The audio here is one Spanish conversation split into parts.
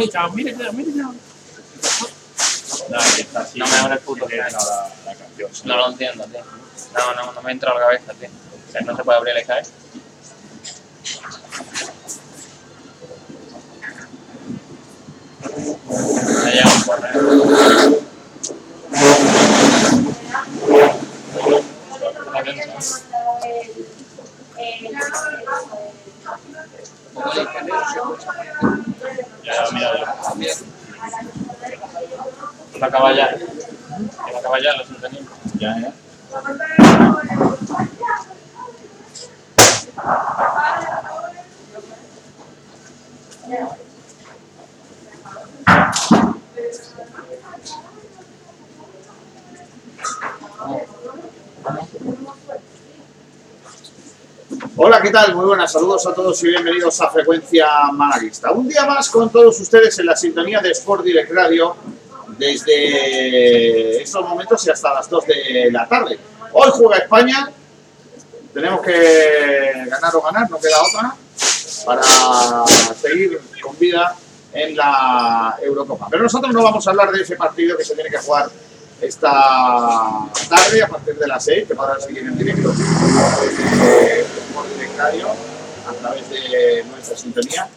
Mira, mira, mira, mira. No, que está así. No me abre el puto tío. la, la canción. No lo entiendo, tío. No, no, no me entra a la cabeza, tío. O sea, no se puede abrir el un correo. Mira, ya. Lo acaba ya. Lo acaba ya, lo sostenimos. Ya, ya. Hola, ¿qué tal? Muy buenas, saludos a todos y bienvenidos a Frecuencia Malaguista. Un día más con todos ustedes en la sintonía de Sport Direct Radio desde estos momentos y hasta las 2 de la tarde. Hoy juega España, tenemos que ganar o ganar, no queda otra, para seguir con vida en la Eurocopa. Pero nosotros no vamos a hablar de ese partido que se tiene que jugar esta tarde a partir de las 6, que podrán seguir en directo eh, por directario a través de nuestra sintonía.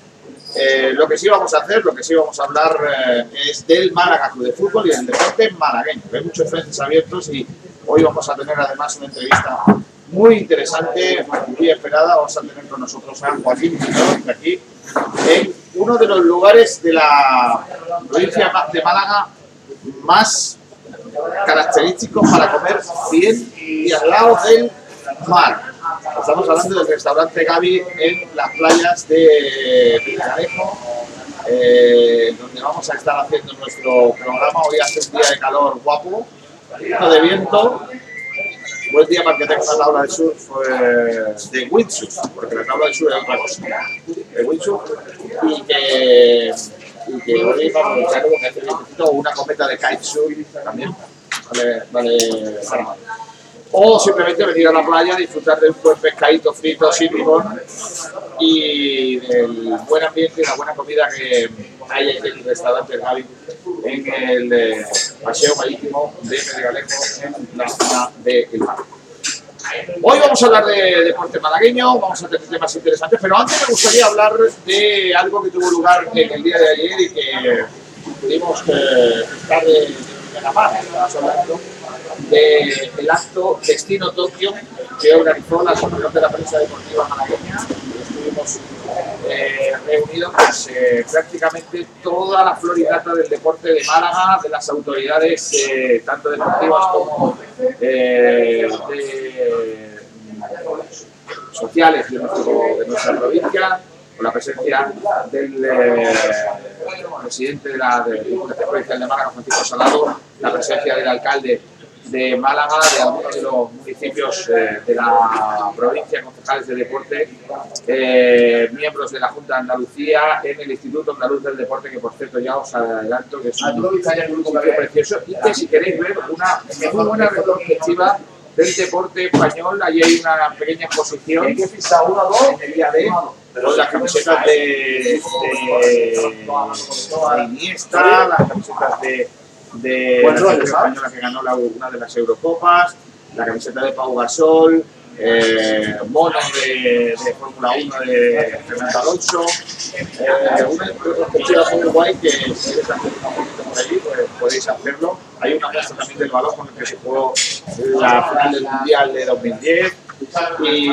Eh, lo que sí vamos a hacer, lo que sí vamos a hablar eh, es del Málaga Club de Fútbol y del deporte malagueño. Hay muchos frentes abiertos y hoy vamos a tener además una entrevista muy interesante, muy esperada. Vamos a tener con nosotros a Joaquín de aquí, en uno de los lugares de la provincia de Málaga más característicos para comer bien y al lado del mar. Estamos hablando del restaurante Gaby en las playas de Villaralejo, eh, donde vamos a estar haciendo nuestro programa. Hoy hace un día de calor guapo, poquito de viento. Buen día para que tenga una tabla de surf eh, de windsurf, porque la tabla de surf es otra cosa, de windsurf, y que, y que hoy vamos a echar un necesito una cometa de kitesurf también, vale, vale para más. O simplemente venir a la playa, disfrutar de un buen pescadito frito sin limón y del buen ambiente y la buena comida que hay en el restaurante Gaby en el eh, paseo marítimo de Medialejo en la zona de El Mar. Hoy vamos a hablar de deporte malagueño, vamos a tener temas interesantes, pero antes me gustaría hablar de algo que tuvo lugar en el día de ayer y que pudimos estar de, de la mano, estamos hablando del acto Destino Tokio que organizó la Asociación de la Prensa Deportiva Malagueña. Eh, reunidos pues, eh, prácticamente toda la floridata del deporte de Málaga, de las autoridades eh, tanto deportivas como sociales de, nuestra provincia, con la presencia del presidente de la Diputación Provincial de Málaga, Francisco Salado, la presencia del alcalde de Málaga, de algunos de los municipios eh, de la provincia, concejales de deporte, eh, miembros de la Junta de Andalucía, en el Instituto Andaluz del Deporte, que por cierto ya os adelanto que es un sitio precioso. Y que si queréis ver una muy buena retrospectiva del deporte español, ahí hay una pequeña exposición en el día de con las camisetas de, de, de Iniesta, las camisetas de de la selección española que ganó la, una de las Eurocopas, la camiseta de Pau Gasol, eh, monos de, de Fórmula 1 de Fernando Alonso, eh, una perspectiva muy guay que si quieres hacer una foto por allí, pues podéis hacerlo. Hay una muestra también del balón con el que se jugó la final del Mundial de 2010. Y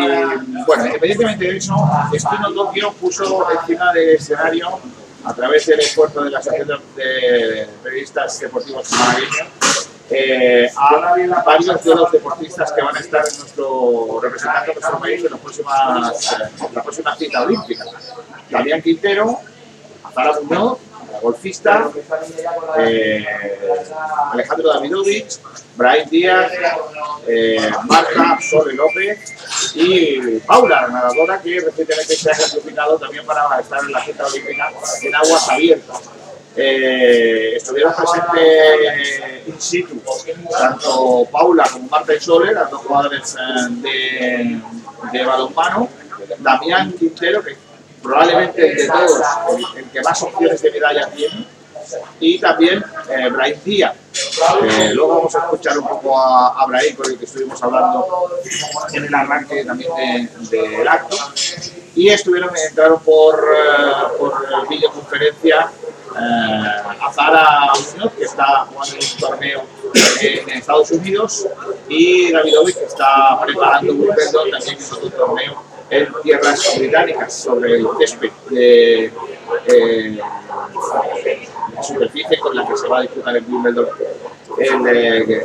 bueno, independientemente de eso, Destino Tokio puso encima del escenario a través del esfuerzo de la Asociación de Periodistas Deportivos eh, a varios de los deportistas que van a estar en nuestro representante de nuestro país en próximas, eh, la próxima cita olímpica. Damián Quintero, Azara Muñoz, golfista, eh, Alejandro Davidovich, Brian Díaz, eh, Marta Sole López y Paula, nadadora que recientemente se ha clasificado también para estar en la cita olímpica en aguas abiertas. Eh, estuvieron presentes in situ tanto Paula como Marta y las dos jugadores eh, de, de balonmano, Damián Quintero, que probablemente de todos el, el que más opciones de medalla tiene, y también eh, Brian Díaz. Eh, luego vamos a escuchar un poco a, a Brian, con el que estuvimos hablando en el arranque también del de, acto. Y estuvieron, entraron por, uh, por videoconferencia uh, a Zara Muñoz, que está jugando un torneo en Estados Unidos, y Davidovic, que está preparando un también en otro torneo en tierras británicas sobre el césped de, eh, superficie con la que se va a disputar el Wimbledon el, el,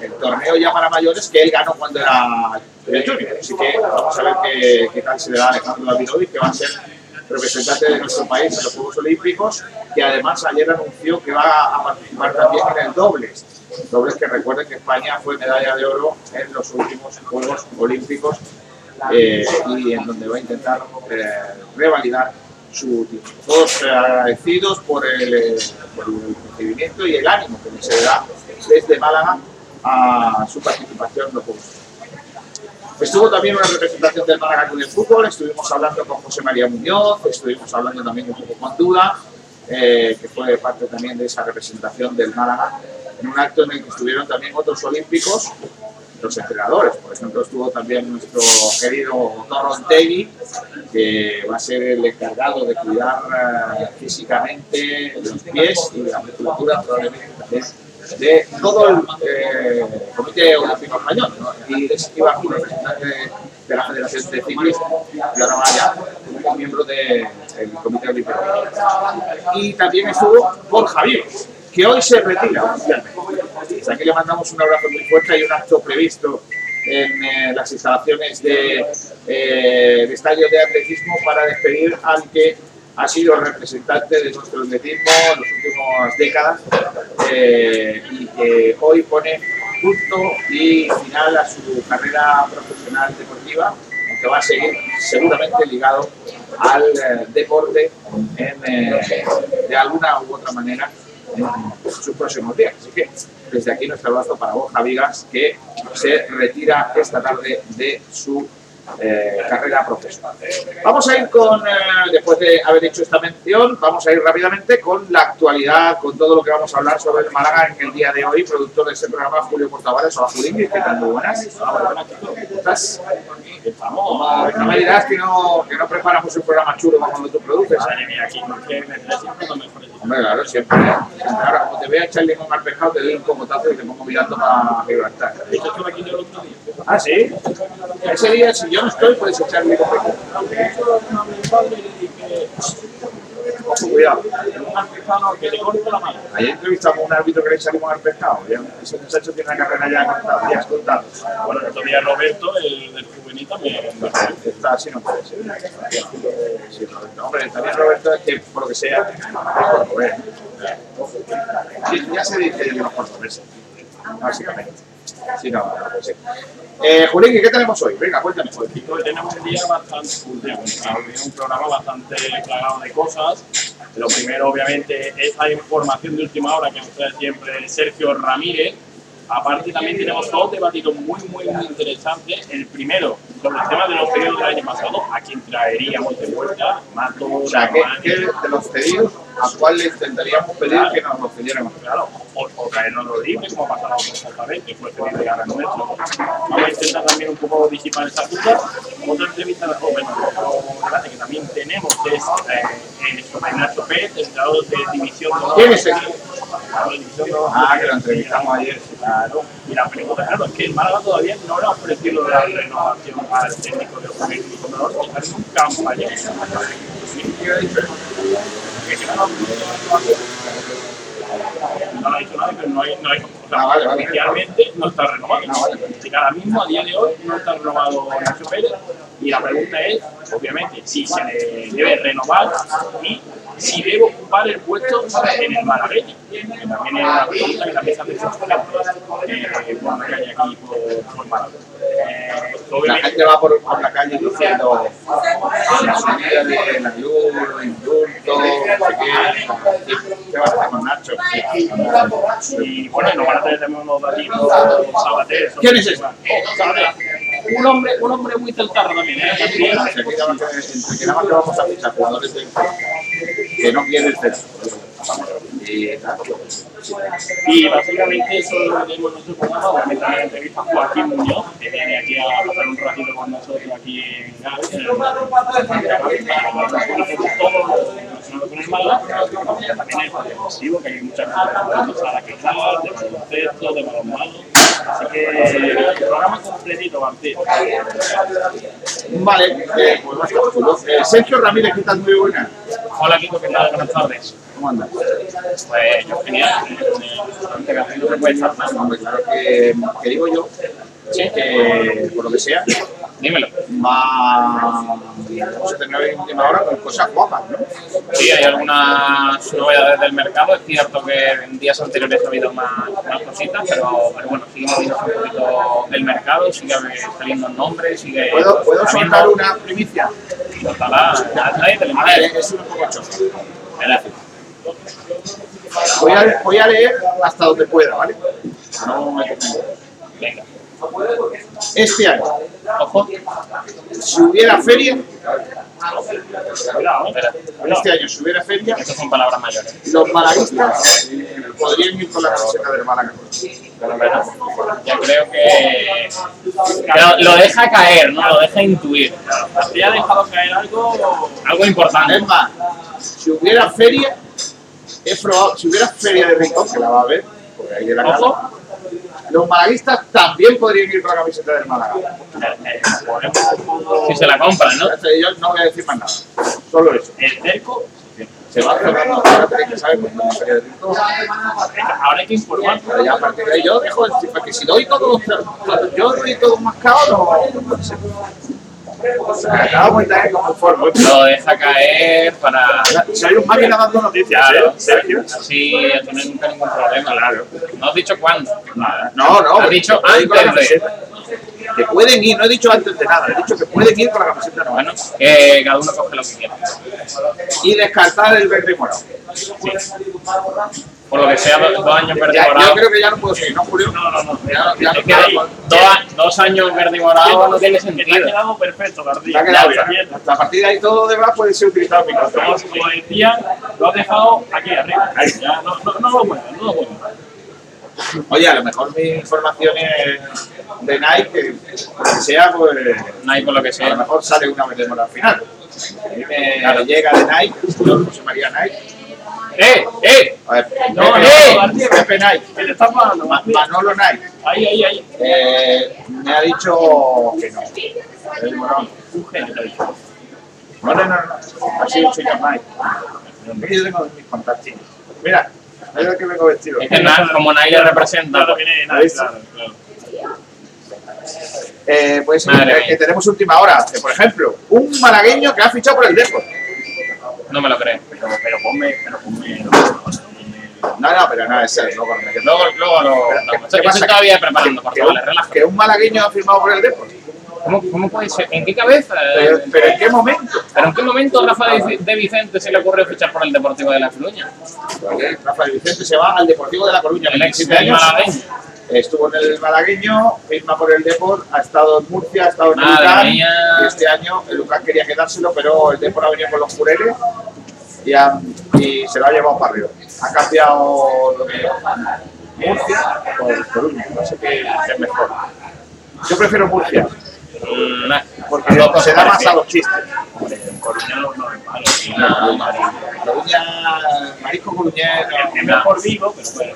el, torneo ya para mayores que él ganó cuando era el junior. Así que vamos a ver qué, qué tal se le da a Alejandro Davidovic, que va a ser representante de nuestro país en los Juegos Olímpicos, que además ayer anunció que va a participar también en el dobles. Dobles que recuerden que España fue medalla de oro en los últimos Juegos Olímpicos eh, y en donde va a intentar eh, revalidar su título. Todos eh, agradecidos por el, por el recibimiento y el ánimo que se da desde Málaga a su participación en los Juegos. Estuvo también una representación del Málaga Club de Fútbol, estuvimos hablando con José María Muñoz, estuvimos hablando también un poco con Duda, eh, que fue parte también de esa representación del Málaga, en un acto en el que estuvieron también otros olímpicos, los entrenadores. Por ejemplo, estuvo también nuestro querido Torrontegui, que va a ser el encargado de cuidar uh, físicamente los pies y la musculatura probablemente también de todo el eh, Comité Olímpico Español. ¿no? Y iba un representante de, la Federación de Ciclismo, y ahora vaya un miembro del de, Comité Olímpico. Y también estuvo Borja Vives, que hoy se retira oficialmente. Sea, aquí le mandamos un abrazo muy fuerte. Hay un acto previsto en eh, las instalaciones de, eh, de estadio de atletismo para despedir al que ha sido representante de nuestro atletismo en las últimas décadas eh, y que hoy pone punto y final a su carrera profesional deportiva, aunque va a seguir seguramente ligado al deporte de alguna u otra manera en sus próximos días. Así que desde aquí nuestro abrazo para Borja Vigas, que se retira esta tarde de su eh, carrera profesional. Vamos a ir con, eh, después de haber hecho esta mención, vamos a ir rápidamente con la actualidad, con todo lo que vamos a hablar sobre el Málaga en el día de hoy, productor de este programa, Julio Portavales. Hola, Julín, ¿qué tal? Muy buenas. ¿Cómo estás? No me dirás que no, que no preparamos un programa chulo como cuando tú produces. Madre mía, aquí. Hombre, claro, siempre. siempre. Ahora, como te vea echar limón al pescado, te doy un comotazo y te pongo mirando para Gibraltar. Estuve aquí yo el otro día. Ah, sí. Ese día, si yo no estoy, puedes echar pescado. Ojo, cuidado. Un pescado que le corta la mano. Ayer entrevistamos a un árbitro que le limón al pescado. Ya, ese muchacho tiene una carrera ya contada, ya contada. Bueno, el otro día Roberto, el del juvenil, también. Está así, no puede ser. Sí, Roberto. Hombre, también Roberto es que, por lo que sea, es cordobés. Sí, ya se dice de los cordobeses, básicamente. Sí, no. Eh, ¿qué tenemos hoy? Venga, cuéntame. Pues hoy tenemos un día bastante, un programa bastante plagado de cosas. Lo primero, obviamente, es la información de última hora que nos trae siempre Sergio Ramírez. Aparte, también tenemos dos debatidos muy, muy, muy interesantes. El primero, sobre el tema de los pedidos del año pasado, a quien traeríamos de vuelta, Mato, O sea, ¿qué, qué de los pedidos a cuál le intentaríamos pedir que nos los pidieran? Claro, o, o traernos los libres, como ha pasado con vez, que fue pedido y ahora nuestro. Vamos a intentar también un poco disipar esa duda. Otra entrevista, bueno, otro debate que también tenemos es eh, sobre Nacho Pérez, entrenador de División 2. ¿Quién es ese? Claro, División 2. Ah, que lo entrevistamos ayer. Claro. Y la pregunta, claro, es que el Málaga todavía no le ha ofrecido la renovación al técnico de juvenil y Contador, que está en un campaña. No lo ha dicho no no o sea, Ah, vale, vale. oficialmente no está renovado. Ah, vale. Que ahora mismo, a día de hoy, no está renovado Nacho Pérez. Y la pregunta es, obviamente, si se le debe renovar y si debe ocupar el puesto en el. Que también es una pregunta que también se hace eh, por la calle aquí por, por. Eh, La gente va por, por la calle diciendo la subida de la luz, los indultos, no sé qué. ¿Qué va a hacer con Nacho? Y bueno, y Sabater. ¿Quién es ese? Sabater. Un hombre, un hombre muy celtarro también, ¿eh? También. Que, nada más que vamos a fichar jugadores de, que no quieren el. Y básicamente eso es lo que tenemos en nuestro programa. Obviamente la entrevista a Joaquín Muñoz, que viene aquí a pasar un ratito con nosotros aquí en Gales, en el con el Málaga, también el deportivo, que hay muchas cosas a la que hablar, de baloncesto, de balonmano. Así que el programa completito, Martín. Vale, eh, pues a. Eh, Sergio Ramírez, ¿qué tal? Muy buena. Hola Kiko, ¿qué tal? Buenas tardes. ¿Cómo andas? Pues yo genial, que hacéis no puede estar más. Hombre, claro que, que digo yo que por lo que sea Dímelo. va vamos a tener en última hora con cosas guapas, ¿no? Sí, hay algunas novedades del mercado. Es cierto que en días anteriores ha habido más, más cositas, pero, pero bueno, sigue moviéndose un poquito el mercado, sigue saliendo nombres, sigue. ¿Puedo, puedo soltar una primicia? Te lo A ver, impide. es un poco choca. Gracias. Voy a, voy a leer hasta donde pueda, ¿vale? No me. Venga. Este año, Ojo. si hubiera feria, ¿eh? Este año si hubiera feria, Estas son palabras mayores. los malaguistas podrían ir con la camiseta del Málaga. Ya creo que. Pero lo deja caer, ¿no? Lo deja intuir. ¿Te ha dejado caer algo? Algo importante. Es más, si hubiera feria, es probable, si hubiera feria de Rincón, que la va a haber, porque ahí de la Ojo. los malaguistas también podrían ir con la camiseta del Málaga. Si se la compran, ¿no? Yo no voy a decir más nada, solo eso. el cerco. Se va cerrando, ahora tenéis que saber cuándo es de Rincón. Ahora hay que informar. Pero ya a partir de ahí yo dejo, decir, porque si doy todo, yo doy todo mascado, no, no como. Lo deja caer para. Si hay un máquina dando noticias, Claro, ¿eh? Sergio. Sí, no tiene nunca ningún problema. Claro. No has dicho cuándo. No, no. Has dicho antes de. Que pueden ir, no he dicho antes de nada, he dicho que pueden ir con la camiseta nueva. Bueno, que cada uno coge lo que quiera. Y descartar el verde y morado. Por lo que sea, dos, dos años verde Ya, yo morado. creo que ya no puedo seguir, ¿no, Julio? No, no, no. Ya, ya, Es que ya, hay dos, dos años verde morado no tiene te ha sentido. quedado perfecto, te García. ha quedado bien. A partir de ahí todo demás puede ser utilizado en mi contra. Como, como decía, lo has dejado aquí arriba. Ya, no, no, no lo muevas, no lo muevas. Oye, a lo mejor mi información es de Nike, que por lo que sea, pues hay por lo que a lo sea. mejor sale una verde morada al final. A mí me llega de Nike, José María Nike. ¡Eh! ¡Eh! A ver, No, Pepe, ¡eh! Pepe Nike, que te estás pagando. Manolo Nike. Ahí, ahí, ahí. Eh, me ha dicho que no. Un genio, te ha dicho. No, no, no, no. Ha sido un señor Nike. Yo tengo mis contactos. Mira, es el que vengo vestido. Es que na- como nadie le representa. Claro, viene nadie, claro, claro. Eh, pues eh, tenemos última hora. Por ejemplo, un malagueño que ha fichado por el Depor. No me lo creo. Pero, pero ponme, pero ponme. No, no, pero no, es él. Luego, luego, lo. ¿Qué no, pasa? Yo estoy todavía preparando, por favor, relaja. que un malagueño ha firmado por el Depor. ¿Cómo, ¿Cómo puede ser? ¿En qué cabeza? Pero, pero ¿en qué momento? ¿Pero en qué momento Rafa de de Vicente se le ocurrió fichar por el Deportivo de La Coruña? Porque Rafael Vicente se va al Deportivo de La Coruña, El ex 27 del años. malagueño. Estuvo en el malagueño, firma por el Depor, ha estado en Murcia, ha estado en. Y este año el Lucán quería quedárselo, pero el Depor ha venido con los jureles y, ha- y se lo ha llevado para arriba. Ha cambiado lo que Murcia por Coruña, no sé qué es mejor. Yo prefiero Murcia, nah. porque se da más a los chistes. Coruña no, no es. Coruña, marisco coruñés, no. Es mejor vivo, pero bueno.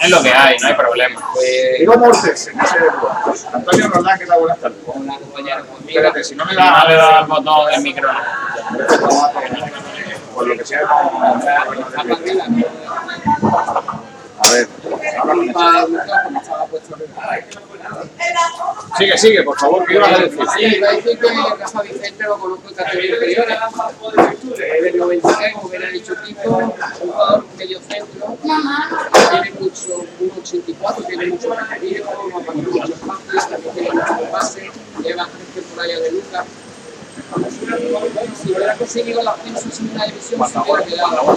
Es lo que hay, no hay problema. Eh, digo Mortes, no sé. Antonio Roldán, ¿qué tal? Buenas tardes. Espérate, si no me Si no le da da el botón del micro, no. por lo que sea, no. ver. El- el Sigue, sigue, por favor, ¿qué ibas a decir? Sí, iba a decir que Rafa Vicente lo conozco en categoría inferiores. Es del 93, como bien ha dicho Kiko, un jugador medio centro. Tiene mucho, un 84, tiene mucho recorrido, mucho espacio, también tiene mucho pase, lleva tres temporadas de Lucas. Si hubiera conseguido el ascenso sin una división, se hubiera quedado.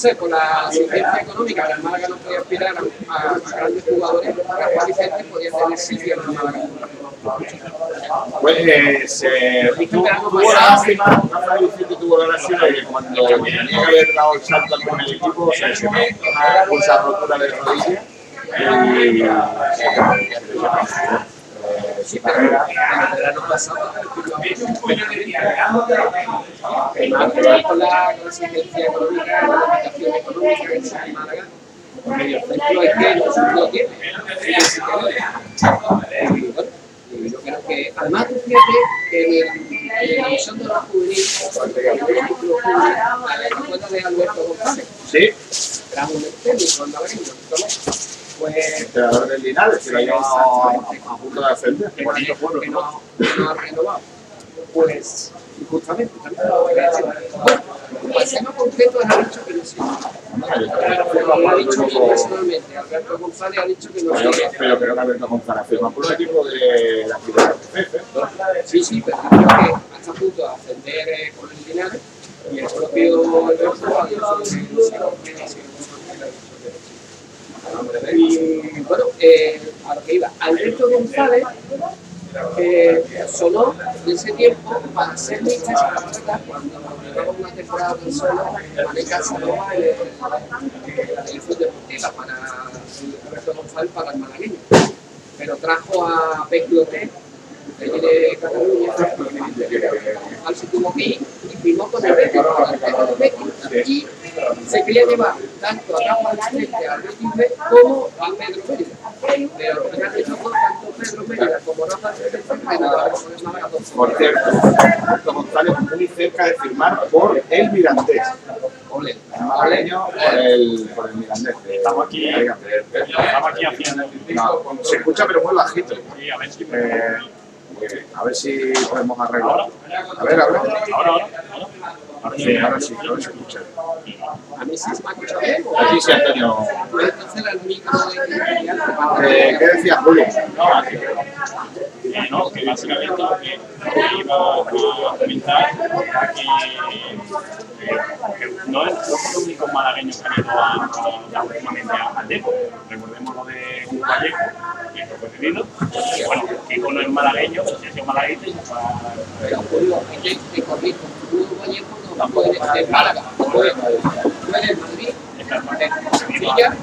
sé, con la asistencia económica el Málaga no podía aspirar a, grandes jugadores, Rafa Vicente podía tener sitio en el Málaga. Pues eh, tu- tuvo la lástima, Rafael Vicente tuvo la lástima que cuando tenía que haber dado el salto al primer equipo se lesionó con esa rotura de rodilla y eh, verano pasado, además que con la con la asistencia económica, con la limitación económica que tiene Málaga, el medio centro es que no, no tiene, Y yo creo que, además tú fíjate que en, el- en la de en el equipo juvenil, ¿te acuerdas de Alberto González? sí, técnico malagueño, ¿no? Pues entrenador del Linares que lo ha llevado a, a punto de ascender. que, que no, que ha renovado. Pues, justamente, también lo voy a decir. Bueno, me contento de haber dicho que no. Lo ha dicho bien personalmente. Alberto González ha dicho que no Pero, sirve. pero creo que Alberto González firma por un equipo de la ciudad. Sí, sí, pero creo que hasta a punto de ascender eh, con el Linares y el propio Alberto ha dicho que no sirve, que no sirve. Y bueno, eh, a lo que iba, Alberto González eh, sonó en ese tiempo para ser para Málaga cuando llevaba una temporada tan solo Maneca Saloma en la dirección deportiva para Alberto González para el malagueño. Pero trajo a Pep Clotet, de allí de Cataluña, al que ir y firmó con el Betis, y se quería llevar tanto a Rafa al Betis B como a Pedro Mérida. Pero al final de todo, tanto Pedro Mérida como Rafa dos Por cierto, Alberto González muy cerca de firmar por el Mirandés. Ole. Malagueño por el, por el Mirandés. Estamos aquí, estamos aquí haciendo. No, se escucha pero muy bajito. Sí, a ver si me. A ver si podemos arreglar. A ver, a ver. Ahora, ahora, ahora. Ahora sí, ahora sí, ahora se escucha. A mí sí se me ha escuchado bien. Aquí sí, Antonio. Entonces el micro de Eh, ¿Qué decía Julio? Eh, no, que básicamente lo que que iba a comentar que, eh, que no, es, los únicos malagueños que han ido a, a, últimamente al Depor. Recordemos lo de Hugo Vallejo, cedido. Y bueno, Kiko no es malagueño, sí es y se a- no fue de Málaga, Madrid,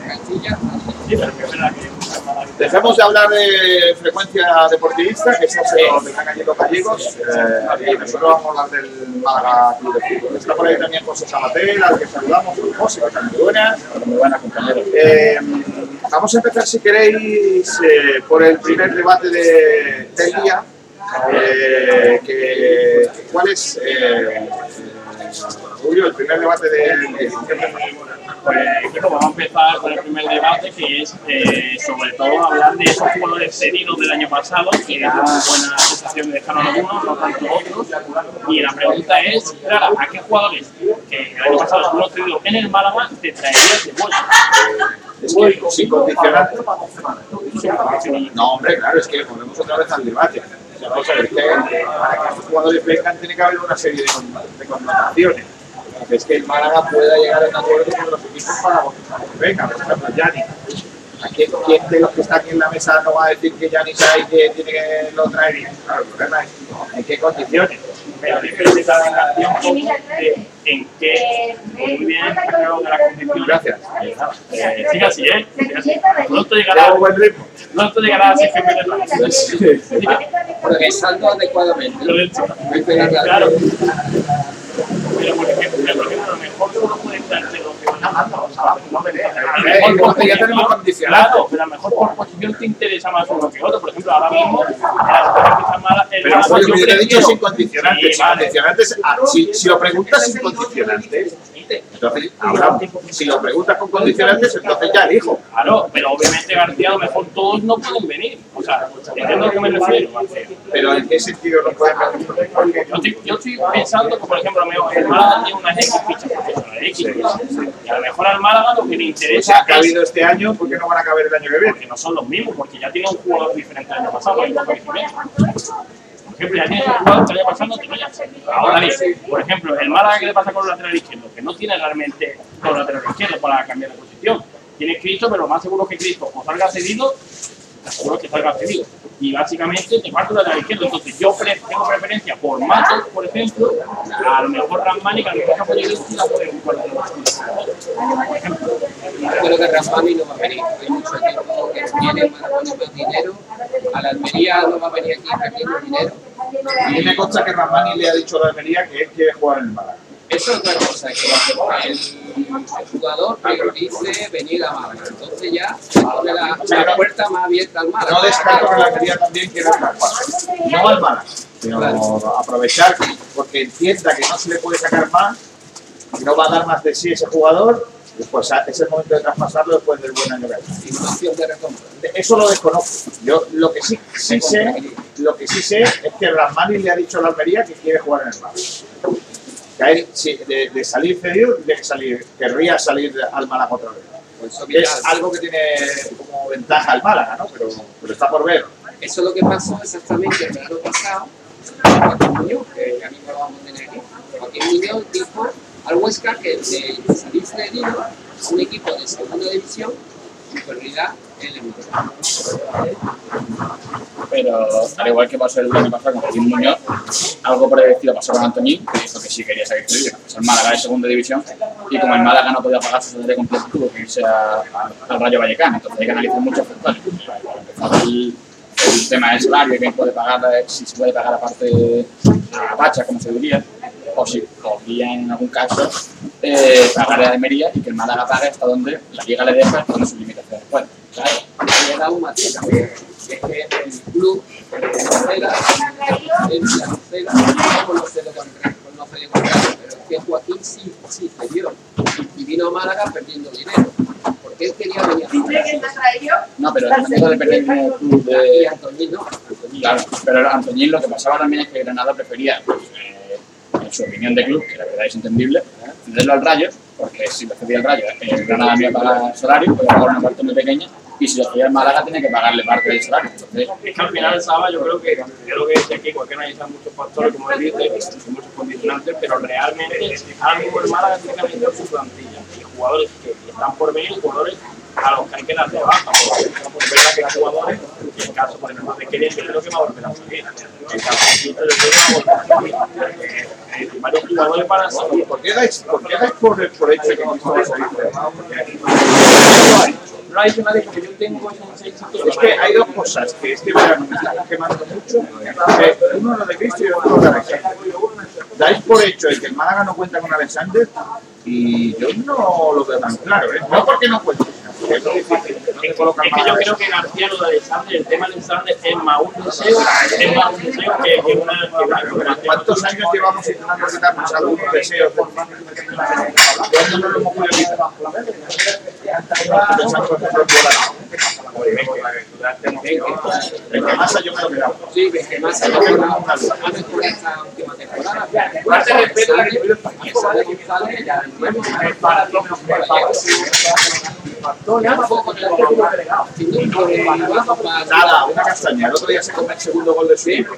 Castilla, Sí, pero que es verdad que es malaguita. Dejemos de hablar de frecuencia deportivista, que eso se lo tendrán cayendo gallegos. Eh, y nosotros vamos a hablar del Málaga Club de Fútbol. Está por ahí también José Sabatel, al que saludamos, un músico también muy buenas. Muy buenas, compañeros. Eh, vamos a empezar, si queréis, eh, por el primer debate de, del día. Eh, que, ¿Cuál es, eh, Julio, el primer debate del día? Pues Kiko, vamos a empezar con el primer debate, que es eh, sobre todo hablar de esos jugadores cedidos del año pasado, que es una buena sensación de dejaron algunos, no tanto otros. Y la pregunta es, Clara, ¿a qué jugadores que el año pasado fueron cedidos en el Málaga te traerías de vuelta? Es que sin condicionante. No, hombre, claro, es que volvemos otra vez al debate. Es para que estos jugadores vengan tiene que haber una serie de, con- de connotaciones. Es que el Málaga pueda llegar a un acuerdo con los equipos para que vengan, por ejemplo. ¿Quién de este, los que está aquí en la mesa no va a decir que ya ni sabe que tiene que lo traer bien? Claro, el problema es en qué condiciones. Pero diferente de en qué. Muy bien, sacado de la condición. Gracias. Eh, que siga así, ¿eh? Pronto llegará. buen ritmo. Pronto llegará a 100 metros. Progresando adecuadamente. Claro. Pero por ejemplo, a lo mejor uno puede estar de 12 no me mejor. Claro, pero a lo mejor por posición te interesa más uno que otro. Por ejemplo, ahora mismo, Pero yo hubiera dicho sin condicionantes. Sin si lo preguntas sin condicionantes. Entonces, si lo preguntas con condicionantes, entonces ya elijo. Claro, pero obviamente García, a lo mejor todos no pueden venir. O sea, entiendo a qué me refiero. Pero ¿en qué sentido no pueden venir? Yo estoy, yo estoy pensando que, por ejemplo, mi hermana tiene unas X fichas profesionales, X y a lo mejor al Málaga lo que le interesa ha cabido este año, ¿por qué no van a caber el año que viene? porque no son los mismos, porque ya tiene un jugador diferente al año pasado, diferente. Por ejemplo, ya tiene un jugador que el año pasado no tenía. Ahora bien, por ejemplo, el Málaga, ¿qué le pasa con el lateral izquierdo? Que no tiene realmente con el lateral izquierdo para cambiar de posición. Tiene Cristo, pero lo más seguro que Cristo o salga cedido, seguro que salga cedido. Y básicamente te falta el lateral izquierdo. Entonces yo pre- tengo preferencia por Matos, por ejemplo, a lo mejor Ramani, que a lo mejor no puede ir la puede jugar de Por ejemplo. Creo que Raspani no va a venir. Hay mucho equipo que tiene más dinero. A la Almería no va a venir aquí perdiendo dinero. A mí me consta que Ramani le ha dicho a la Almería que él quiere jugar en el Málaga. Eso es otra cosa, que el, el jugador priorice venir a Málaga. Entonces ya se pone la, la puerta más abierta al Málaga. No descarto que la Almería también quiera escapar. No al Málaga, sino aprovechar porque entienda que no se le puede sacar más, que no va a dar más de sí ese jugador, pues es el momento de traspasarlo después del buen año que Eso lo desconozco. Yo lo que sí, sí sé, lo que sí sé es que Ramani le ha dicho a la Almería que quiere jugar en el Málaga. Que si- de, de salir cedido, que salir, querría salir al Málaga otra vez. Pues es algo que tiene como ventaja el Málaga, ¿no? Pero, pero está por ver. eso es lo que pasó exactamente el verano pasado con Joaquín Muñoz, que ya mismo lo vamos a tener aquí. Joaquín Muñoz dijo al Huesca que de salir cedido a un equipo de segunda división, el Emirates. Pero al igual que pasó el año pasado con Joaquín Muñoz, algo estilo pasó con Antoñín, que dijo que sí quería seguir que es el Málaga de segunda división, y como el Málaga no podía pagar su salario completo, tuvo que irse al Rayo Vallecano. Entonces hay que analizar muchos factores. El, tema del salario, quién puede pagar, eh, si se puede pagar aparte a bacha, como se diría, o si podría en algún caso eh, pagar a Almería y que el Málaga pague hasta donde la liga le deja, hasta donde sus limitaciones pueden. Claro, le dado un matiz también, que es que el club el Noceda, el Noceda, no con Noceda con con Noceda con pero es que Joaquín sí, sí cedió y vino a Málaga perdiendo dinero, porque él quería venir a Málaga. No, pero también puede perder como club Y de. Antoñín no, Antoñín Claro, pero Antoñín lo que pasaba también es que Granada prefería, pues, eh, en su opinión de club, que la verdad es entendible, cederlo al Rayo, porque si lo cedía al Rayo, el Granada no iba a pagar salario, podía pagar una parte muy pequeña, y si lo cedía al Málaga tenía que pagarle parte del salario. Entonces, Es que al final, Saba, yo creo que, yo lo que aquí, porque analizar muchos factores, como él dice, muchos condicionantes, pero realmente, ahora mismo el Málaga tiene que analizar su plantilla y jugadores que están por venir, jugadores a los que hay que dar baja, porque es verdad que hay jugadores, el caso, por ejemplo, de yo creo que va a volver a salir. El caso de que va a volver a salir. Eh, eh, varios jugadores para salir. ¿Por qué dais, por qué dais por, por hecho que salir? No lo ha dicho nadie porque yo tengo. Es que hay dos cosas que este verano me están quemando mucho. Eh, uno lo de Cristo y otro de Alexander. Dais por hecho el que el Málaga no cuenta con Alexander y yo no lo veo tan claro. ¿eh? No porque no cuente, es que yo creo que García lo de Alexander, el tema de Alexander es más un deseo, es más un deseo que, que una una. ¿Cuántos años llevamos algunos deseos del ¿Cuándo no lo hemos podido quitar? Yo me lo. Sí, esta última temporada. Que sale, que sale, ya para duda, para- Nada, una castaña. El otro día se come el segundo gol de su equipo.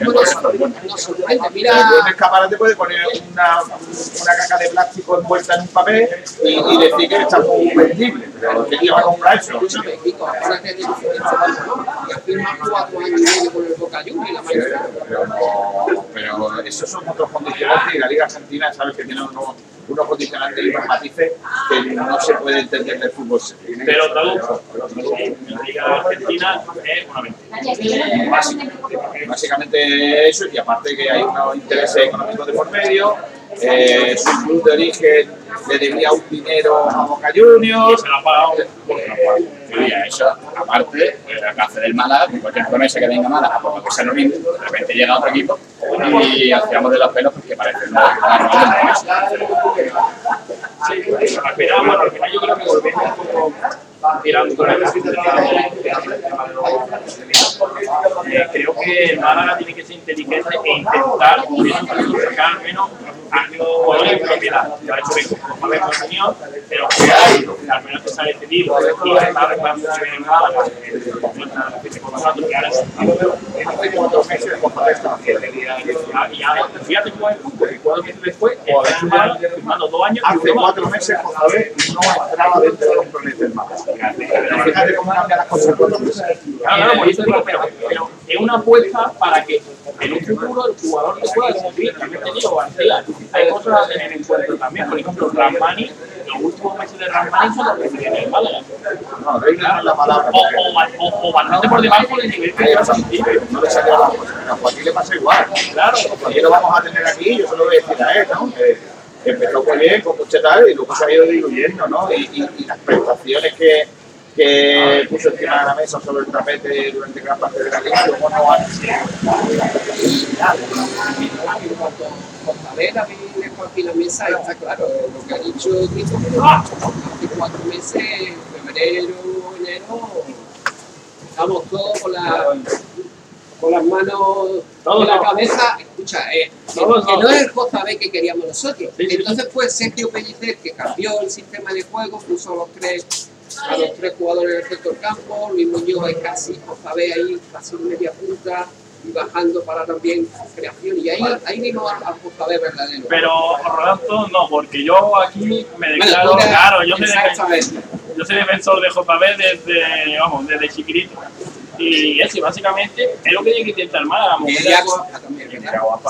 No escaparate, un escaparate puede poner una, una caca de plástico envuelta en un papel y, y decir que está muy vendible. Pero ¿quién va a comprar eso? no- pero esos son otros condicionantes y la Liga Argentina sabes que tiene unos, unos condicionantes y unos matices que no se puede entender del fútbol. Te lo traduzco. La Liga Argentina es una mentira. Básicamente, básicamente eso y aparte que hay unos intereses económicos de por medio eh, su club de origen le debía un dinero a Boca Y Juniors. se lo ha pagado. Y a eso, aparte, el café del Málaga, con cualquier promesa que venga Málaga, por lo que se nos rinde, de repente llega otro equipo y tiramos de los pelos porque parece de promesa. Sí, al final, bueno, al final yo creo que volviendo un poco tirando con el eh, creo que el Málaga tiene que ser inteligente e intentar sacar al menos a jugadores de propiedad. Lo ha hecho bien con Pablo Muñoz, pero al menos ha decidido y está contrato que es Hace cuatro meses y ahora, el cuatro meses después, el Málaga firmando dos años Hace cuatro meses no dentro de los del. Pero en es una apuesta para que en un futuro el jugador como también te digo, hay cosas a tener en cuenta también. Por ejemplo, Ramani, los últimos meses de Ramani son los que tiene el Málaga. No, reina no es la palabra. O, o, o, bastante por debajo del nivel que lleva. No le salió las cosas. A Joaquín le pasa igual. Claro, Aquí lo vamos a tener aquí, yo se lo voy a decir a él, ¿no? Que empezó muy bien, con mucha tal, y luego se ha ido diluyendo, ¿no? Y, y- y las prestaciones que, que puso encima de la mesa sobre el tapete durante gran parte de la liga, luego no han En cuanto a ver, a mí dejo aquí la mesa, está claro, lo que ha dicho Cristo, hace cuatro meses, febrero, enero, estamos todos con, la, con las manos en la cabeza. Escucha, eh, que, no. es el JB que queríamos nosotros. Entonces fue Sergio Pellicer que cambió el sistema de juego, puso los tres a los tres jugadores del sector campo, Luis Muñoz es casi JB ahí, casi media punta, y bajando para también creación. Y ahí, ahí al, al JB verdadero. pero Roberto no, porque yo aquí me declaro, claro, yo soy, exactamente. defen- yo soy defensor de JB desde, vamos, desde chiquitito. Y eso, y básicamente, es lo que tiene que intentar también,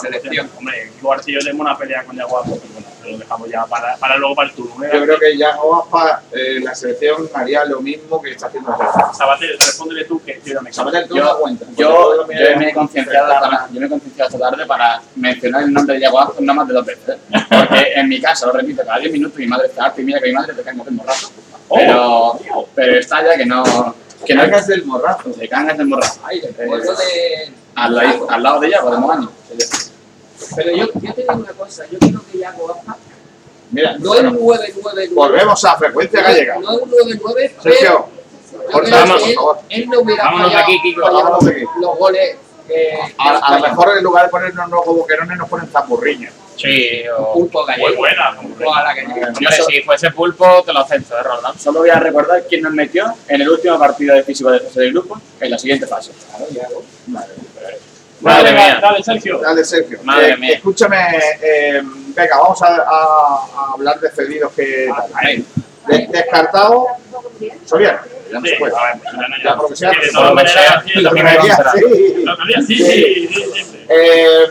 Selección. Hombre, igual si yo tengo una pelea con Yaguapa, pues bueno, lo dejamos ya para, para luego para el turno. ¿eh? Yo creo que ya Oaspa, eh, la selección haría lo mismo que está haciendo ahora. Sabater, respóndele tú que yo no me Sabater, tú Yo- no cuentas. Yo, yo me he concienciado esta, yo me he concienciado esta tarde para mencionar el nombre de Yaguá no más de dos veces. ¿eh? Porque en mi casa, lo repito, cada 10 minutos mi madre está harta y mira que mi madre te cae como morrazo. Pero, pero está ya que no. Que no Cagas del morrazo. se cagas del morrazo. Ay, el de... Al, lado- al lado de Yaguá, de Mogani. Pero yo, yo te digo una cosa, yo creo que Yaguapa Mira, no es bueno, 999. volvemos a frecuencia gallega. No es un 99, Sergio, pero cortamos, él, por favor. él no hubiera Vámonos de fallado, aquí, Kiko, fallado vámonos de aquí. los goles que... A, a lo mejor en lugar de ponernos no como querones nos ponen zapurriñas. Sí, o... Pulpo Muy gallego. buena. Ojalá que Hombre, si fuese pulpo, te lo acepto, ¿eh, Roldán? Solo voy a recordar quién nos metió en el último partido decisivo de fase de grupo en la siguiente fase. Madre Dale, mía. dale, Sergio. Dale, Sergio. Madre Eh, mía. Escúchame, eh, venga, vamos a, a- a hablar de cedidos que. Ahí. De- descartado, Soriano. Ya no Sí, se puede. a ver, pues, que sea, Sí, de todas maneras, sí. Eh,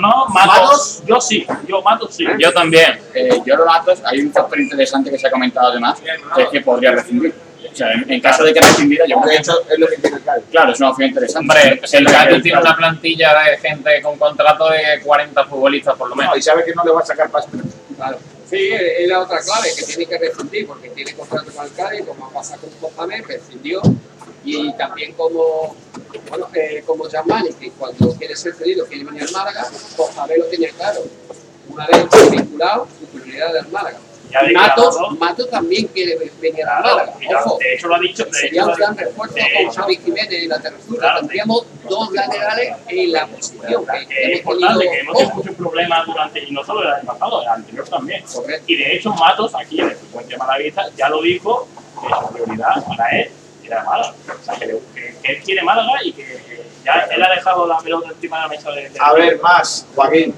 no, Matos, ¿Matos? yo sí, yo Matos sí. Yo también. Eh, yo los datos, hay un factor interesante que se ha comentado además, que es que podría rescindir. O sea, en, en caso de que rescindiera, yo creo que hecho, es lo que quiere el Cádiz. claro, es una opción interesante. Hombre, el Cádiz tiene una plantilla de gente con contrato de 40 futbolistas por lo menos. No, y sabe que no le va a sacar paso. Claro. Sí, es la otra clave, que tiene que rescindir, porque tiene contrato con Cádiz, como ha pasado con Mohamed, rescindió. Y también como, bueno, eh, como Jamani, que cuando quiere ser cedido quiere venir al Málaga, Mohamed lo tenía claro. Una vez vinculado, su prioridad era el Málaga. Y declarado. Matos también quiere venir Claro, Málaga. y Ojo, de hecho lo ha dicho. De sería hecho, un gran refuerzo con Javi Jiménez en la tercera. Claro. Tendríamos dos laterales en la posición. que es hemos importante, tenido que hemos tenido muchos problemas durante, y no solo el año pasado, el anterior también. Correcto. Y de hecho, Matos, aquí en el Frecuencia Malaguista, ya lo dijo, que su prioridad para él era Málaga. O sea, que, que- que él quiere Málaga y que, que ya él ha dejado la pelota encima de la mesa de. de A ver, más, Joaquín.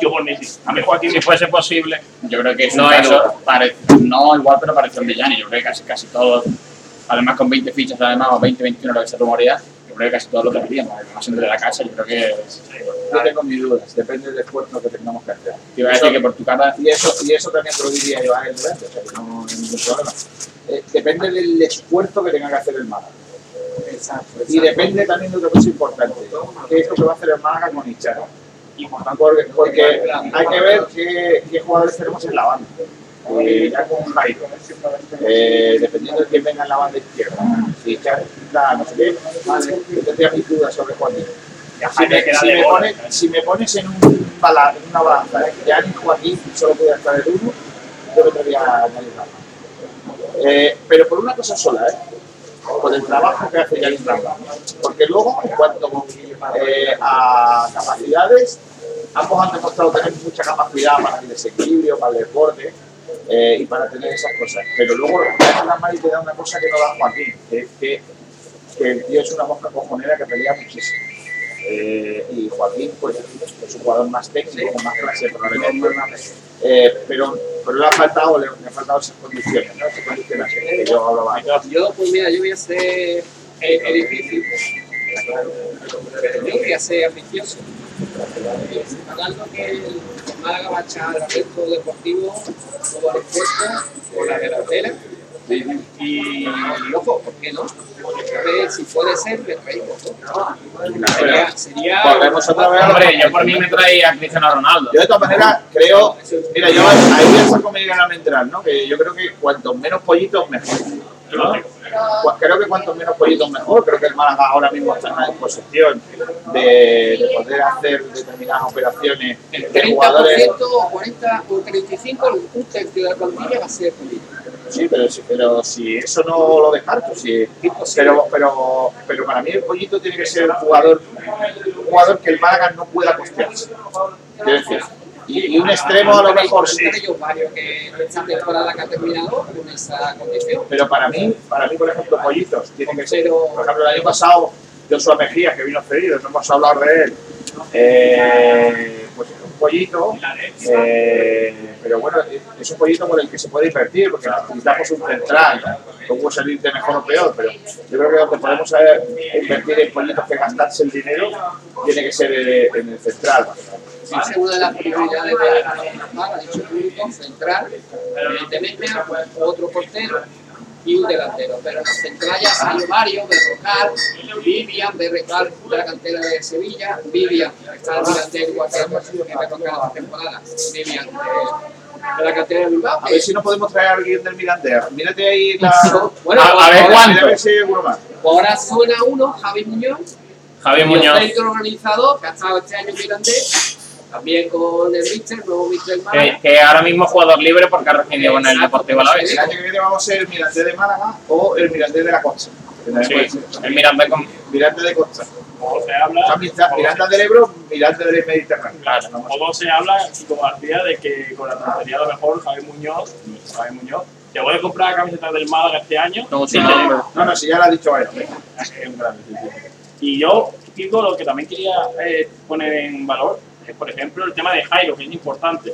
Yo por mí sí. A mí Joaquín Si fuese posible. Yo creo que es No caso, pare- no igual, pero parece un villano. Yo creo que casi, casi todos, además con 20 fichas, además, o 20, 21, lo que se rumorea, yo creo que casi todos lo tendríamos. Además, entre la casa, yo creo que. Yo tengo mis dudas, depende del esfuerzo que tengamos que hacer. Te iba a decir que por tu cara. Y eso, y eso también te lo diría yo a él delante, o sea que no hay ningún problema. Eh, depende del esfuerzo que tenga que hacer el Málaga. Exacto, Y depende también de otra cosa importante, que es lo que va a hacer el Málaga con Ichara. Porque, porque hay que ver qué, qué jugadores tenemos en la banda. Eh, ya con Jairo, eh, dependiendo de quién venga en la banda izquierda, si Jairo, no sé qué, vale, yo tendría mis dudas sobre. Ya Si me, si de me gol, pones, si me pones en, un bala- en una balanza, ¿eh? ya ni Joaquín solo podía estar el uno, yo metería a añadir nada. Eh, pero por una cosa sola, ¿eh? Por el trabajo que hace Yanis Ramba. Porque luego, en cuanto eh, a capacidades, ambos han demostrado tener mucha capacidad para el desequilibrio, para el desborde eh, y para tener esas cosas. Pero luego, Yanis Ramba te da una cosa que no da Joaquín, que es que, que el tío es una mosca cojonera que pelea muchísimo. Eh, y Joaquín, pues, es un jugador más técnico, con más clase, probablemente. Eh, pero, pero le ha faltado, le, le ha faltado esas condiciones, ¿no? Esas condiciones que yo hablaba. Yo, pues mira, yo voy a ser eh, es difícil, pero yo voy a ser ambicioso. Hablando que el Málaga va a echar al resto deportivo todo al esfuerzo por la delantera. Y, ojo, ¿por qué no? A ver si puede ser, me traigo. ¿no? Sería, sería Volvemos otra vez a Hombre, yo por mí me traía a Cristiano Ronaldo. Yo de todas maneras creo, mira, yo ahí voy a saco mi gran entrar, ¿no? Que yo creo que cuantos menos pollitos mejor. ¿no? Creo que cuantos menos pollitos mejor. Creo que el Málaga ahora mismo está en la disposición de, de poder hacer determinadas operaciones el de 30% jugadores. o 40 o 35, un tercio de la plantilla va a ser político. Sí, pero, si- pero si eso no lo descarto, si, pero, pero, pero para mí el pollito tiene que ser un jugador, un jugador que el Málaga no pueda costearse. Quiero decir, y, y un extremo a lo mejor sí. Pero para mí, para mí, por ejemplo, pollitos tiene que ser. Por ejemplo, el año pasado, Joshua Mejía, que vino cedido, no hemos hablado de él. Eh, pollito, eh, pero bueno, es un pollito por el que se puede invertir, porque necesitamos un central, ¿no? puede salir de mejor o peor, pero yo creo que donde podemos eh, invertir en pollitos que gastarse el dinero, tiene que ser eh, en el central. Es una de las prioridades de la ha dicho público, central, evidentemente otro portero y un delantero. Pero en la central ya salió varios, Berrocal, Vivian, Berrocal de la cantera de Sevilla, Vivian, está en delantero igual que que me toca la temporada, Vivian de, de la cantera de Bilbao. A ver si no podemos traer a alguien del Mirandés. Mírate ahí la. Bueno, A- a ver ahora- cuánto. Mira a ver si hay alguno más. Ahora suena uno, Javi Muñoz, Javi el Muñoz. centro organizador, que ha estado este año en Mirandés, también con el Richter, nuevo Richter Málaga. Que, que ahora mismo es jugador libre porque ha recibido con el Deportivo a la vez. El año que viene vamos a ser el Mirandés de Málaga o el Mirandés de la Costa. Sí, el Miranda con. Mirandés de Costa. Como se habla, También está Miranda del Ebro, Miranda del Mediterráneo. Claro, todo se habla, Chico García, de que con la tontería a lo mejor Javi Muñoz, nuestro Javi Muñoz, te voy a comprar la camiseta del Málaga este año. No, sí, sin no. No, no, si ya lo ha dicho él. Es un grande, sí, sí. Y yo, Kiko, lo que también quería eh, poner en valor es, por ejemplo, el tema de Jairo, que es importante.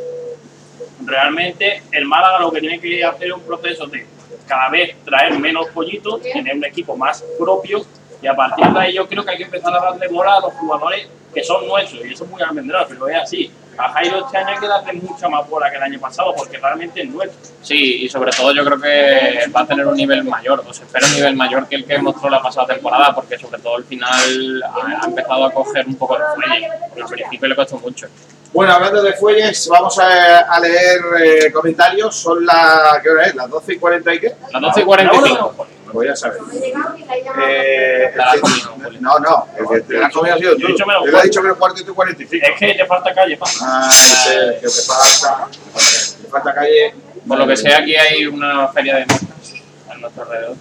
Realmente, el Málaga lo que tiene que hacer es un proceso de cada vez traer menos pollitos, tener un equipo más propio, y a partir de ahí yo creo que hay que empezar a darle bola a los jugadores que son nuestros, y eso es muy almendral, pero es así. A Jairo este año hay que darle mucha más bola que el año pasado, porque realmente es nuestro. Sí, y sobre todo yo creo que va a tener un nivel mayor, o se espera un nivel mayor que el que mostró la pasada temporada, porque sobre todo al final ha, ha empezado a coger un poco de fuelle. Al principio le costó mucho. Bueno, hablando de fuelles, vamos a, a leer eh, comentarios. Son las. ¿Qué hora es? ¿Las 12 y 40 y qué? Las 12 y 45. Voy a saber. Eh, que- has comido, Juli. no, no, el que te la has comido ha sido tú. Yo he dicho menos cuarto y tú 45. Es que te falta calle, pa. Ah, que te falta, te falta calle. Por lo que sea, aquí hay una feria de moscas a nuestro alrededor.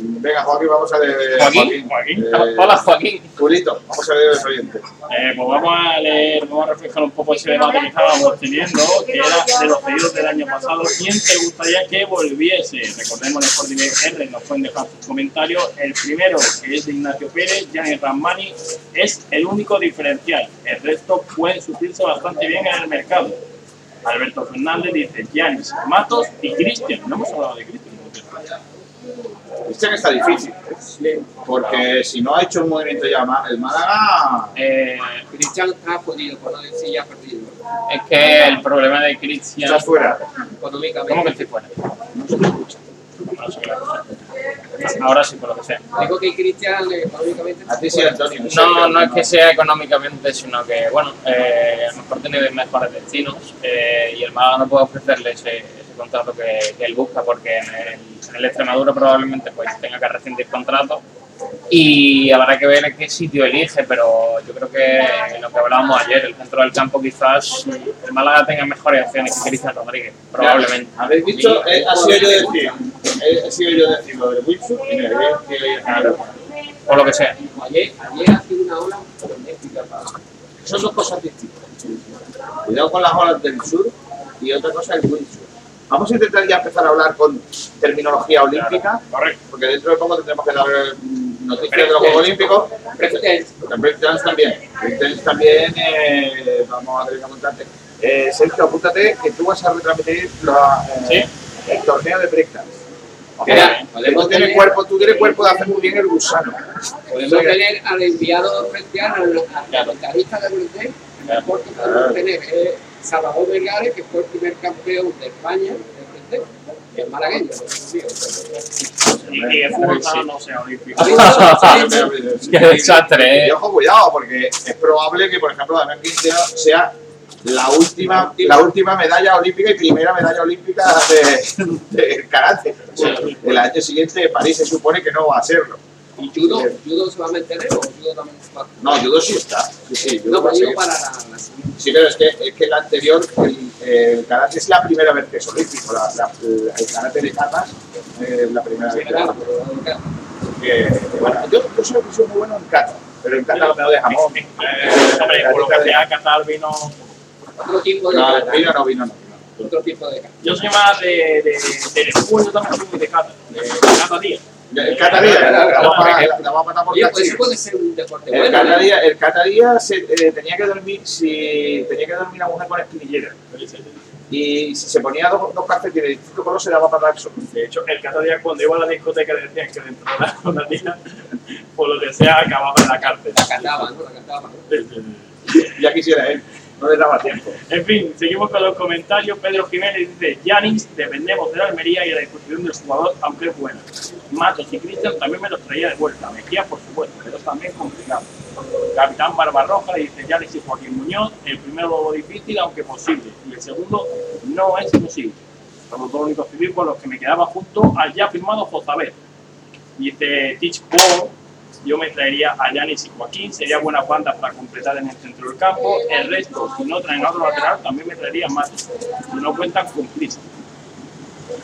Venga, Joaquín, vamos a leer. Joaquín, Joaquín. Eh, Hola, Joaquín. Julito, vamos a leer el oyente. Eh, pues vamos a leer, vamos a reflejar un poco ese debate que estábamos teniendo, que era de los pedidos del año pasado. ¿Quién te gustaría que volviese? Recordemos en Sporting R, nos pueden dejar sus comentarios. El primero, que es de Ignacio Pérez, Gianni Ramani, es el único diferencial. El resto pueden suplirse bastante bien en el mercado. Alberto Fernández dice Giannis, Matos y Cristian. No hemos hablado de Cristian. Cristian está difícil, porque si no ha hecho un movimiento ya el Málaga. Eh, Cristian está jodido, por no decir ya perdido, es que el problema de Cristian. Está fuera. económicamente. ¿Cómo que estoy fuera? No se me escucha. no sé qué cosa. Ahora sí, por lo que sea. Digo que Cristian eh, económicamente... A ti sí, Antonio. No, no es que sea económicamente, sino que, bueno, eh, a lo mejor tiene mejores destinos eh, y el Málaga no puede ofrecerle ese contrato que, que él busca porque en el, en el Extremadura probablemente pues tenga que rescindir contrato y habrá que ver qué sitio elige, pero yo creo que en lo que hablábamos ayer, el centro del campo quizás el Málaga tenga mejores opciones que Cristian Rodríguez, probablemente. Habéis dicho, eh, ha sido yo decir, eh, ha sido yo decir lo de Wilson y me habéis que Claro. O lo que sea. Ayer, ayer ha sido una ola magnífica. Son dos cosas distintas. Cuidado con las olas del sur y otra cosa el windsurf. Vamos a intentar ya empezar a hablar con terminología olímpica, Correcto. porque dentro de poco tendremos que dar mm, noticias de los Juegos Olímpicos. Breakdance. También. Breakdance también, eh, vamos a tener que contarte. Eh, Sergio, apúntate que tú vas a retransmitir la, eh, el torneo de breakdance. Podemos tú tienes cuerpo, tú tienes cuerpo de hacer muy bien el gusano. podemos tener al enviado especial, al comentarista de Breakdance, el deporte podemos tener Salvador Vergara, que fue el primer campeón de España de Breakdance, que es malagueño. Y, y el fútbol no sea olímpico. Qué desastre, Y ¿eh? ojo, cuidado, porque es probable que, por ejemplo, Damián Quintero sea la última, la última medalla olímpica y primera medalla olímpica de, del karate. El año siguiente París se supone que no va a serlo. Y judo, judo solamente debo, judo también se va. No, judo sí está. Sí, sí, judo No, va a pero para la, la. Sí, pero es que, es que el anterior, el, el karate es la primera vez que es olímpico. La, la- el karate de katas es la primera vez que es que- bueno, yo, yo soy, soy muy bueno en kata, pero en kata no de jamón. Eh, hombre, por lo que sea, Qatar vino. Otro tipo de No, kata, vino no, vino no. vino. otro tipo de kata. Yo soy más de, de, del fútbol, yo también soy muy de Qatar. De, de Qatar día. El kata día, la vamos a- matar por Oye, pues eso puede ser un deporte El bueno. cada ¿no? día, el cada día se, eh, tenía que dormir, si tenía que dormir la mujer con espinillera. Y si se ponía dos, dos calcetines de distinto color se daba para dar sol. De hecho, el Qatar día, cuando iba a la discoteca, le decían que dentro de la, una tía, por lo que sea, acababa en la cárcel. La cantaba, ¿no? La cantaba. Ya quisiera él, no le daba tiempo. En fin, seguimos con los comentarios. Pedro Jiménez dice: Yanis, dependemos de la Almería y de la disposición del jugador, aunque es buena. Matos y Cristian también me los traía de vuelta. Mejía, por supuesto, pero también complicado. Capitán Barbarroja dice: Yanis y Joaquín Muñoz. El primero difícil, aunque posible. Y el segundo no es posible. Son los dos únicos civiles con los que me quedaba junto al ya firmado Jozabel. Dice Teach Paul, yo me traería a Yanis y Joaquín, sería buena banda para completar en el centro del campo. El resto, si no traen a otro lateral, también me traería más. Si no cuentan con Cristo.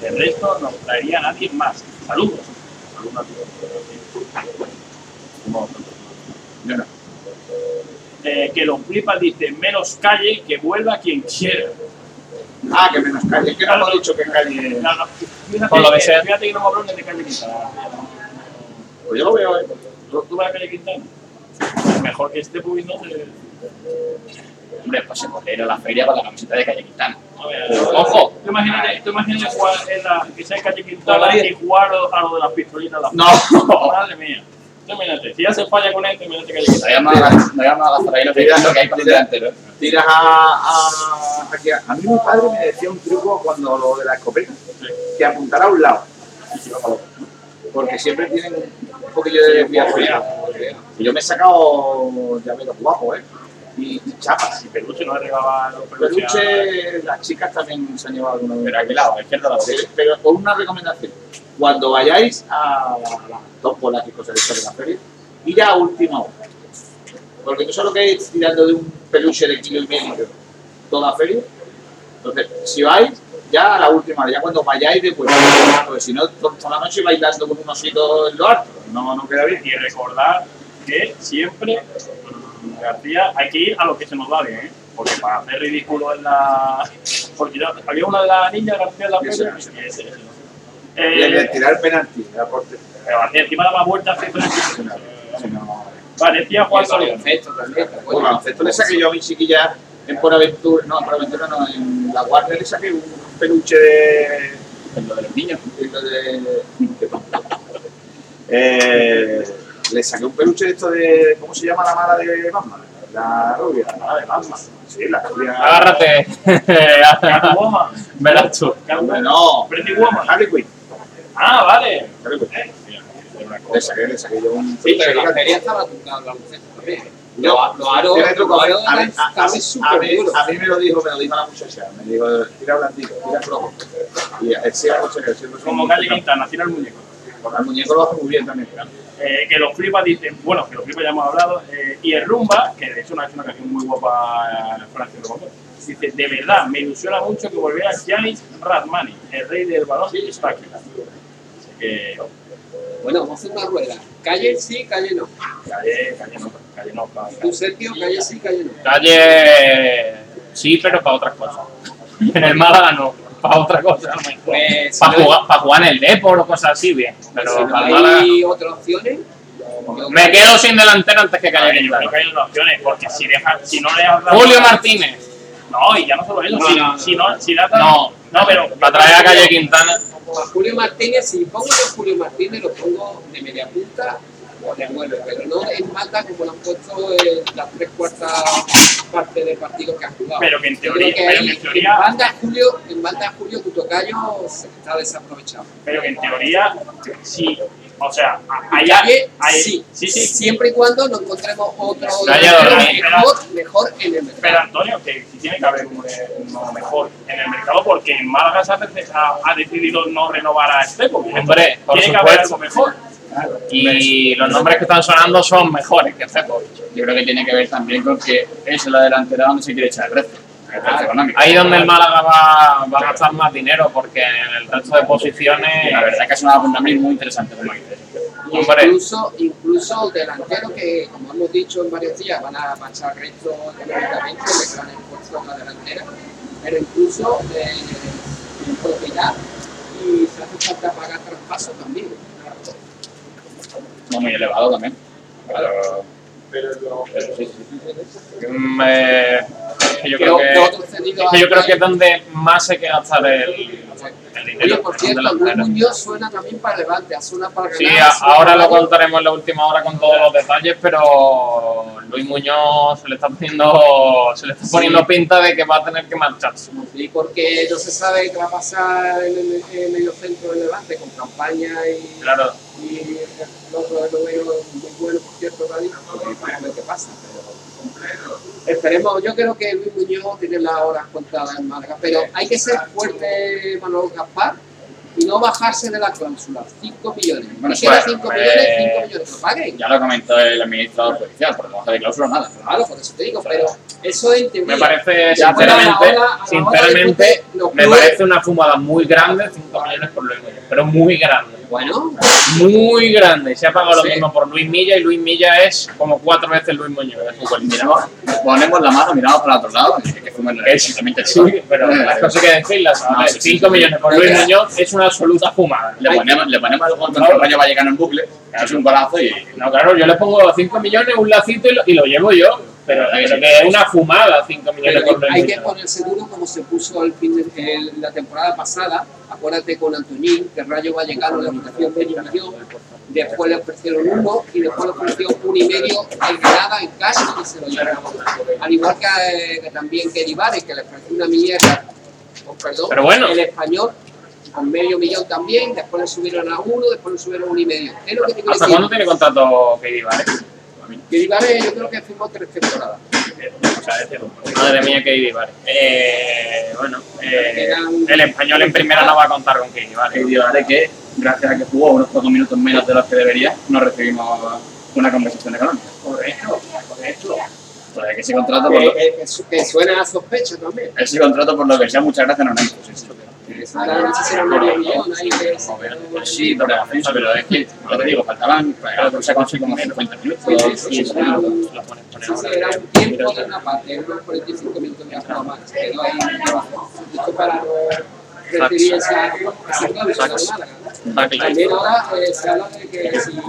El resto no traería a nadie más. Saludos. Saludos a. Eh, que los flipas dicen menos calle, que vuelva quien quiera. Ah, que menos calle. Que no hemos dicho que calle. No, no, Fíjate, Por lo que que- sea. fíjate que no me hablo de calle. Pues yo lo veo, ¿eh? ¿Tú tú vas a calle Quintana? Mejor que este pubis no se... Hombre, pues se podría ir a la feria con la camiseta de Calle Quintana. Ojo. Tú imagínate, tú imagínate jugar en la, que sea en calle Quintana y jugar a lo de las pistolitas. Las No. Madre mía. Imagínate, si ya se falla con esto, imagínate calle Quintana. No vayamos a- no vayamos a gastar ahí lo que hay por el delantero. Tiras a, a, aquí a, mí mi padre me decía un truco cuando lo de la escopeta, que apuntara a un lado, Y si va para otro. Porque siempre tienen un poquillo de desviación. Y yo me he sacado llaveros guapos, ¿eh? Y chapas. Si peluche no le regaba los peluches. Peluche, las chicas también se han llevado alguna vez. Pero a qué lado, a la izquierda la derecha. Pero con una recomendación. Cuando vayáis a las dos bolas y cosas de la feria, ir a última hora. Porque tú sabes lo que es tirando de un peluche de kilo y medio toda la feria. Entonces, si vais, ya a la última ya cuando vayáis de vuelta. Porque si no, to- toda la noche vais dando con un osito en lo alto. No, no queda bien. Y recordar que siempre, mm, García, hay que ir a lo que se nos da bien, ¿eh? Porque para hacer ridículo en la. Porque yo- había una de las niñas García en la feria. ese. y el Eh, tirar penalti, era por pero García encima daba vueltas Vale, decía Juan Solís. baloncesto también, baloncesto le saqué yo a mi chiquilla en Buenaventura, no, en Buenaventura no, en La Guardia le saqué un peluche de, En lo de los niños. de, lo de- eh, le saqué un peluche de esto de, ¿cómo se llama la mala de Batman? La rubia, la mala de Batman. Sí, la rubia. Agárrate. Catwoman. Hombre, no, Pretty Woman. Harley Quinn. Ah, vale. Creo que Le saqué, le saqué yo un. Sí, pero la feria estaba la baloncesto también. No, Los aros, A mí, me lo dijo, me lo dijo la muchacha. Me dijo, tira blandito, tira flojo. Y siempre es Como Calle Quintana, tira el muñeco. Porque el muñeco lo hace muy bien también. Eh, que los flipas dicen, bueno, que los flipas ya hemos hablado, eh, y el Rumba, que de hecho no es una canción muy guapa Francia Robocop, dice, de verdad, me ilusiona mucho que volviera Giannis Radmani, el rey del balón, está aquí. Así que, Bueno, vamos a hacer una rueda. Calle sí, calle no. calle, calle no, calle no, calle. Tú, Sergio, calle sí, calle no. Calle sí, pero para otras cosas. En el Málaga no, para otra cosa. Pues, si Para no- jugar, para jugar en el Depor o cosas así, bien. Pero si no para el Málaga hay otras opciones, yo- Me quedo sin delantero antes que Calle yo creo que hay otras opciones, porque si, deja, si no le. Julio Martínez. No, y ya no solo eso, No, si, no, no. si no, si dado... No, no, pero... Para traer a Calle Quintana. A Julio Martínez, si pongo a Julio Martínez, lo pongo de media punta o de nueve, pero no en banda como lo han puesto en las tres cuartas partes del partido que ha jugado. Pero que en teoría, pero ahí, que en teoría, en banda Julio, en banda Julio Tutocayo se está desaprovechado. pero que en teoría, sí, o sea, allá, ahí, sí, sí, sí, siempre y cuando no encontremos otro mejor, mejor en el Pero mercado. Antonio, que si tiene que haber uno, uno mejor en el mercado, porque en Málaga se ha, ha- ha decidido no renovar a Estepo. Hombre, por tiene que haber algo mejor. Y los nombres que están sonando son mejores que Cepo. Yo creo que tiene que ver también con que es la delantera donde se quiere echar el resto. Ahí donde el Málaga va, va a gastar más dinero, porque en el resto de posiciones. La verdad que es una también muy interesante, como dices. Incluso, incluso delanteros que, como hemos dicho en varios días, van a marchar resto económicamente, le gran esfuerzo en la delantera, pero incluso de, de propiedad y se hace falta pagar traspaso también. No muy elevado también. Pero, pero sí, sí. mm, eh, que yo creo que es que yo a- creo que es donde más hay que gastar el, el dinero. Oye, por cierto, Luis. Muñoz suena también para Levante, hace una para Sí, ahora lo contaremos en la última hora con todos los detalles, pero Luis Muñoz se le está poniendo, se le está poniendo pinta de que va a tener que marcharse. Sí, porque no se sabe qué va a pasar en el, en el medio centro del Levante con campaña y, Claro, y el otro lo veo muy bueno, por cierto, David, y ver qué pasa. Pero esperemos, yo creo que Luis Muñoz tiene las horas contadas en Málaga, pero hay que ser fuerte, Manolo Gaspar, y no bajarse de la cláusula. 5 millones. Bueno, Si bueno, 5 eh, millones, 5 millones, lo paguen. Ya lo comentó el administrador judicial, porque no de cláusula nada. Claro, por eso te digo, pero eso en teoría. me parece, la sinceramente, hora- hora sinceramente, me parece una fumada muy grande, 5 millones por Luis Muñoz, pero muy grande. Bueno, Muy grande. Se ha pagado Sí. lo mismo por Luis Milla y Luis Milla es como cuatro veces Luis Muñoz de futbolista. Miramos, ponemos la mano, miramos para otro lado que fumen Es- Sí, pero las cosas que decirlas. A No, ver, sí, sí, 5 sí. millones por Luis Muñoz es una absoluta fumada. Le ponemos, le ponemos el gol contra el Rayo Vallecano en bucle, es un golazo y No, claro, yo le pongo 5 millones, un lacito y lo, y lo llevo yo. Pero, que es una fumada 5 millones Pero por hay que ponerse duro como se puso el fin de, el- la temporada pasada. Acuérdate con Antoñín, que Rayo Vallecano le ofreció medio millón, después le ofrecieron uno y después le ofreció un y medio en Granada, en cash y se lo llevaron. Al igual que, eh, que también que que le ofreció una mierda, oh, perdón, Pero bueno. el español con medio millón también, después le subieron a uno, después le subieron a un y medio. Es lo que te quiero ¿Hasta cuándo tiene contrato? Que Divares yo creo que firmó tres temporadas. Madre mía, Katie Vale. Eh, bueno, eh, el español en primera no va a contar con que de que gracias a que jugó unos pocos minutos menos de los que debería, no recibimos una conversación económica. Correcto, correcto. Pues que contrato, por lo, Que, que, su- que suena a sospecha también. ese contrato por lo que sea, muchas gracias, no lo. Sí, sí. Ahora no sé si era medio millón, ahí que Pues sí, pero, pero es que, te digo, faltaban, claro, se ha conseguido como 50 minutos. Sí, sí, sí, Sí, era un- Lo pones, pones sí, sí, ahora. era un tiempo de una parte, unos 45 minutos de jugado más. Se quedó ahí debajo. Esto para no recibir esa, esa cláusula También ahora eh, se habla de que si eh,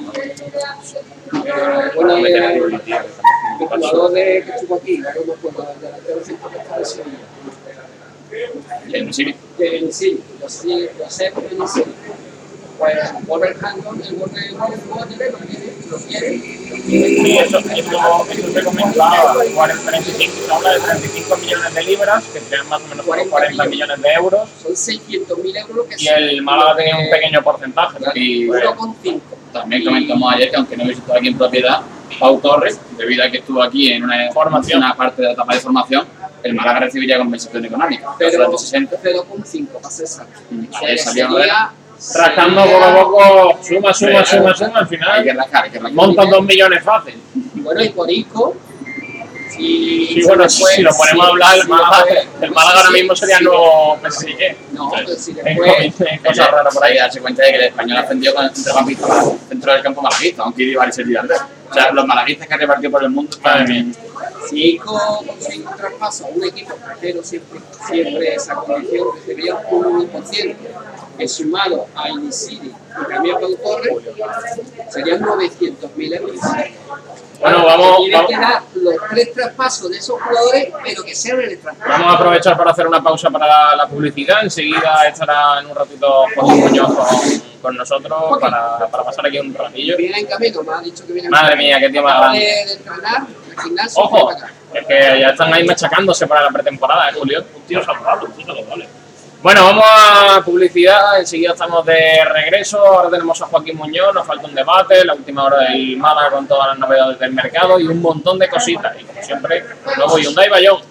bueno, el, jugador de, que estuvo aquí, no me acuerdo, el delantero centro que está de Sevilla, En sí, lo Pues Wolverhampton, el Wolverhampton lo que tiene lo quieren. Sí, eso, eso, eso se comentaba. 40, 35, se habla de 35 millones de libras, que serían más o menos unos 40 millones de euros. Son 600.000 euros que Y el Málaga tenía un pequeño porcentaje. ¿no? Y 1,5. también comentamos ayer que aunque no hubiese estado aquí en propiedad, Pau Torres, debido a que estuvo aquí en una, Formación. una parte de la etapa de formación, el Málaga recibiría compensación económica. Pero Durante 60. 0,5 para exacto. Mm, Ayer salió sería- Rascando poco a poco, suma, suma, suma, suma, al Hay que final rascar, hay que rascar. montan dos millones fácil. Bueno, y por Sí, bueno, si lo ponemos a hablar, el Málaga, el ahora mismo sería el nuevo PSG. No, pero si cosas raras por ahí. darse cuenta de que el español ascendió con el para el centro del campo malaguista, aunque iba a ser Giraldez. O sea, los malaguistas que ha repartido por el mundo están mía. Si consigue un traspaso a un equipo extranjero, siempre, siempre esa condición que sería un 1%, que sumado a Inicidi y también a Pau Torres, serían 900.000 euros. Bueno, vamos, Tienen vamos, que dar los tres traspasos de esos jugadores, pero que sean el traspaso. vamos a aprovechar para hacer una pausa para la, la publicidad. Enseguida estará en un ratito Joaquín Muñoz con, con nosotros para, para pasar aquí un ratillo. Viene en camino, me ha dicho que viene en Madre camino. mía, qué tío más grande. de, de entrenar en el gimnasio. Ojo, es que ya están ahí machacándose para la pretemporada, ¿eh, Julio? Un tío saludable, un tío saludable. Bueno, vamos a publicidad, enseguida estamos de regreso, ahora tenemos a Joaquín Muñoz, nos falta un debate, la última hora del Málaga con todas las novedades del mercado y un montón de cositas. Y como siempre, el nuevo Hyundai Bayón.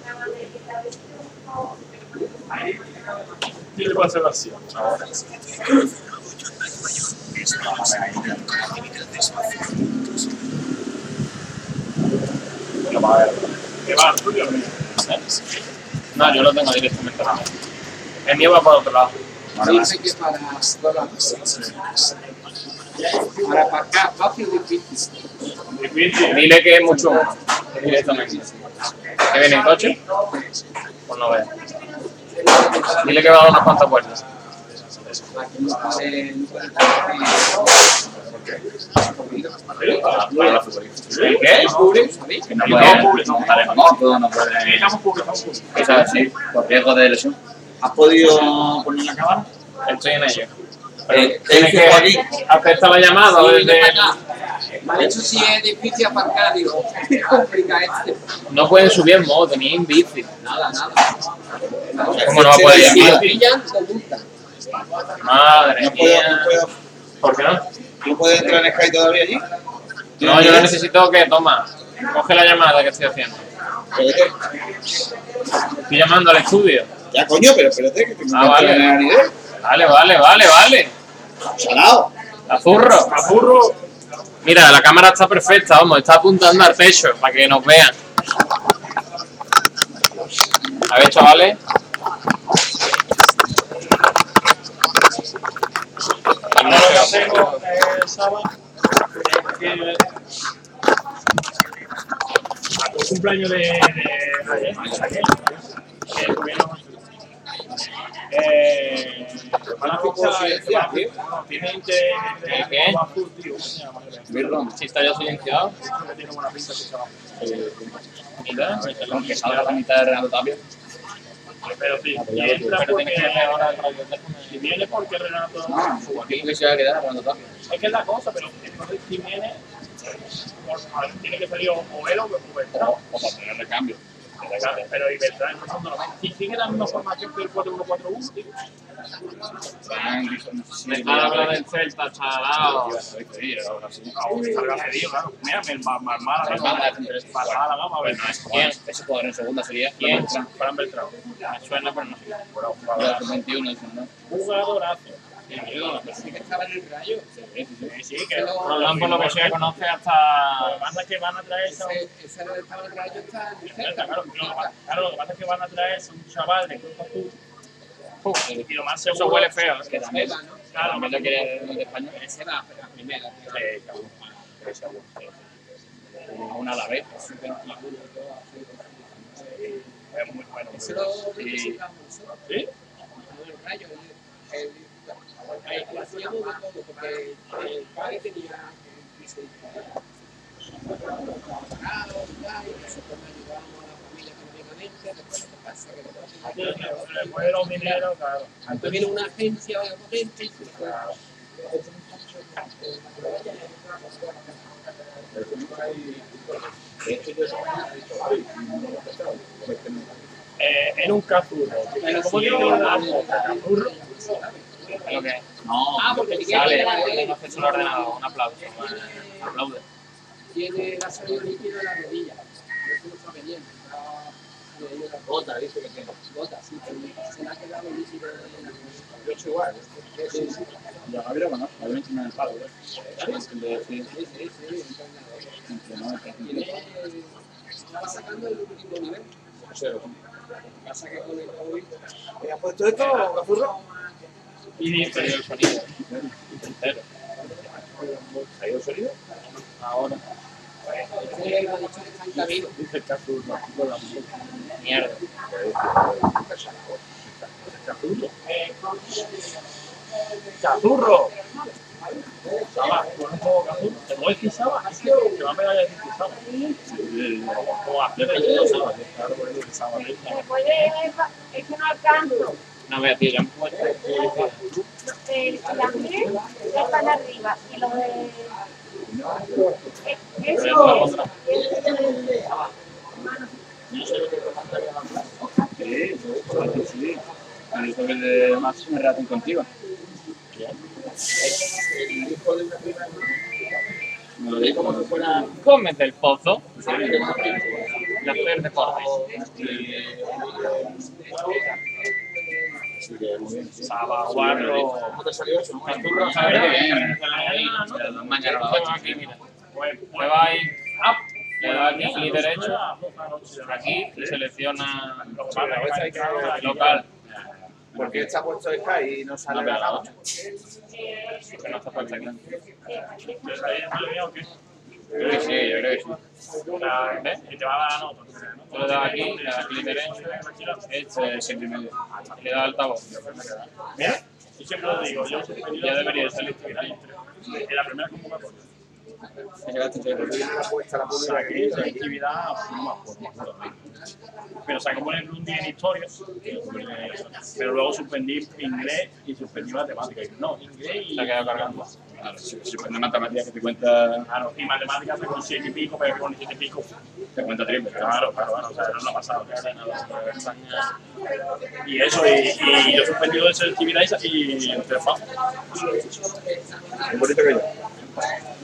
Tiene conservación. Lo va a ver. ¿Qué va, Julio? No, yo lo tengo directamente en la mesa. El mío va por otro lado. Dice que para, para aparcar va ser difícil. Difícil. Dile que es mucho uno, directamente. ¿Que viene en coche? Pues no vea. Dile que va a dar unas cuantas vueltas. Para, para. ¿El qué? No puede, no, no Sí, puede. por riesgo de lesión. ¿Has podido poner la cámara? Estoy en ello. Eh, Tiene dice que Joaquín. aceptar la llamada Sí, desde... ha dicho si es difícil aparcar, digo, es complicado este. No pueden subir en moto ni en bici. Nada, nada. ¿Cómo no va a poder multan. Madre No puedo, mía. no puedo, ¿Por qué no? no puedo entrar en Sky todavía allí. No, yo necesito que, toma, coge la llamada que estoy haciendo. Espérate. Estoy llamando al estudio. Ya, coño, pero espérate, que tengo Ah, que vale. la idea. Vale, vale, vale, vale. Salado. Azurro. Apurro. Mira, la cámara está perfecta, vamos, está apuntando al techo para que nos vean. A ver, chavales. Que hacemos, eh, Saba, es que a tu cumpleaños de, de, de eh, este ¿Qué, si está ya silenciado. Pero sí, Ah, es que es la cosa, pero si viene, por- tiene que salir o o él o Beltrán. O, o para tener recambio. Pero y Beltrán empezando la Si sigue la misma formación que el 4-1-4-1, tío. Van, no sé si Dejar hablar del Celta, chalao. Aún salga cedido, claro. Mira, el Mar- Mar- Málaga, El Málaga es interés. Málaga, vamos a ver. ¿Quién? Ese jugador en segunda sería ¿Quién? Fran Beltrán. Me suena, pero no sé. Ya, son 21, dicen, ¿no? Jugadorazo. Sí que estaba en el rayo. Sí, sí, sí. Sí, sí, que Roland, por lo que se conoce hasta. que van a traer esa- Ese, era el estaba en el rayo, está en Claro, lo que va- claro, lo que pasa es que van a traer es un chaval de Cruz Azul y lo más eso huele feo. Que también. Claro, también lo quería el de España. Ese va, la primera, tío. Sí, cabrón. Sí, seguro, sí. Una a la vez. Es muy bueno. Ese lo necesitamos nosotros. ¿Sí? El rayo, el- el- el- hacíamos de todo, porque el padre tenía a la familia económicamente, después pasa que claro. Viene una agencia Eh, en un cazurro. Que No, Ah, porque te sale al ordenador. Un aplauso. eh, Aplaude. tiene la salido líquido en la rodilla. Eso no sabe bien. Está de la Gota, dice que tiene. gota, sí, se le ha quedado líquido en la rodilla. Yo soy igual. Sí, sí, Ya Javier, bueno, a ver si me el palo, ¿eh? El sí, sí, sí, sí, Tiene, estaba sacando el último nivel. Pasa que con el COVID ¿Me has puesto esto, Cazurro? Y dice el sonido. Entero. ¿Ha ido el sonido? Ahora. ha dicho que. Dice el cazurro. Mierda. Cazurro. ¡Cazurro! Saba, conozco cazurro. ¿Te decir Saba? Que va a pegar a decir Saba. Como hacer el Saba. Claro, por eso el Saba. ¿Me puede, es que no alcanzo. No tío, ya me he puesto. El filambre están arriba y los de. Eh, Pero la Eso. otra. Sí, sí, sí. Me dijo que el de Max me contigo. Una lo dijo como si fuera. Gómez del Pozo. La Fer de Le da aquí clic derecho, aquí y selecciona local. Porque está puesto Sky y no No, sale a la las ocho. Que no está puesta aquí. Creo que sí, yo creo que sí. ¿Ves? Y te va a dar la nota. Tú le das aquí, le das clic derecho, Este es siete y medio. y le das altavoz. Mira, yo siempre lo digo, yo Ya debería salir. En la primera convocatoria. La la Saqué no me acuerdo, me acuerdo. Pero saqué por ejemplo un día en historia, pero luego suspendí inglés y suspendí matemáticas. No, inglés y, Se ha quedado cargando. Claro, si, si pones matemáticas que te cuenta, claro, y matemáticas con siete y pico, pero con siete y pico. te cuenta triple. Claro, claro, claro, o sea, no lo ha pasado. Y eso, y, y yo suspendí lo de selectividad y, interfaz. Un bonito que yo.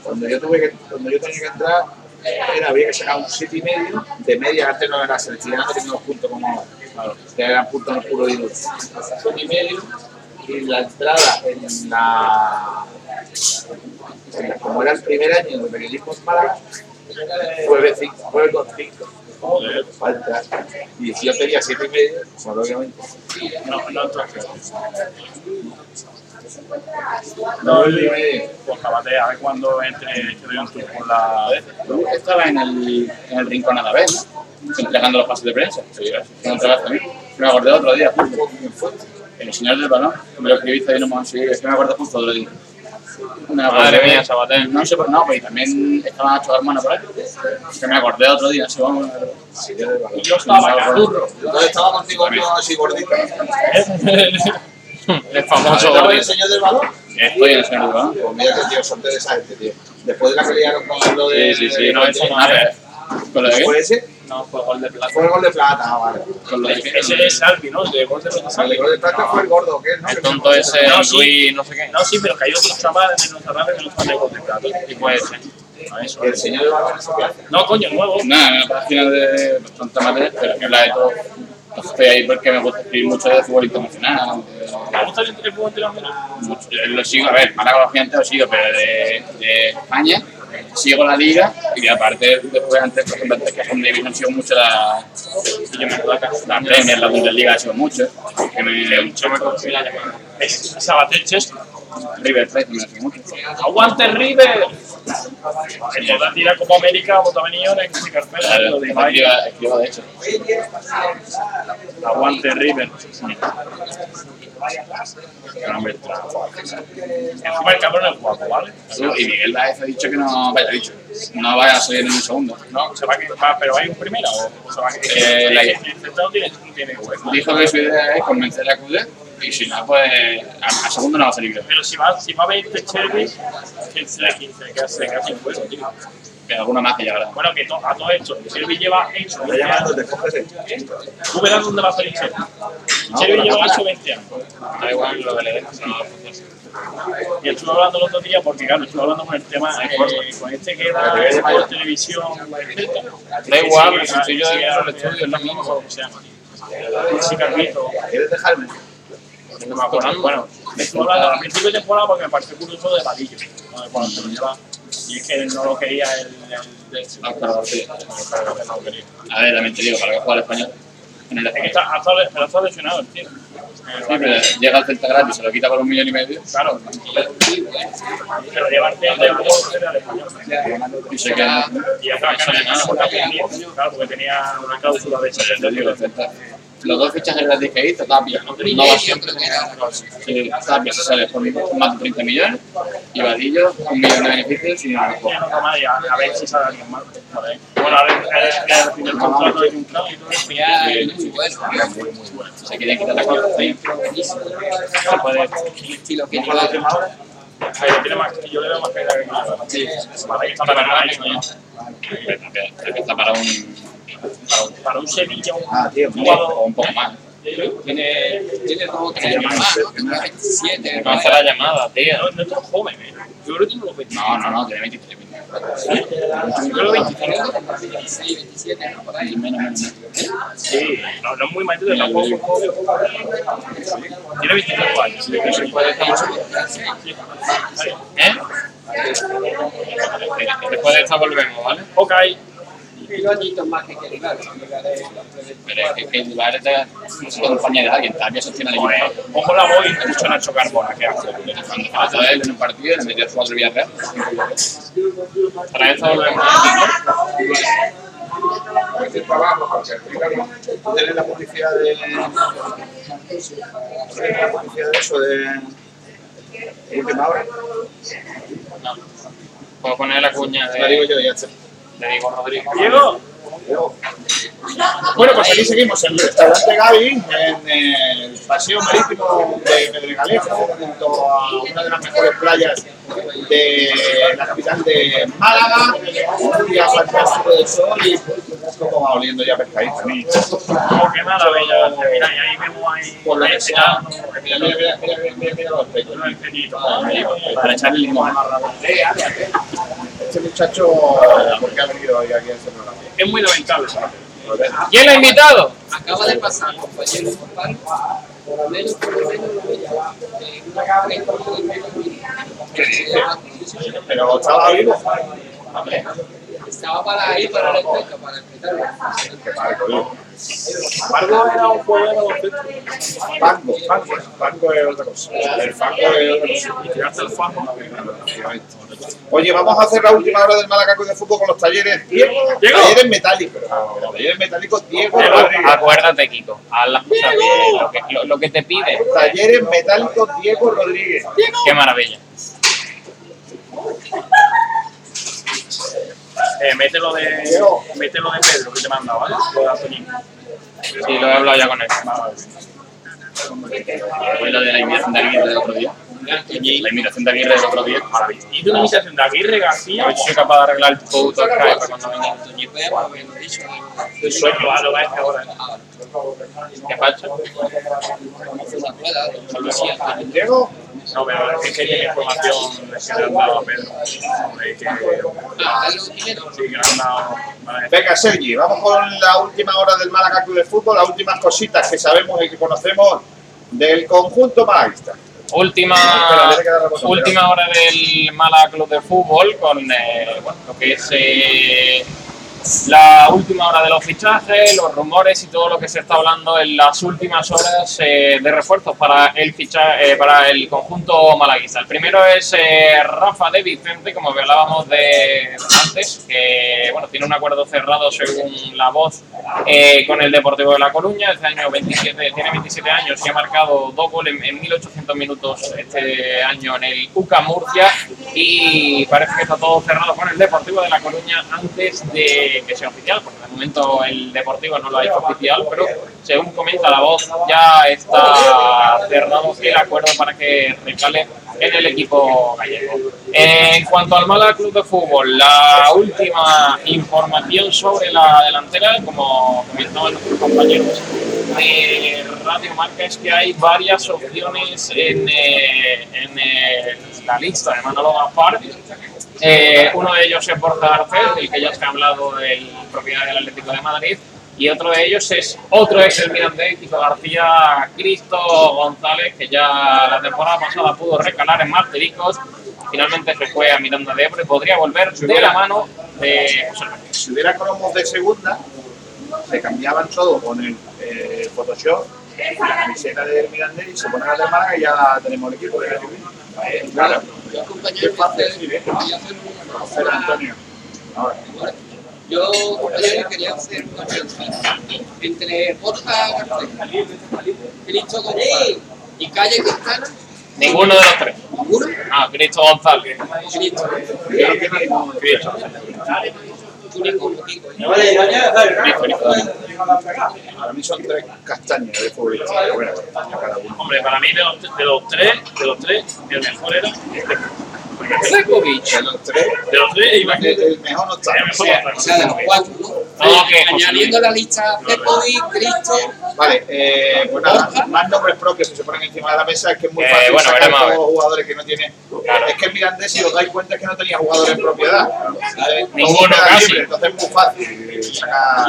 Cuando yo tuve que, cuando yo tenía que entrar, era, había que sacar un 7 y medio de media, antes no era selectividad, no teníamos puntos como ahora. Claro, eran puntos no puro y duro. 7 y medio, y la entrada en la, en la- como era el primer año de periodismo en Málaga, fue de 5, fue con 5. Falta. Y si yo tenía 7 y medio, pues obviamente. No, no entonces. No, el y medio. Pues a ver cuando entre, que doy un tour por la. Tú estabas en el, en el rincón a la vez, ¿no? Entregando los pases de prensa. Sí, ¿no entregaste a mí? Me acordé otro día, justo. El señor del balón, que me lo escribiste y no me conseguí. Es que me acuerdo justo otro día. Me Madre mía, Sabater. No sé, por no, pues también estaban Nacho Hermano por ahí. Que me acordé otro día, sí, vamos. Y yo estaba cazurro. Entonces estaba contigo yo así gordito. El famoso ¿Estaba el gordito. señor del balón? Estoy en el señor del balón. Pues mira que tío, sorte de esa gente, tío. Después de la que liaron con lo de. Sí, sí, sí. no, eso no Ah, es. pero- ¿Con lo de qué? ¿Fue ese? No, fue gol de plata. Fue el gol de plata, ah, vale. Con? Ese es Salvi, ¿no? El de gol de los el Salvi. de gol de plata fue el gordo, ¿qué? ¿No? El tonto ese, No, sí. Luis, no sé qué. No, sí, pero que hay otros chavales de nuestra radio que no están de gol de plata. Y puede ser. A eso. El señor. No, coño, el nuevo. Nada, en la página de bastante material, pero que la de todo. Estoy ahí porque me gusta escribir mucho de fútbol internacional. ¿Te gusta el el fútbol internacional? mucho. Lo sigo, a ver, Málaga gente lo sigo, pero de, de España sigo la liga y aparte después antes, por ejemplo, antes que son División sigo mucho la, la Premier, la Bundesliga sigo mucho. Que me, yo me cogí la llamada. Es Sabater Chesco. River Plate me lo sigo mucho. ¡Aguante River! Entonces tira como América, vota venido en mi carpeta. Claro, Lo de hecho. Aguante River. Encima el cabrón es guapo, ¿vale? y Miguel Baez ha dicho que no vaya dicho, no vaya a salir en un segundo. No, se va a va, pero hay un primera o se va a Eh. Dijo que su idea es convencer a Cudé Y si no, pues a, a segundo no va a salir creo. Pero si va, si va a 20 Chervis, que se le se queda se queda sin juego, tío. Pero alguna más que llegará. Bueno, que to- a todo esto, Chervis lleva hecho 20 llamando, te coges el- Tú verás dónde va a salir Chervis. Chervis lleva hecho 20 años. Da igual lo que le dejas, no Y estuve hablando el otro día porque, claro, estuve hablando con el tema, eh, con este que da por televisión, etcétera. Da igual, pero si estoy yo dentro del estudio, es lo mismo. ¿cómo se llama? Sí, Carlito. ¿Quieres dejarme? No me acuerdo. Bueno, estuve hablando al principio de temporada porque me pareció curioso de Vadillo. ¿no? De cuando se lo lleva. Y es que no lo quería el, el Ah, claro, sí. A ver, también te digo, para que juegue al español. En el español. está, ha estado, pero ha estado lesionado el tío. Sí, pero llega al Celta gratis, se lo quita por un millón y medio Claro. Pero llevarte el de español. y se queda. Y acá claro, porque tenía una cláusula de Te digo, Los dos fichajes gratis que hizo, Tapia, no va siempre. Sí, Tapia se sale por más de 30 millones y Vadillo un millón de beneficios y y a, a ver si sale alguien más. Bueno, a ver, que al final el contrato de Juncker y todo eso. Se quieren quitar la cosa. Se puede. nada. Sí, para ahí está para nada está para un, Para un Sevilla, un Ah, tío. un jugador o un poco más. tiene, tiene dos o tres años más, ¿no? Tiene 27. No hace la llamada, tío. no, no es tan joven, ¿eh? Yo creo que tiene unos 20. No, no, no, tiene 23, 24. Yo creo 25. 26, 27, ¿no? Por ahí. Menos, menos. Sí, no, no es muy mayor, tampoco es joven. Tiene 25 años. Sí. ¿Eh? Después de esta volvemos, ¿vale? Ok. Y dos añitos más que quiere, claro. Pero es que que Dubar es de es compañía de alguien, Tapia sostiene al equipo. Ojo la voy, escucho a Nacho Carbona, que hace. Cuando pasó él en un partido, le metió cuatro Villarreal. Para esta volvemos. ¿Tú tienes la publicidad de. ¿Tienes la publicidad de eso de. última hora? No. Puedo poner la cuña La digo de, yo, ya está. De Diego Rodríguez. Diego, Bueno, pues aquí seguimos en el restaurante Gaby, en el paseo marítimo de Pedregalejo, junto a una de las mejores playas de la capital de Málaga. Un día fantástico de sol y pues, como va oliendo ya pescadito. oh, qué maravilla. Mira, y ahí vemos ahí. Por lo que ese sea. ano, Mira, mira, mira, mira, mira, mira los pequeñito. Para echarle limón. Este muchacho, ¿por qué ha venido hoy aquí a programa? Es muy lamentable, ¿sabes? ¿Quién lo ha invitado? Acaba de pasar, compañero, compadre, por lo menos, por lo menos, lo veía, una cabra y todo el menos, Pero estaba vivo. Estaba para ahí, para el efecto, para respetarlo. Qué mal, Pardo era un juego de baloncesto. Fango, fango, fango es otra cosa. El fango es otra cosa. Y tiraste el fango. Oye, vamos a hacer la última hora del Malacaco de fútbol con los talleres Diego, Diego. talleres metálicos. Talleres metálicos Diego Pero Rodríguez. acuérdate, Kiko, haz las cosas bien, lo que, lo, lo que te pide. Talleres metálicos Diego Rodríguez. Qué maravilla. Eh, mételo de, mételo de Pedro que te manda, ¿vale? Lo de Antonín. Sí, lo he hablado ya con él. Fue lo de la del otro día. La invitación de Aguirre del otro día. Hice una imitación de Aguirre García. A ver si soy capaz de arreglar el puto Skype para cuando venga. El sueño, va, lo va a hacer ahora. ¿Qué pasa? Diego, No, pero es que tiene información que le han dado a Pedro. Que, sí, que le han dado. Vale. venga Sergi, vamos con la última hora del Malacaco de fútbol, las últimas cositas que sabemos y que conocemos del conjunto malaguista. Última, última hora del Málaga Club de Fútbol con eh, bueno, lo que es eh, la última hora de los fichajes, los rumores y todo lo que se está hablando en las últimas horas eh, de refuerzos para el ficha, eh, para el conjunto malaguista. El primero es eh, Rafa de Vicente, como hablábamos de antes, que bueno, tiene un acuerdo cerrado según la voz eh, con el Deportivo de La Coruña. Este año 27, tiene 27 años y ha marcado dos goles en, en 1800 minutos este año en el UCA Murcia y parece que está todo cerrado con el Deportivo de La Coruña antes de que, sea oficial, porque de momento el Deportivo no lo ha hecho oficial, pero según comenta la voz, ya está cerrado el acuerdo para que recale en el equipo gallego. En cuanto al Málaga Club de Fútbol, la última información sobre la delantera, como comentaban nuestros compañeros de Radio Marca, es que hay varias opciones en, eh, en, eh, la lista de Manolo Gaspar. Eh, uno de ellos es Borja Garcés, el que ya se ha hablado del propiedad del Atlético de Madrid, y otro de ellos es otro ex del Mirandés, Kiko García Cristo González, que ya la temporada pasada pudo recalar en Martiricos, finalmente se fue a Miranda de Ebro y podría volver de la mano de José Luis. Si hubiera cromos de segunda, se cambiaban todo con el eh, Photoshop, la camiseta del Mirandés y se ponen a la de Málaga y ya tenemos el equipo. de Eh, Claro, Yo, Qué compañero, fácil, quería sí, ¿eh? hacer una Yo, compañero, quería hacer una pregunta. Entre Borja Garcés, Cristo González y Calle Quintana, Ninguno de los tres. ¿ninguno? Ah, Cristo González. Cristo. Cristo. Cristo. Para mí son tres castañas de futbolistas. Bueno. Hombre, para mí de los, de los tres, de los tres, el mejor era este. Sekovic. De los tres, De los tres, el, imagínate. el mejor no está. Mejor no O sea, de los cuatro, ¿no? No, que José Añadiendo la lista Cepovic, Cristo, Vale, eh, pues nada, más nombres propios que se ponen encima de la mesa es que es muy Eh, fácil bueno, sacar todos los jugadores que no tienen. Claro. Es que el Mirandés, si os dais cuenta, es que no tenía jugadores en propiedad. Todo Ninguno, casi. libre, entonces es muy fácil sacar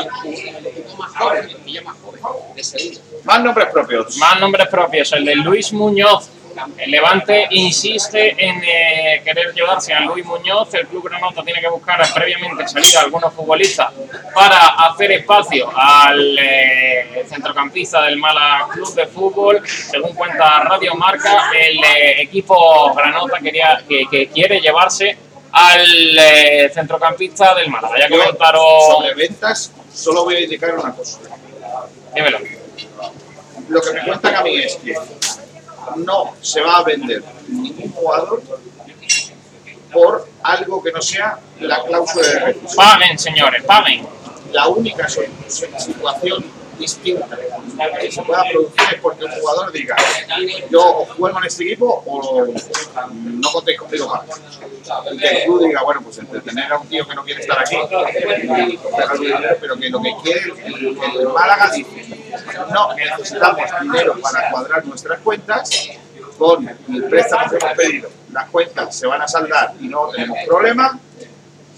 el equipo más joven, el Villa más joven, de segundo. más nombres propios. Más nombres propios, el de Luis Muñoz. El Levante insiste en eh, querer llevarse a Luis Muñoz. El club granota tiene que buscar previamente salir a algunos futbolistas para hacer espacio al eh, centrocampista del Mala Club de Fútbol. Según cuenta Radio Marca, el eh, equipo granota quería, que, que quiere llevarse al centrocampista del Málaga. Ya Yo, comentaron. sobre ventas, solo voy a indicar una cosa. Dímelo. Lo que me cuentan a mí es que no se va a vender ningún jugador por algo que no sea la cláusula de rescisión. Paguen, señores, paguen. la única situación distinta que se pueda producir es porque un jugador diga yo o juego en este equipo o no contéis conmigo más. Y que el club diga, bueno, pues entretener a un tío que no quiere estar aquí, pero que lo que quiere, el, el Málaga dice, no, necesitamos dinero para cuadrar nuestras cuentas, con el préstamo que hemos pedido, las cuentas se van a saldar y no tenemos problema,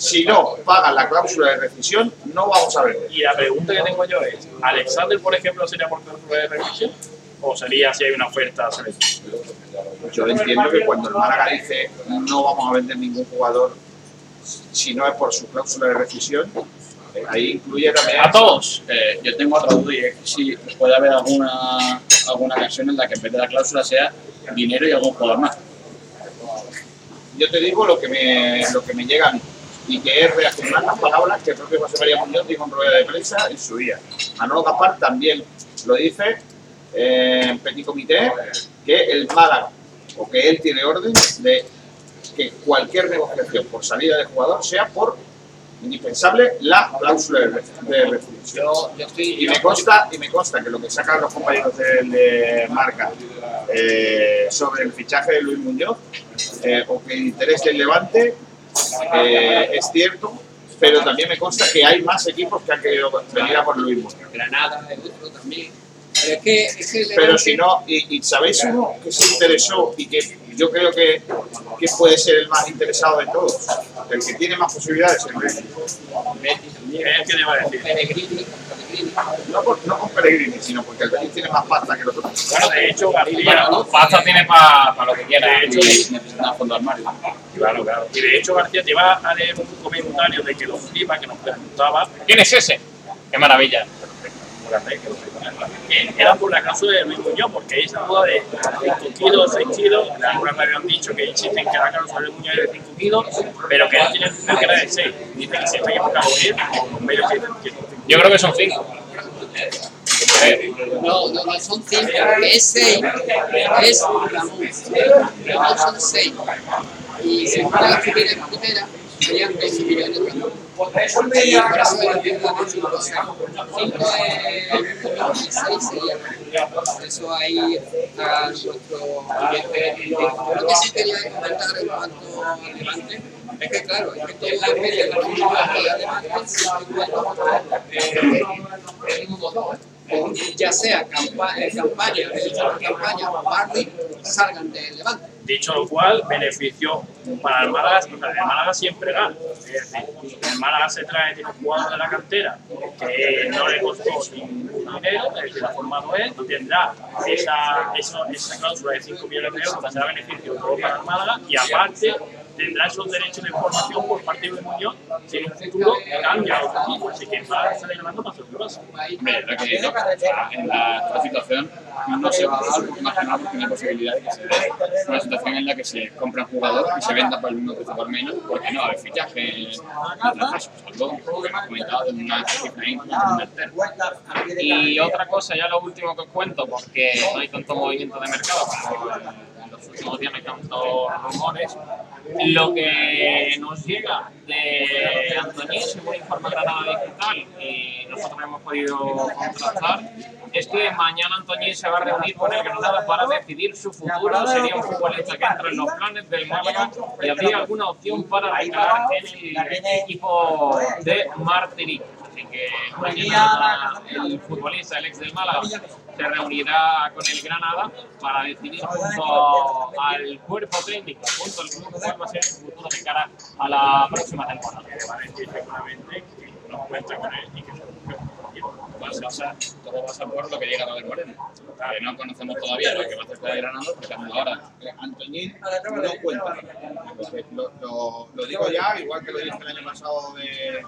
si no pagan la cláusula de rescisión, no vamos a vender. Y la pregunta que tengo yo es, ¿Alexander, por ejemplo, sería por cláusula de revisión? ¿O sería si hay una oferta? Yo entiendo que cuando el Málaga dice no vamos a vender ningún jugador si no es por su cláusula de rescisión, eh, ahí incluye también A todos. Eh, yo tengo otra duda y es que si puede haber alguna, alguna ocasión en la que en vez de la cláusula sea dinero y algún jugador más. Yo te digo lo que me, lo que me llega a mí y que es reaccionar las palabras que el propio José María Muñoz dijo en rueda de prensa en su día. Manolo Gaspar también lo dice eh, en Petit Comité que el Málaga o que él tiene orden de que cualquier negociación por salida de jugador sea por indispensable la cláusula de, de estoy. Y me consta, y me consta que lo que sacan los compañeros de, de marca eh, sobre el fichaje de Luis Muñoz, eh, o que el interés del Levante eh, es cierto, pero también me consta que hay más equipos que han querido venir a por Luis Muñoz. Granada, el otro también. Pero es que, es que el Pero Levante- si no, y, y sabéis uno que se interesó y que yo creo que, que puede ser el más interesado de todos, el que tiene más posibilidades, que te iba a decir. No, por- no con Pellegrini, sino porque el Betis tiene más pasta que los otros. Bueno, de hecho, García, Bueno, pasta tiene para lo que quiera. De hecho, Necesitan fondo armario. claro, claro. Y de hecho, García, te iba a leer un comentario de que los flipa que nos preguntaba ¿Quién es ese? Qué maravilla. Que era por la cláusula de Luis Muñoz, porque esa duda de 5 kilos, 6 kilos, algunas me habían dicho que insisten que la cláusula de Luis Muñoz es de 5 kilos, pero que no tiene creo que era de 6. Dice que siempre hay que buscar bien, con medio que Yo creo que son cinco. No, no, no son cinco, es seis. Es Ramón. Ramón son seis. Y si Málaga que tiene la primera, serían 13 millones de euros. Y el Atlético de 5 5 de 2016 sería. Por eso ahí está nuestro Lo que sí quería comentar en cuanto al Levante es que claro, es que todo depende de la misma de Levante ya sea eh, campaña, campaña o Barney, salgan del Levante. Dicho lo cual, beneficio para el Málaga, el Málaga siempre gana. Es decir, el Málaga se trae, tiene un jugador de la cantera que no le costó ningún dinero, que lo ha formado él, tendrá esa, esa, esa cláusula de 5 millones de euros que será beneficio todo para el Málaga y aparte tendrá esos derechos de información por parte de Muñoz si en un futuro cambia otro equipo. Así que va a estar ganando para sorpresa. Hombre, que en la, esta situación no se va a dar más que nada porque no hay posibilidad de que se dé. Una situación en la que se compra un jugador y se venda por el precio por menos, porque no haber fichaje salvo como hemos comentado de una Y otra cosa, ya lo último que os cuento, porque no hay tanto movimiento de mercado como los últimos días no hay tantos rumores, lo que nos llega de Antonio, según informa Granada Digital, y nosotros hemos podido contrastar, es que mañana Antonio se va a reunir con el Granada para decidir su futuro. Sería un futbolista que entra en los planes del Málaga y habría alguna opción para recalar en el equipo de Martinique. Así que mañana el futbolista, el ex del Málaga, se reunirá con el Granada para decidir junto al cuerpo técnico, junto al club, cuál va a ser su futuro de cara a la próxima temporada. seguramente que no cuenta con él y que o sea, todo pasa por lo que llega a ver Moreno. Que no conocemos todavía lo que va a hacer de Granada, porque ahora Antoñín no cuenta. Lo, lo, lo digo ya, igual que lo dije el año pasado de,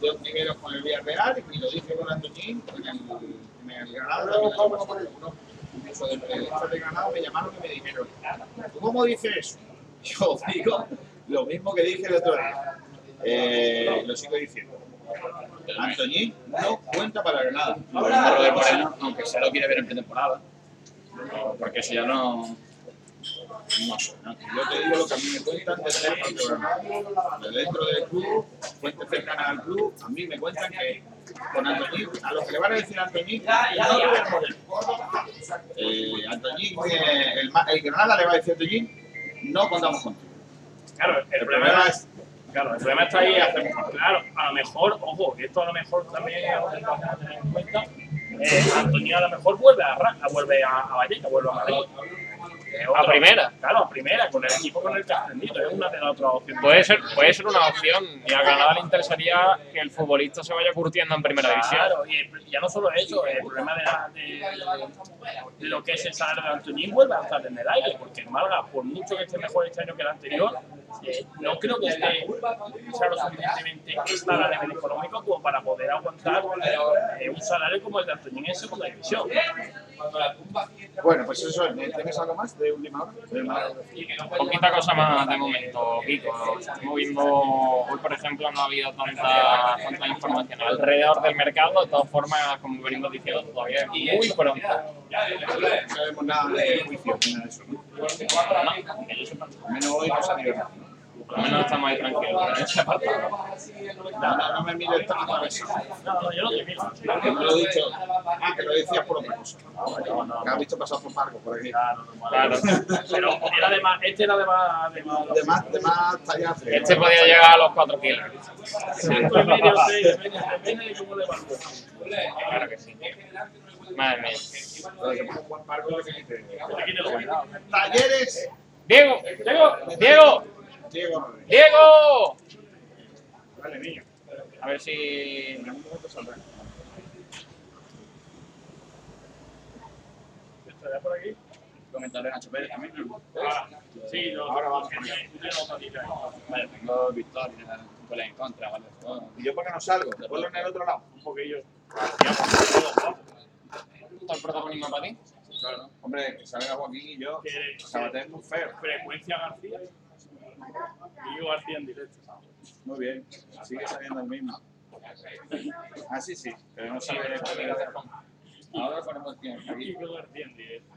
de Ontiveros con el Villarreal, y lo dije con Antoñín en el, en el Granada. el año pasado, unos- Incluso del de Granada me llamaron y me dijeron, ¿tú cómo dices eso? Yo digo lo mismo que dije el otro día. Eh, lo sigo diciendo. Antoñín no cuenta para Granada. Moreno, aunque se lo quiere ver en pretemporada, porque eso ya no. No sé, ¿no? Yo te digo lo que a mí me cuentan de. De dentro del club, fuentes cercanas al club, a mí me cuentan que con Antoñín, a lo que le van a decir a Antoñín, no lo vemos del eh, Antoñín, eh, el, el Granada le va a decir a Antoñín, no contamos contigo. Claro, el, El problema es. Claro, el problema está ahí. Claro, a lo mejor, ojo, que esto a lo mejor también es algo que vamos a tener en cuenta. Eh, Antonio a lo mejor vuelve a, Ra- vuelve a, a Vallecas, vuelve a Madrid. A primera. Claro, a primera, con el equipo con el que ha ascendido. Es una de las otras opciones. Puede ser, puede ser una opción y a Granada le interesaría que el futbolista se vaya curtiendo en primera división. Claro, y el- ya no solo eso, el problema de, la- de, de lo que es el salario de Antoñín vuelve a estar en el aire, porque el Málaga, por mucho que esté mejor este año que el anterior, eh, no creo que esté sea, lo suficientemente estable a nivel económico como para poder aguantar eh, un salario como el de Antoñín en segunda división. Bueno, pues eso, ¿tienes algo más de última hora? Poquita cosa más de momento, Kiko. Estamos viendo, hoy por ejemplo no ha habido tanta, tanta información alrededor del mercado, de todas formas, como venimos diciendo, todavía es muy pronto. No sabemos nada de juicio nada de eso, ¿no? Menos hoy no se ha divertido. Por lo menos estamos ahí tranquilos en ese apartado. No, no, no me mires tan atravesado. No, no, yo no te miro. Que no lo he dicho. Ah, que lo decías por otra cosa. Que has visto pasar por Marco por aquí. Claro, no, Claro. Pero era de más, este era de más, de más, De más, de más tallaje. Este podía llegar a los 4 kilos. cinco y medio, seis, depende, de cómo le va. Claro que sí. Madre mía. A. Talleres. Diego, Diego, Diego, Diego. Diego. Vale, niño. A ver si En algún momento saldrá. ¿Estará por aquí? Comentaré a Nacho Pérez también. Ah, sí, no, Ahora vamos tita ahí. Vale, tengo victoria, goles en contra, ¿vale? Todo. ¿Y yo por qué no salgo? Ponlo en el otro lado. Un poquillo. ¿Está el protagonismo para ti? Claro. Hombre, que salga Joaquín y yo. Que- Sabater es muy feo. Frecuencia García. Diego García en directo. Muy bien. Sigue saliendo el mismo. Ah, sí, sí. Pero no sabe. Ahora ponemos tiempo aquí. Diego García en directo.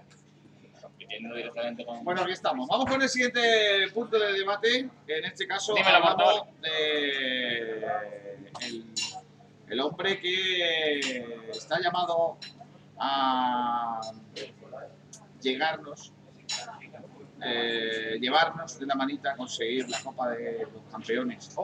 compitiendo directamente con. Bueno, aquí estamos. Vamos con el siguiente punto de debate. que En este caso Dímelo, hablamos de el, el hombre que está llamado a llegarnos, eh, llevarnos de la manita a conseguir la Copa de los Campeones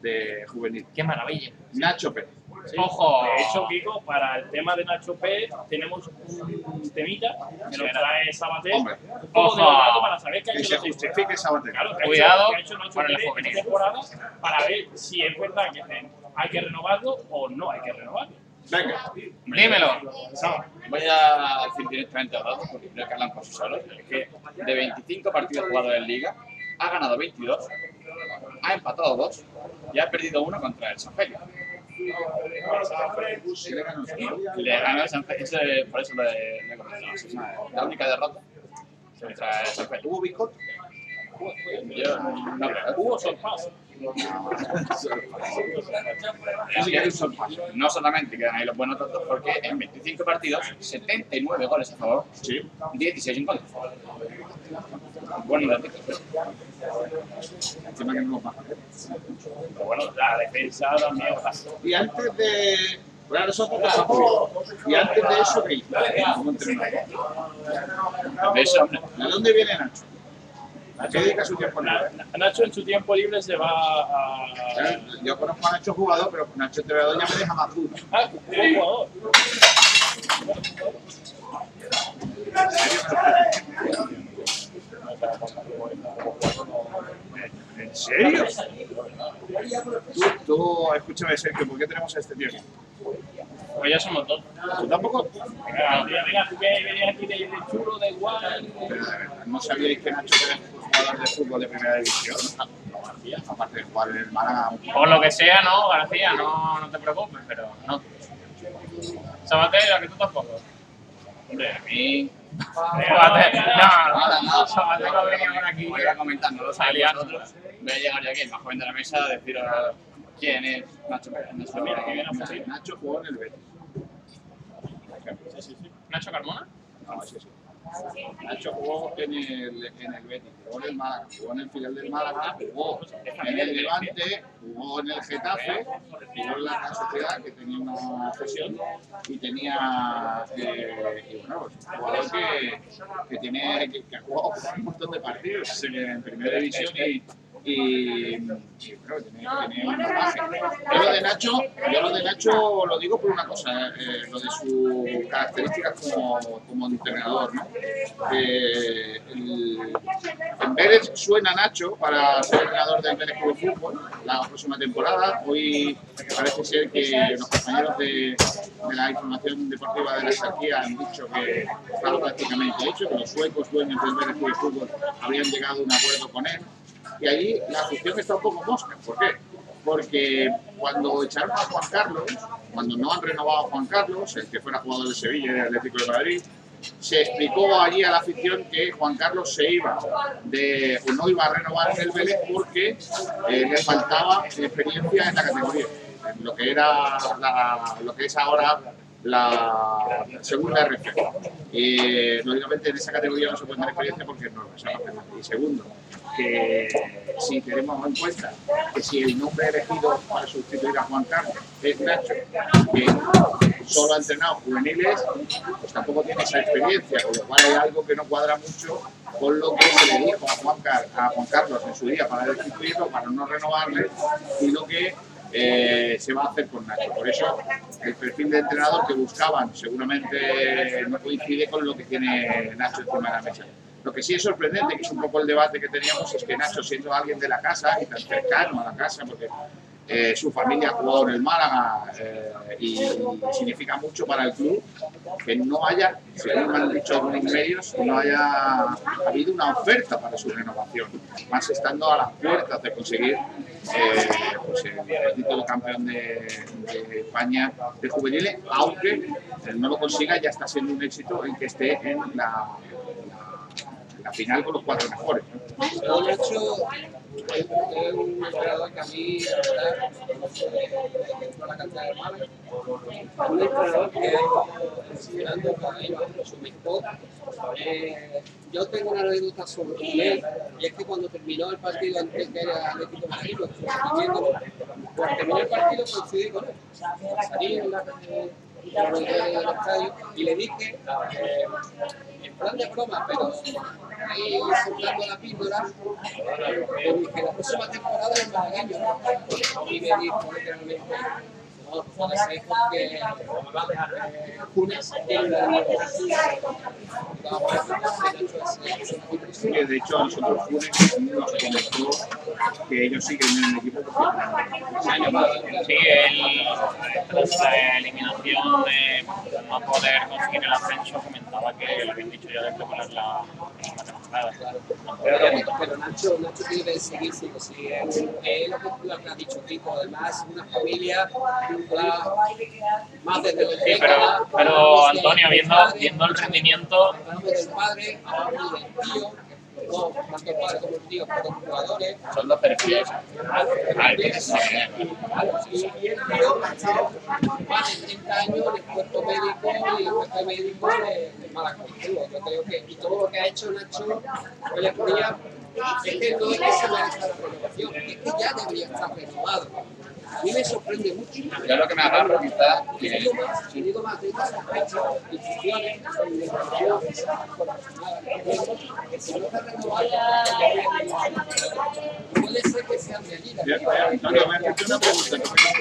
de Juvenil. ¡Qué maravilla! Nacho Pérez. ¡Ojo! De hecho, Kiko, para el tema de Nacho Pérez tenemos un temita que nos trae Sabater. Hombre, Un poco de Ojo. dato para saber qué ha que hecho se justifique. Claro, que ha Cuidado hecho, que ha hecho Nacho con el Pérez esta juvenil. temporada para ver si es verdad que hay que renovarlo o no hay que renovarlo. Venga, Dímelo. Voy a decir directamente a datos porque creo que hablan por sí solos. Es que de 25 partidos jugados en Liga, ha ganado 22, ha empatado 2 y ha perdido uno contra el San Félix. ¿qué le ganó? El San Félix, por eso le, he comentado. La única derrota contra el San Félix. ¿Hubo Hubo sorpaso. Así que. No solamente quedan ahí los buenos datos, porque en 25 partidos, 79 goles a favor, Sí. 16 en contra. Buenos datos. Encima que no lo baja. Pero bueno, la defensa también. Y antes de. Claro, eso. Y antes de eso, ¿qué ¿De dónde viene Nacho? ¿A qué dedica su tiempo libre? Nacho en su tiempo libre se va a. Eh, Yo conozco a Nacho jugador, pero Nacho entrenador ya me deja más dudas. Ah, jugador. ¿En serio? Tú, tú, escúchame, Sergio, ¿por qué tenemos a este tío? aquí? Pues ya somos dos. ¿Tú tampoco? Venga, venga, tú que venías aquí de, chulo, de guay. ¿No sabíais que Nacho jugador de fútbol de primera división? Aparte de jugar en el Málaga. Por lo que sea, no, García, no, no te preocupes, pero no. Sabater, a que tú tampoco. hombre, a mí. Sabater, no, no, Sabater no venía por aquí. Voy a comentar, no lo. Voy a llegar yo aquí, el más joven de la mesa, a deciros quién es Nacho Pérez. Nacho Mira, que viene a. Nacho jugó en el Betis. Nacho Carmona. No, ese sí. Nacho jugó en el, en el Betis, jugó en el Málaga, jugó en el filial del Málaga, jugó en el Levante, jugó en el Getafe, jugó en la Sociedad que tenía una cesión y tenía, eh, y bueno, pues, un jugador que, que, tiene, que, que ha jugado un montón de partidos en primera división y, y, tiene, bagaje. Yo lo de Nacho, yo lo de Nacho lo digo por una cosa, eh, lo de sus características como, como entrenador, ¿no? Eh, el- en Vélez suena Nacho para ser entrenador del Vélez Club de Fútbol la próxima temporada. Hoy parece ser que los compañeros de, de la información deportiva de la Saquía han dicho que estaba prácticamente hecho, que los suecos dueños del Vélez Club de Fútbol habrían llegado a un acuerdo con él. Y allí la afición está un poco mosca. ¿Por qué? Porque cuando echaron a Juan Carlos, cuando no han renovado a Juan Carlos, el que fuera jugador de Sevilla y del Atlético de Madrid, se explicó allí a la afición que Juan Carlos se iba de, o no iba a renovar en el Vélez porque eh, le faltaba experiencia en la categoría, en lo que era lo que es ahora la segunda RF. Y lógicamente en esa categoría no se puede tener experiencia porque no nadie. Y segundo, que si tenemos en cuenta que si el nombre elegido para sustituir a Juan Carlos es Nacho, que solo ha entrenado juveniles, pues tampoco tiene esa experiencia, con lo cual hay algo que no cuadra mucho con lo que se le dijo a Juan, Car- a Juan Carlos en su día para destituirlo, para no renovarle, y lo que eh, se va a hacer con Nacho. Por eso el perfil de entrenador que buscaban seguramente no coincide con lo que tiene Nacho encima de la mesa. Lo que sí es sorprendente, que es un poco el debate que teníamos, es que Nacho, siendo alguien de la casa y tan cercano a la casa, porque eh, su familia ha jugado en el Málaga eh, y significa mucho para el club, que no haya, según han dicho algunos medios, no haya habido una oferta para su renovación, más estando a las puertas de conseguir eh, pues, el, título campeón de, de España de juveniles, aunque no lo consiga, ya está siendo un éxito en que esté en la, la final con los cuatro mejores. ¿no? De hecho, es es un entrenador que a mí, la verdad, eh, de la cantera de Málaga, un entrenador que enseñando cada año su mejor Eh, yo tengo una anécdota sobre él, y es que cuando terminó el partido antes que era Atlético de Madrid, cuando terminó el partido coincidí con él. Salí en la, en la del estadio y le dije, eh, en plan de broma, pero ahí soltando la píldora, le dije, la próxima temporada es malagueño, ¿no? Y me dijo literalmente, la Sí, que de hecho a nosotros Funes nos comentó que ellos que tienen un equipo. Sí, él, tras la eliminación de no poder conseguir el ascenso, comentaba que le habían dicho ya de preparar la próxima temporada. Pero, Nacho, Nacho tiene que seguir sí o sí. Es, lo, que, lo ha dicho Kiko. Además, una familia los pero, pero Antonio, viendo, viendo el rendimiento. Son dos perfiles. Y, y el tío ha estado más de 30 años cuerpo médico y de, de que, y todo lo que ha hecho Nacho es que no es que se la es que ya debería estar. A mí me sorprende mucho. Yo lo que me quizás Y que digo más, digo más de si una pregunta. ¿Tú qué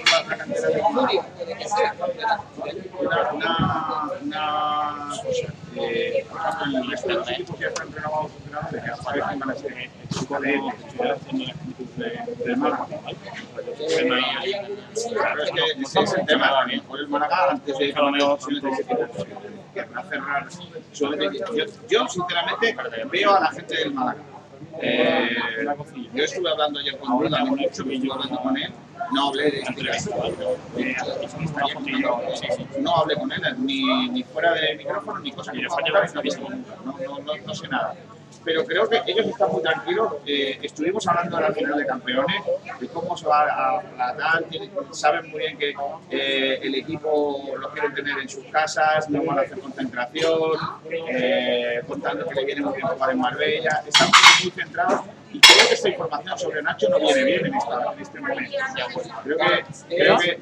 por la que. Eh, están renovados que van a ser el equipo de. Eh, hay algunos Claro, es que ese es el tema también. Por el Málaga, antes de tomar decisiones de ese tipo, querrá cerrar. Yo, sinceramente, veo a la gente del Málaga. Eh, yo estuve hablando ayer con Bruno, mucho, que estuve hablando con él. No hablé de este caso. Eh, no hablé con él, ni, ni fuera de micrófono, ni cosa que no, no, no, no sé nada pero creo que ellos están muy tranquilos. Eh, estuvimos hablando la final de campeones, de cómo se va a tratar, saben muy bien que eh, el equipo lo quieren tener en sus casas, no van a hacer concentración, eh, contando que le viene muy bien jugar en Marbella, están muy, muy centrados y creo que esta información sobre Nacho no viene bien en, esta, en este momento. Creo que, creo que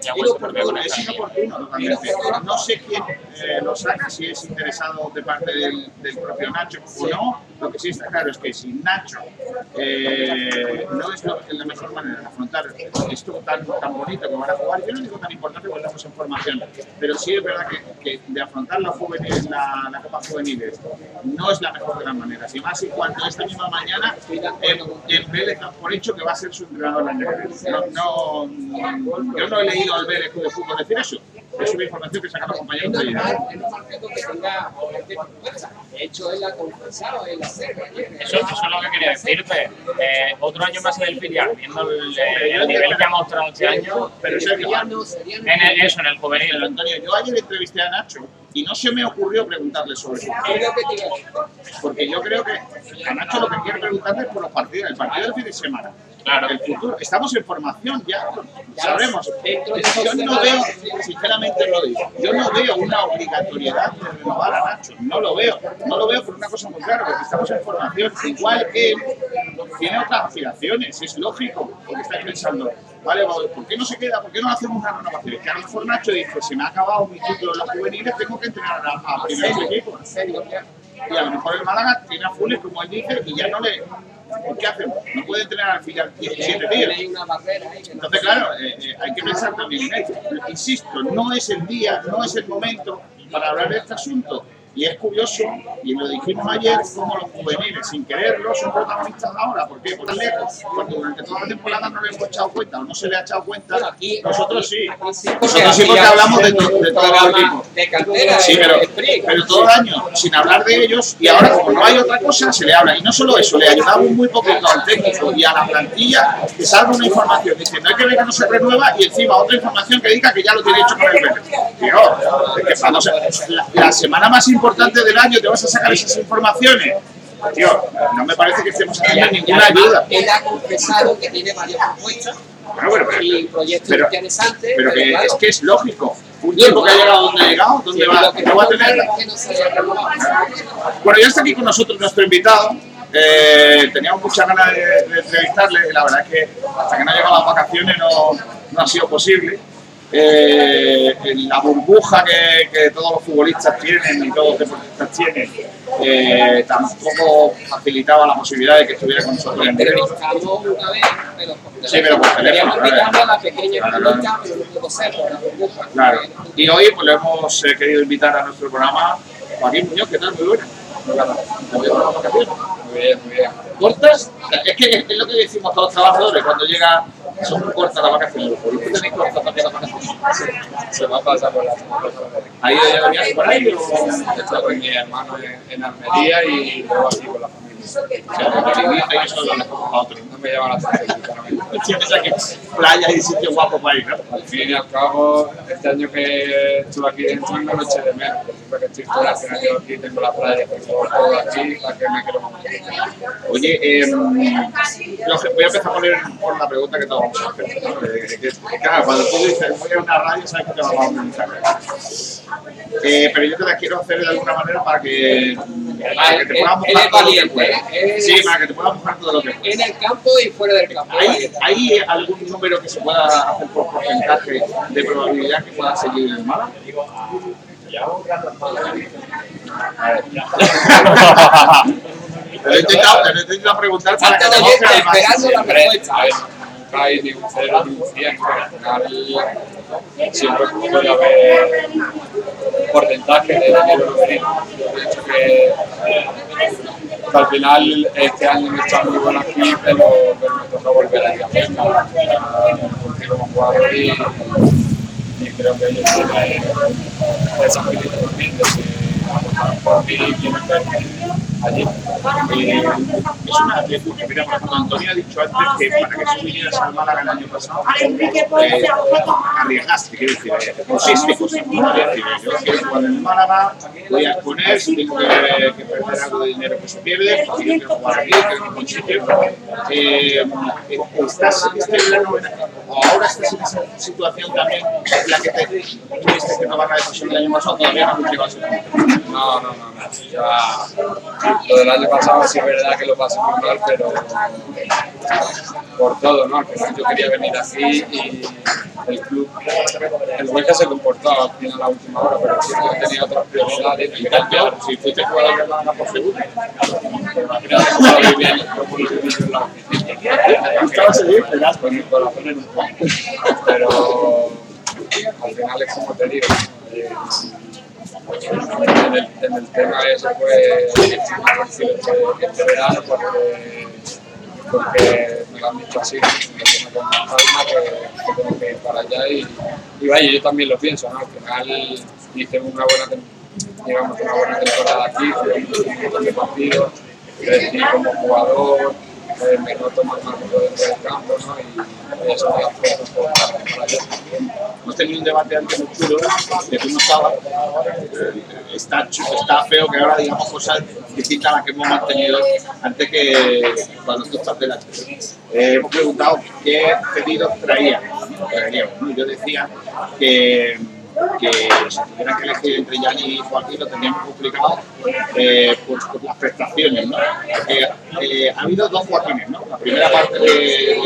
es inoportuno totalmente. No sé quién eh, lo saca, si es interesado de parte del, del propio Nacho o no. Lo que sí está claro es que si Nacho eh, no es lo- la mejor manera de afrontar esto tan, tan bonito que van a jugar, yo no digo tan importante porque estamos en formación, pero sí es verdad que, que de afrontar la, juvenil, la, la Copa Juveniles no es la mejor de las maneras. Y más y cuando esta misma mañana en, en Vélez por hecho que va a ser su entrenador el año. No, no, yo no he leído al Vélez de Fútbol decir eso. Es una información que Es compañeros de normal, es normal que tenga. De hecho, él ha confesado, él hace ayer. eso, eso es lo que quería decirte. Eh, otro año más en el filial, viendo el, el nivel que ha mostrado este año, Pero no, sería en el- eso, en el Pero, juvenil. Antonio, yo ayer entrevisté a Nacho y no se me ocurrió preguntarle sobre eso. Es. Porque yo creo que a Nacho lo que quiero preguntarle es por los partidos, el partido del fin de semana. Claro. El futuro. Estamos en formación ya, sabremos. Yo no veo, semanas- sinceramente lo digo, yo no veo una obligatoriedad de renovar a Nacho. No lo veo. No lo veo por una cosa muy clara, porque estamos en formación. Igual él tiene otras aspiraciones, es lógico, porque está pensando, vale, ¿por qué no se queda? ¿Por qué no hacemos una renovación? Que a lo mejor Nacho dice, se me ha acabado mi ciclo en los juveniles, tengo que entrenar a, a serio, ya. Y a lo mejor el Málaga tiene a Funes, como él dice, y ya no le. ¿Qué hacemos? No puede entrenar al filial 17 días. Entonces, claro, eh, eh, hay que pensar también en ello. Insisto, no es el día, no es el momento para hablar de este asunto. Y es curioso, y lo dijimos ayer, como los juveniles, sin quererlo, son protagonistas ahora. ¿Por qué? Por tan lejos. Porque durante toda la temporada no le hemos echado cuenta, o no se le ha echado cuenta. Aquí, Nosotros sí. aquí sí, Nosotros sí, porque hablamos de, hacen to- de programa equipos. De cantera, Sí, de- pero, pero todo el año, sin hablar de ellos, y ahora como no hay otra cosa, se le habla. Y no solo eso, le ayudamos muy poquito al técnico y a la plantilla que salga una información diciendo hay que ver que no se renueva y encima otra información que diga que ya lo tiene hecho con el Vélez. Tío, es que cuando se- la, la semana más importante del año te vas a sacar esas informaciones. Tío, no me parece que estemos haciendo ninguna ayuda. Él ha confesado que tiene varias propuestas Bueno, bueno, pero- y proyectos pero- interesantes. Pero que claro, es que es lógico. Un chico que ha llegado donde ha llegado, ¿dónde va, Lo que ¿dónde no va a tener? que no. Bueno, ya está aquí con nosotros nuestro invitado. Eh, teníamos muchas ganas de, de entrevistarle y la verdad es que hasta que no han llegado las vacaciones no, no ha sido posible. Eh, la burbuja que, que todos los futbolistas tienen y todos los deportistas tienen eh, tampoco facilitaba la posibilidad de que estuviera con nosotros en una vez, pero teléfono. Sí, pero por teléfono, Queríamos claro. invitarlo a la pequeña Claro, entrevista, pero no pudo ser por la burbuja. Claro. Y hoy pues, le hemos eh, querido invitar a nuestro programa Joaquín Muñoz, ¿qué tal? Muy buena. ¿Cómo llevan las? Muy bien, muy bien. ¿Cortas? Es que es lo que decimos todos los trabajadores cuando llega, son muy cortas las vacaciones. Los futbolistas tenéis cortas también las vacaciones. Se va a pasar por la semana pasada. ¿Ha ido ya por ahí? He estado con mi hermano en, en Almería y luego aquí con la familia. O sea, que ahí solo lo otro. No me llama la atención, sinceramente. Tienes aquí playas y sitios guapos para ir, ¿no? Al fin y al cabo, este año que estuve aquí dentro no lo eché de menos. porque que estoy fuera, al final yo aquí tengo la playa, tengo todo aquí, ¿para qué me quiero más? Oye, eh, que- voy a empezar por, el- por la pregunta que te vamos a hacer. ¿no? Que- que, claro, cuando tú dices voy a una radio, sabes que te vamos a preguntar. Eh, pero yo te la quiero hacer de alguna manera para que, para que te puedas mojar todo lo que puedas. Sí, para que te puedas mojar todo lo que puedas. En el campo y fuera del campo. ¿Hay, ¿Hay algún número que se pueda hacer por porcentaje de probabilidad que pueda seguir en el Málaga? Te lo he intentado, te lo he intentado preguntar para que Falta te mojes esperando la respuesta. A ver, hay ni un cero ni un cien, pero al final siempre puede haber porcentaje de dinero perdido. Yo pienso que, que al final este año no está muy bueno aquí, pero, pero me toca volver aquí a pesca. Porque como jugador y, y creo que ellos tienen esa actitud también de que por mí quieren verme Y, Es una que, mira, por ejemplo, Antonio ha dicho antes que para que tú vinieras al Málaga el año pasado, eh, arriesgaste, quiero decir, eh, pusiste. Es decir, yo quiero jugar en Málaga, voy a exponer, si tengo que, que perder algo de dinero que se pierde, porque yo quiero jugar aquí, quiero buen sitio. Eh, estás, este o ahora estás en esa situación también en la que te tuviste que tomar la decisión el año pasado, todavía no punto. No, no, no, no. Ya, lo del año pasado sí es verdad que lo pasé muy mal, pero por todo, ¿no? Al final yo quería venir aquí y el club, el Huesca se comportó al final la última hora, pero que tenía otras prioridades y cambiar. Si fuiste jugador de Málaga por seguro. Imagínate cómo lo viví en cómo lo viví en la oficina. Con mi corazón en un. Pero al final es como te digo. eh, en el, en el tema ese fue este, este verano porque, porque me lo han dicho así, me con más calma que, tengo que ir para allá y, y vaya, yo también lo pienso, ¿no? al final hice una buena, digamos, una buena temporada aquí, jugué un montón de partidos, crecí como jugador, eh, me noto más maduro dentro del campo ¿no? y eso me da fuerza para, allá. Hemos tenido un debate antes muy chulo, que tú no estabas. Eh, Está, está feo que ahora digamos cosas distintas a las que hemos mantenido antes que cuando tú estás delante. Eh, hemos preguntado qué pedidos traeríamos, ¿no? Yo decía que, que si tuvieran que elegir entre Yanni y Joaquín lo tendríamos complicado eh, por, por las prestaciones. ¿no? Eh, ha habido dos Joaquines. ¿no? La primera parte de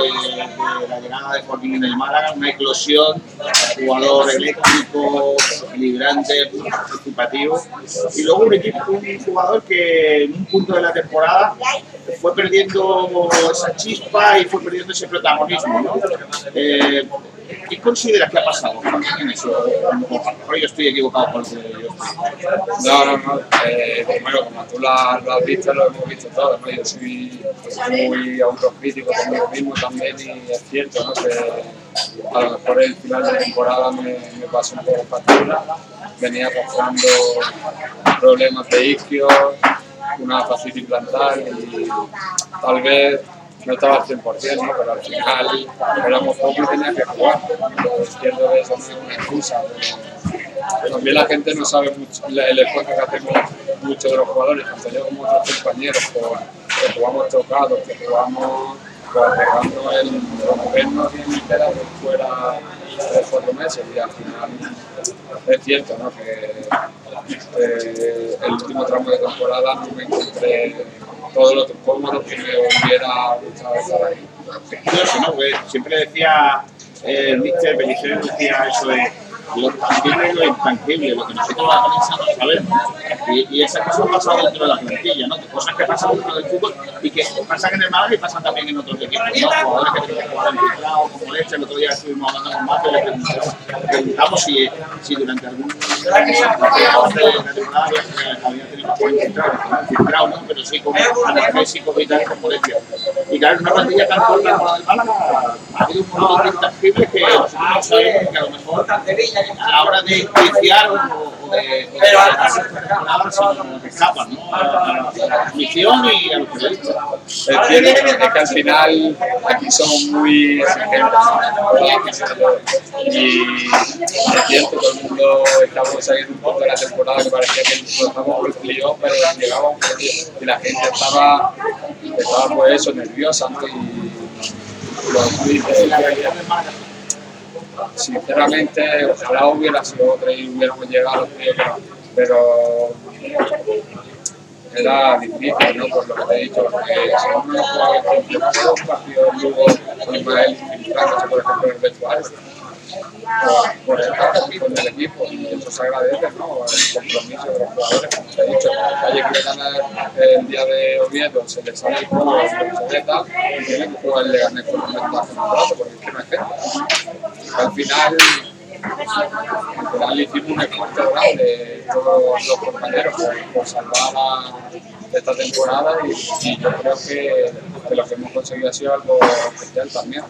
la llegada de Joaquín en el Málaga, una eclosión, jugador eléctrico, equilibrante, participativo. Y luego un, equipo, un jugador que en un punto de la temporada fue perdiendo esa chispa y fue perdiendo ese protagonismo. ¿no? Eh, ¿Qué consideras que ha pasado en eso? Lo yo estoy equivocado porque yo estoy. No, no, no. Eh, primero, como tú lo has, lo visto, lo hemos visto todos. ¿no? Yo soy muy autocrítico conmigo mismo también y es cierto ¿no? que a lo mejor el final de temporada me, me pasó un poco factura. Venía arrastrando problemas de isquio, una fascitis plantar y tal vez no estaba al 100%, ¿no? pero al final éramos pocos y tenía que jugar. Eso no es una excusa. También la gente no sabe mucho el esfuerzo que hacemos muchos de los jugadores, tanto yo como otros compañeros, por- que jugamos tocados, que jugamos pues, arriesgando el movernos bien entera fuera tres cuatro meses y al final es cierto ¿no? que eh, el último tramo de temporada no me encontré todo lo cómodo que me hubiera gustado estar ahí. Es curioso, ¿no? Porque siempre decía eh, el Mister Pellicero decía eso de lo tangible y lo intangible, lo que nosotros la prensa no sabemos. Y, y esas cosas han pasado dentro de la plantilla, ¿no? Cosas que pasan dentro del fútbol y que pasan en el Málaga y pasan también en otros equipos, ¿no? Jugadores que tienen que jugar en Bilbao, como este, el otro día estuvimos hablando con Mato y le preguntamos, si, si durante algún de la temporada había tenido que infiltrar, no infiltrado, ¿no? Pero sí como anestésicos y tal, con molestias. Y claro, en una plantilla tan corta como la del Málaga, ha habido un montón de intangibles que que a lo mejor a la hora de iniciar o de, o de hacer temporadas, sino que escapan, ¿no? A la, transmisión y a los periodistas. Es es que al final aquí somos muy exigentes. Y es cierto, todo el mundo estamos saliendo un poco de la temporada que parecía que estábamos por el playoff, pero playoff y la gente estaba, estaba pues eso, nerviosa, ¿no? Y lo sinceramente, ojalá hubiera sido otra y hubiéramos llegado los pero era difícil, ¿no? Por lo que te he dicho, porque no jugaba el tiempo, un partido en con Ismael por ejemplo, en el vestuario, por, por el caso con el equipo, y eso se agradece, ¿no? El compromiso de los jugadores, como te he dicho, el Valle quiere ganar el día de Oviedo, se le sale el juego, se le tal, y tiene que jugar el Leganés con un ventaja en el porque es que no hay gente. Al final, al final hicimos un esfuerzo grande, todos los compañeros, por, por esta temporada y, yo creo que, que lo que hemos conseguido ha sido algo especial también.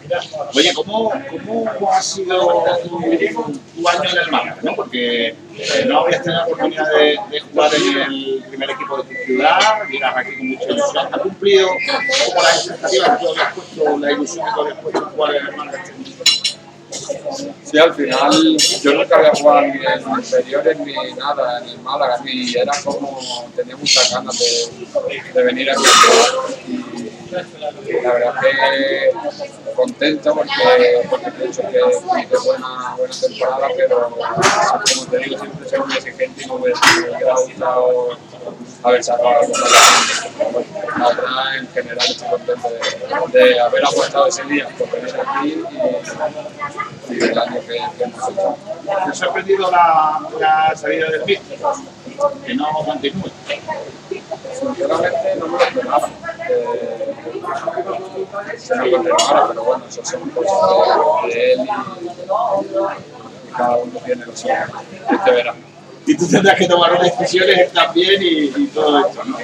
Oye, ¿cómo, cómo ha sido tu, año en el Málaga? ¿no? Porque eh, no habías tenido la oportunidad de, de jugar en el primer equipo de tu ciudad, llegas aquí con mucha ilusión. ¿Ha cumplido como las expectativas que tú habías puesto, la ilusión que tú habías puesto en jugar en el Málaga? Sí, al final yo nunca había jugado ni en inferiores ni nada en el Málaga, ni era como, tenía muchas ganas de, de venir aquí a jugar. Y la verdad que contento porque, porque pienso que hice buena, buena temporada, pero como te digo, siempre soy muy exigente y me hubiera gustado haber sacado algo más. La verdad, en general estoy contento de, de haber apostado ese día por venir aquí y, y el año que, hemos hecho. ¿Te ha sorprendido la, la salida del BIC? Que no continúe. Sinceramente no me lo esperaba. Eh, se lo continuara, pero bueno, eso son cosas de, de él y, y cada uno tiene lo suyo. Este verano. Y tú tendrás que tomar unas decisiones también y, y todo esto, ¿no?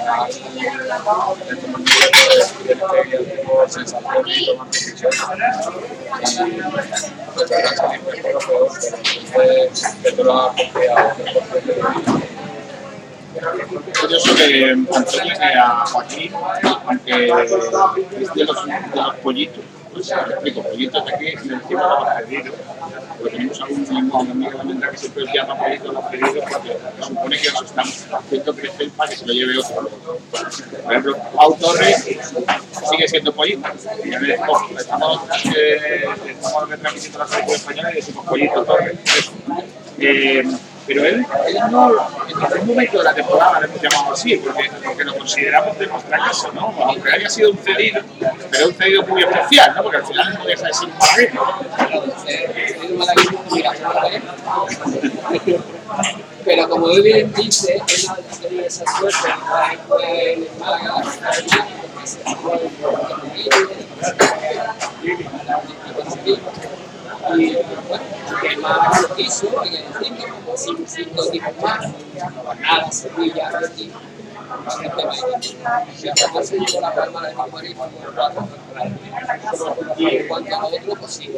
Curioso que Antonio que a Joaquín, aunque es de los, de pollitos, pues explico, pollitos de aquí le decimos a los pedidos, porque tenemos algún amigo de la que siempre llama pollitos los pedidos porque se supone que os estamos haciendo crecer para que se lo lleve otro. Por ejemplo, Pau Torres sigue siendo pollito. Y a veces, estamos, eh, estamos retransmitiendo la selección española y decimos pollito Torres. Eh, pero él, él no, en ningún momento de la temporada le hemos llamado así, porque, porque lo consideramos de nuestra casa, ¿no? Aunque haya sido un cedido, pero un cedido muy especial, ¿no? Porque al final no deja de ser un. Pero como bien dice, él no tenido esa suerte en el Málaga, fue y más lo cine, como más, Betis, y hasta se llevó la palma de Madrid por cuatro y en cuanto a otro, pues sí,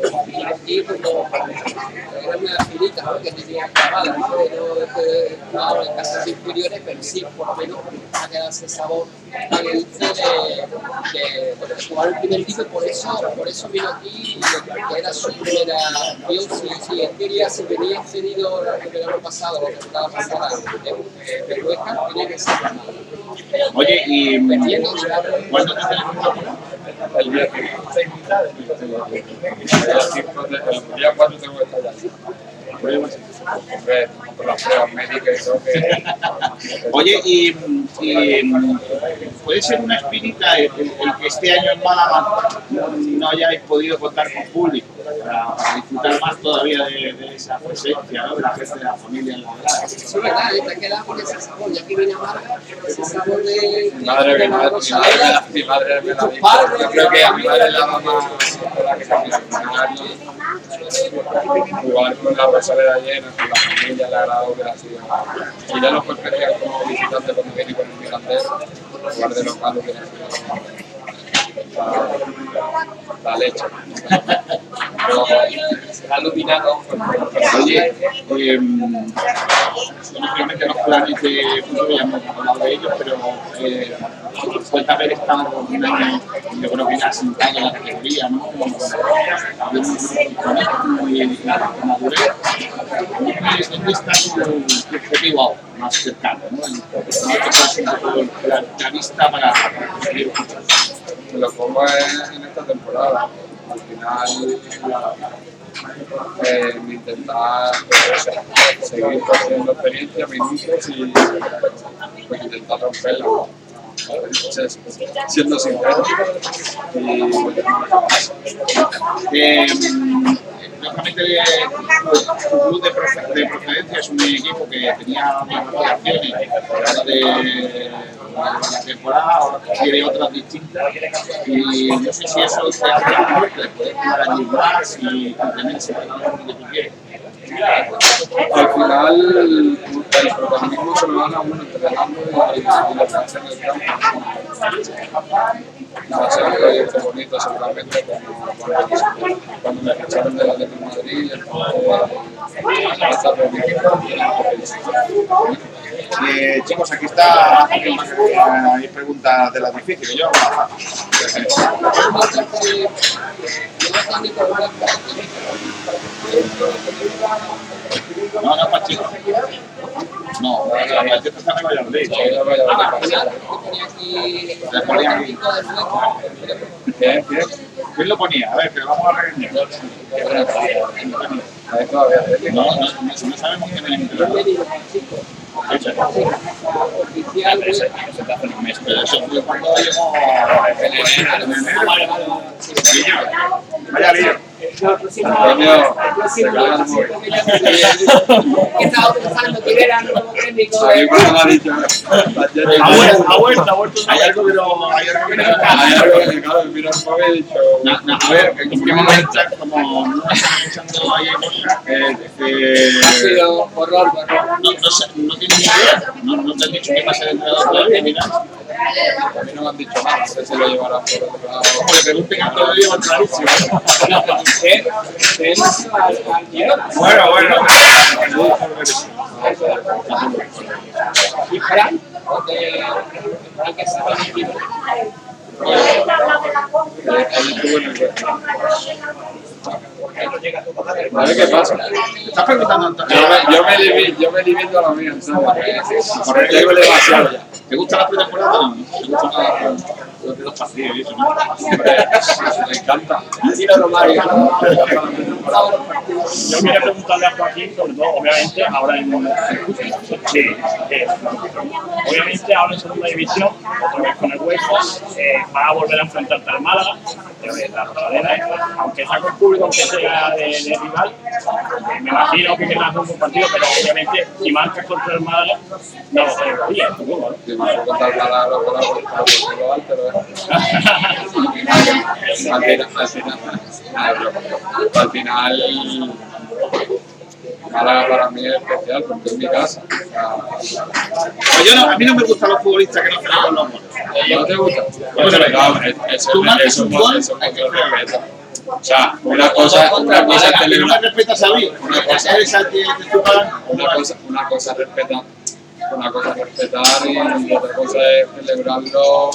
y pues no, era una finita ¿no? que tenía clavada, ¿no? no que jugaba en casas inferiores, pero sí, por lo menos ha quedado ese sabor tan de, de, de jugar el primer equipo, por eso, por eso vino aquí, y que era su primera opción, si, si en teoría se venía cedido el verano pasado, la temporada pasada, de Berrueca, tenía que ser. Oye, y ¿cuándo te El día 5. El día 4 tengo que estar allí. pruebas. Hombre, con las pruebas médicas y todo que... Oye, y, y, puede ser una espinita el- el que este año en Málaga no hayáis podido contar con público para, para disfrutar más todavía de, de esa presencia, ¿no? de la gente de la familia en la grada. Es verdad, te quedas con ese sabor. Ya que vine a Málaga, ese sabor de. Mi madre, mi de mi madre, me la- mi madre me la dijo. Yo creo que a mi madre la mamá la que. Jugar con la Rosaleda llena, con la familia, le agradó que la siga. Y ya fue especial como visitante cuando viene con el Mirandés, jugar de local sido la, la leche. Alucinado. Oye, eh, lógicamente los planes de futuro ya hemos hablado de ellos, pero eh, de haber estado un año, yo creo que ya sentado en la categoría, ¿no? Muy madurez, ¿dónde está tu, objetivo ahora, más cercano? ¿no? ¿Dónde la, la vista para, lo pongo en, en esta temporada. Al final, eh, intentar pues, seguir cogiendo experiencia, minutos y pues, intentar romperla. Entonces, siendo sincero, y Eh, lógicamente, tu club de, proce- de procedencia es un equipo que tenía unas relaciones de la temporada, ahora tiene otras distintas. Y no sé si eso te abre la puerta de poder jugar allí más y, tener ese entrenador que tú quieres. al final el, el protagonismo se lo dan uno entrenando y, y lo que hace en el campo. Va a ser un proyecto bonito seguramente como cuando, cuando me ficharon del Atlético de Madrid, el va a estar bonito. Eh, chicos, aquí está. Hay preguntas de las difíciles. Yo No, no, Pachico. No, Pachico está en Valladolid. Ahora vaya a ver qué pasa. Le ponía aquí. Bien, bien. ¿Quién lo ponía? A ver, que vamos a regañar. ¿eh? No, no, no, no sabemos quién es. Oficial, Eso. Pero fue cuando llegó en. En enero. Vaya lío. El móvil. que estaba pensando quién era el nuevo técnico A mí de cuando me ha vuelto, ha vuelto, ha vuelto. Hay algo que no, hay algo que no Hay algo que mira dicho, a ver, en qué momento, como no están echando ahí eh, eh, ha sido horror, no, ni idea, no, te han dicho qué pasa dentro de todavía, mira, a mí no me han dicho nada, no sé si lo llevarán por otro lado. le pregunten a todo Dios, clarísimo. Girona. Bueno, bueno, Y Fran, Fran que estaba en el equipo. Él A ver qué pasa. estás preguntando Yo me, yo me, divi- yo me divido a lo mío, ¿sabes? Porque tengo demasiado ya. ¿te gusta la pretemporada? ¿Te gustan los- de los? Hombre, me encanta. Yo quería preguntarle a Joaquín, sobre todo, obviamente, ahora en. Sí, eh, obviamente, ahora en segunda división, otra vez con el Huesca, eh, a volver a enfrentarte al Málaga, de la Rosaleda, aunque sea con público, aunque sea de, de rival. eh, me imagino que querrás un buen partido, pero obviamente, si marcas contra el Málaga, no lo celebrarías, supongo, ¿no? Por algo, por algo, pero al final, al final, es al final, Málaga para mí es especial porque es mi casa. O sea, Pues yo no, a mí no me gustan los futbolistas que no celebran los goles. ¿No te gusta? Pues venga. no, es- eso, Tú marcas eso, un gol, eso, hay que celebrarlo. O sea, una cosa, una cosa es Si no me celebrar, respetas a mí, una cosa es una cosa, una cosa es respetar, una cosa es respetar y otra cosa es celebrarlo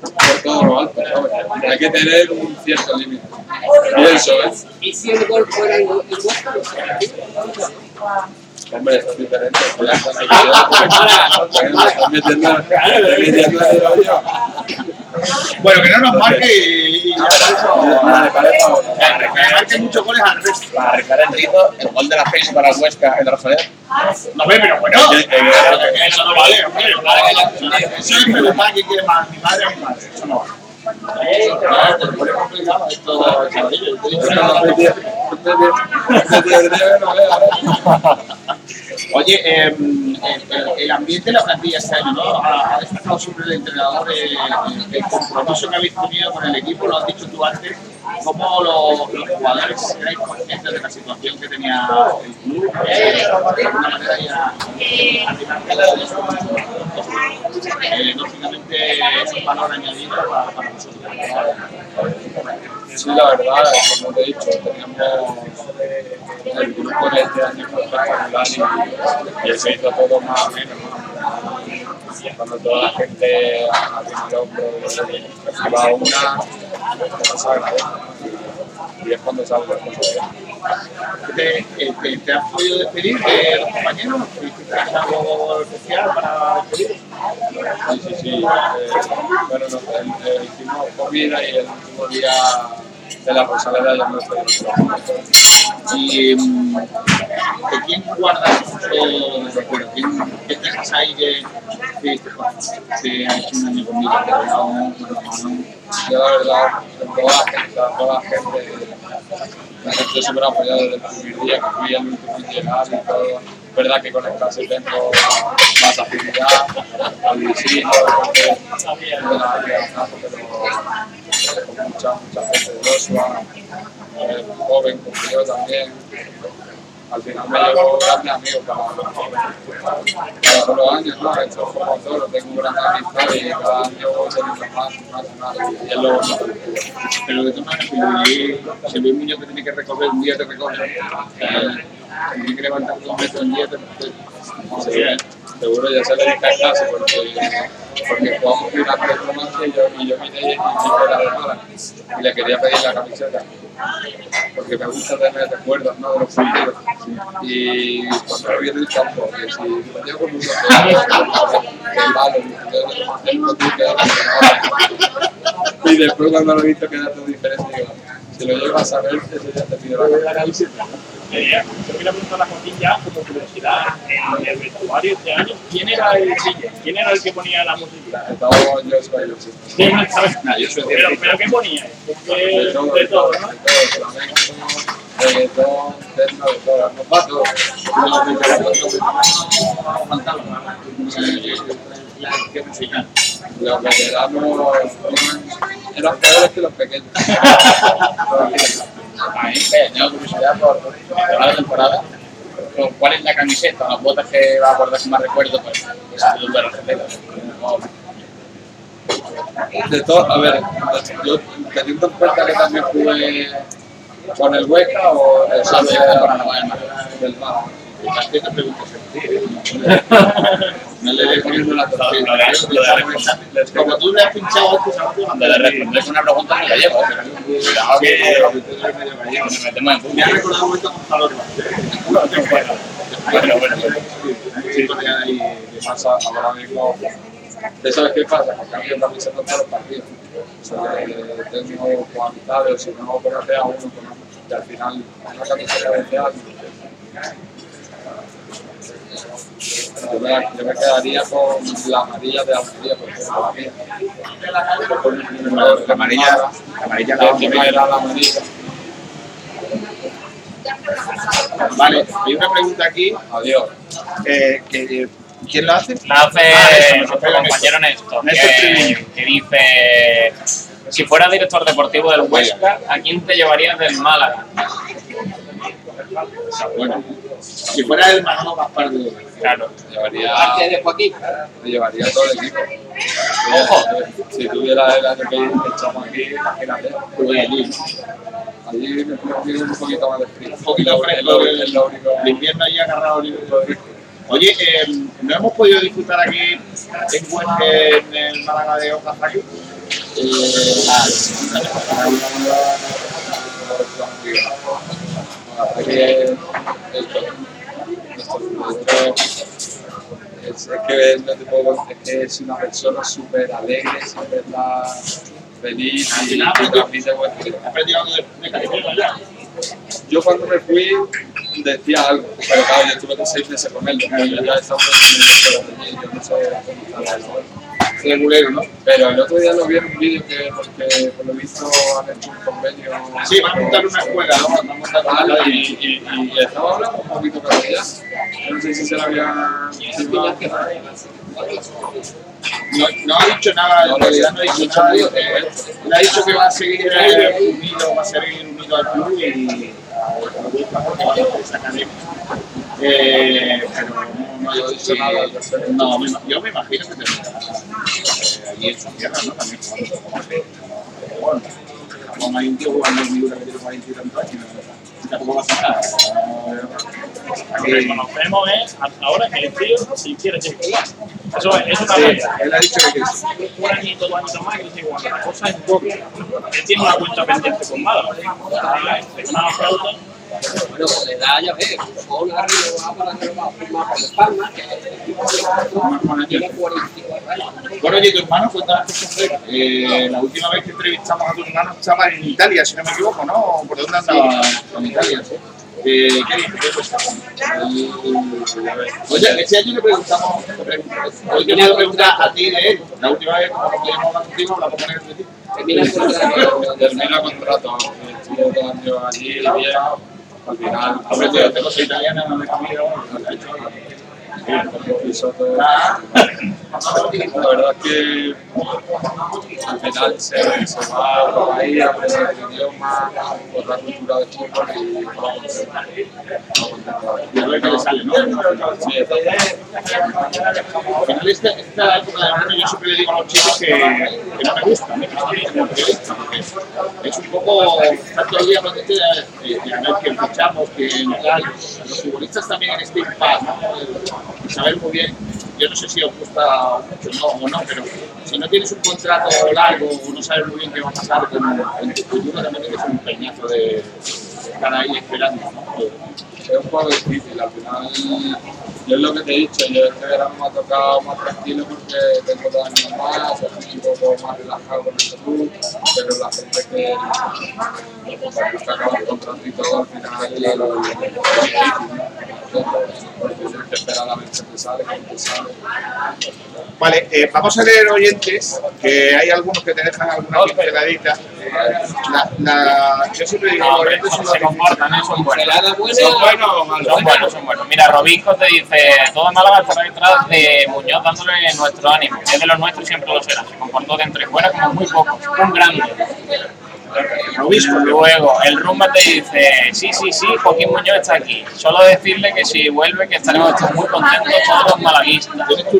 por todo lo alto, ¿sabes? Hay que tener un cierto límite. Pienso, ¿eh? Y si el gol fuera el, el Hombre, eso es diferente. pues metiendo- metiendo el hoyo. Bueno, que no nos marque y, Que marque muchos goles al resto. Para arreglar el el gol de la Face para el Huesca en Rosalía. No, hombre, pero bueno. Eso no vale, hombre. Eso es preguntar quién quiere más, mi madre o mi madre. Eso no vale. Oye, eh, el, el ambiente de la plantilla este año, ¿no? Ha, destacado siempre el entrenador eh, el compromiso que habéis tenido con el equipo, lo has dicho tú antes, cómo lo- los jugadores erais conscientes de la situación que tenía el club, eh, de alguna manera ya eh, lógicamente es un valor añadido para, para nosotros. Sí, la verdad, como te he dicho, teníamos el grupo de este año espectacular y, y se hizo todo más o menos. ¿no? Cuando toda la gente a primer hombro una, eso se agradece. Y es cuando bien. ¿Te, eh, te, te has podido despedir de los compañeros? ¿Hiciste algo especial para despedir? Sí, sí, sí. eh, bueno, nos, el- eh, hicimos comida y el último día de la Rosaleda ya no estoy. ¿Y de quién guardas mucho recuerdo? ¿Quién, ¿Qué tienes ahí que, que dices, "Joder, se ha hecho un año conmigo? que ha dado una mano"? Yo la verdad, toda la gente, toda la gente, la gente súper apoyada desde el primer día que fui el último en y todo. Es verdad que con el clase tengo más afinidad, al visito, porque de la crianza, pero con mucha, mucha gente de Joshua, eh, joven como yo también. Al final me llevo grandes amigos para, para todos los años, ¿no? Esto es como todo, tengo grandes amistades y cada año voy teniendo más, más, más, y es lo. Pero de todas maneras, si Luis, Muñoz te tiene que recorrer un día, te recoge. Eh, tiene que levantar dos metros un día, te Sí, seguro ya se le dije a clase porque, porque jugamos una performance y yo, y yo vine y y fuera de mala y le quería pedir la camiseta porque me gusta tener recuerdos ¿no? de los partidos. Y cuando lo vi en el campo que si lo llevo con uno que malo y después cuando lo he visto queda todo diferente digo si lo llevas a ver ese día te pido la camiseta Eh, yo quería preguntar a Joaquín ya, como curiosidad, en el vestuario este año, ¿quién era el DJ? ¿Quién era el que ponía la música? estaba yo soy yo sí. Nah, yo soy Pero, ¿qué ponía? de De, todo, de todo, ¿no? de todo, reggaetón, techno, de todo, nos va todo. ¿Qué música? Los veteranos eran peores que los pequeños. A me tengo curiosidad por por la temporada. por ¿Cuál es la camiseta las botas que va a guardar con más recuerdo? Pues de todo, a ver, yo teniendo en cuenta que también jugué con el Huesca o el para la Palma. del No le dejes Poniendo la. Como tú le has pinchado antes a le una pregunta. ¿eh? En Me ha recordado momento con calor. Bueno, bueno, bueno. Sí, con ahí. ¿Qué pasa ahora mismo? ¿Sabes qué pasa? Que cambio camiseta todos los partidos. Tengo si no, hacer a uno. Y al final, una camiseta de este año. Yo me, yo me quedaría con la amarilla de Almería, porque es la mía. La amarilla, la amarilla la La vamos a última ver. era la amarilla. Vale, hay una pregunta aquí. Adiós. eh, que, ¿Quién la hace? La hace Ah, eso, nuestro compañero Néstor, Néstor que, dice, si fuera director deportivo del Huesca, ¿a quién te llevarías del Málaga? Bueno, si fuera el Manolo Gaspar de Claro. Me llevaría, Parte de Joaquín. me llevaría todo el equipo. Ojo. Si tuviera el que echamos aquí, imagínate. Pues allí. Allí me pongo un poquito más de frío. Un poquito fresco es lo- el, único. el invierno ahí agarrado libre. Oye, eh, ¿no hemos podido disfrutar aquí en, el Málaga de Ojazaki? Aquí que que es una persona súper alegre, está feliz y, transmite. Yo cuando me fui decía algo, pero claro, yo estuve seis meses con él, ya estaba en el yo no sé cómo estaba eso. Regulero, ¿no? Pero el otro día lo vi en un vídeo que, porque por lo visto han hecho un convenio. Sí, van a montar una escuela, ¿no? Van a montar una Vale, escuela y, y, y estaba hablando un poquito con ella. No sé si se la había. No, no ha dicho nada, en realidad no ha dicho nada. que- le ha dicho que va a seguir eh, unido, va a seguir unido al club y. Eh, pero no, no ha dicho nada. No, yo me imagino que eh, allí en su tierra, ¿no? También jugando como. Pero bueno, como hay un tío jugando en mi que tiene 40 y tantos años, tampoco va a. Lo que conocemos es ahora que el tío si quiere seguir jugando. Eso es, es una realidad. él ha dicho que sí. Un añito, dos añitos más que sigue jugando. La cosa es doble. Él tiene una cuenta pendiente con Málaga. Es una flauta. Bueno, con la edad ya ves, con arriba va para a firmar por Palma, que tiene 44 años. Bueno, oye, tu hermano, de él. Eh, la última vez que entrevistamos a tu hermano estaba en Italia, si no me equivoco, ¿no? ¿Por dónde andaba? En Italia, sí. Eh, ¿Qué cosa? Oye, ese año le preguntamos, le hoy te puedo preguntar a ti de él. La última vez, como podíamos hablar contigo, hablamos con él de ti. Termina el contrato. Termina contrato, estuvo dos años allí, bien. Al final, Hombre, tío, tengo soy italiana, no me cambié, ¿no? La verdad que al final se, va por ahí a aprender el idioma, por la cultura de fútbol y va contento. y a ver qué le sale, ¿no? Sí. Al final, esta, época de verano, yo siempre le digo a los chicos que, que no me gusta, a que estoy como periodista, porque es un poco estar el día pendiente de, de, de a quién tal. Los futbolistas también en este impasse, ¿no? Saber muy bien, yo no sé si os gusta mucho o no, pero si no tienes un contrato largo o no sabes muy bien qué va a pasar con, en tu futuro, también tienes un peñazo de estar ahí esperando. ¿no? Es un poco difícil. Al final, yo es lo que te he dicho, yo este verano me ha tocado más tranquilo porque tengo dos años más, estoy un poco más relajado con el club, pero la gente que, que acaba contrato y todo, al final es lo ¿no? Que esperar. Vale, eh, vamos a leer oyentes, que hay algunos que te dejan alguna pinceladita. Eh, la, yo siempre digo, los oyentes son los se comportan, ¿eh? son buenos. Son buenos. Son buenos. Mira, Robisco te dice, todo Málaga estará detrás de Muñoz dándole nuestro ánimo. Es de los nuestros y siempre lo será. Se comportó dentro y fuera como muy pocos. Un grande. Luego, el Rumba te dice, sí, sí, sí, Joaquín Muñoz está aquí. Solo decirle que si vuelve, que estaremos todos muy contentos todos los malaguistas. ¿Tienes tu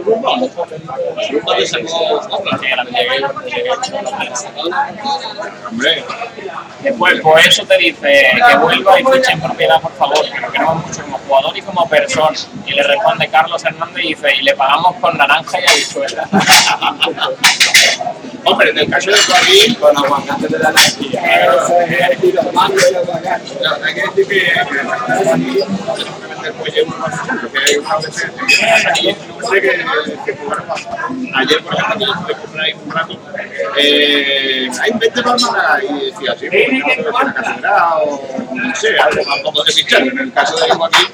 te sacó Hombre, Después, pues eso te dice que vuelva y fiche en propiedad, por favor, que lo queremos mucho como jugador y como persona. Y le responde Carlos Hernández y dice, y le pagamos con naranja y habichuela. hombre, en el caso de Joaquín, Con aguacate de la Nike. La-. Ayer, por ejemplo, con ahí un rato, eh, hay 20 palmas y decía, sí, pues o no sé, algo más como de fichar. En el caso de Joaquín,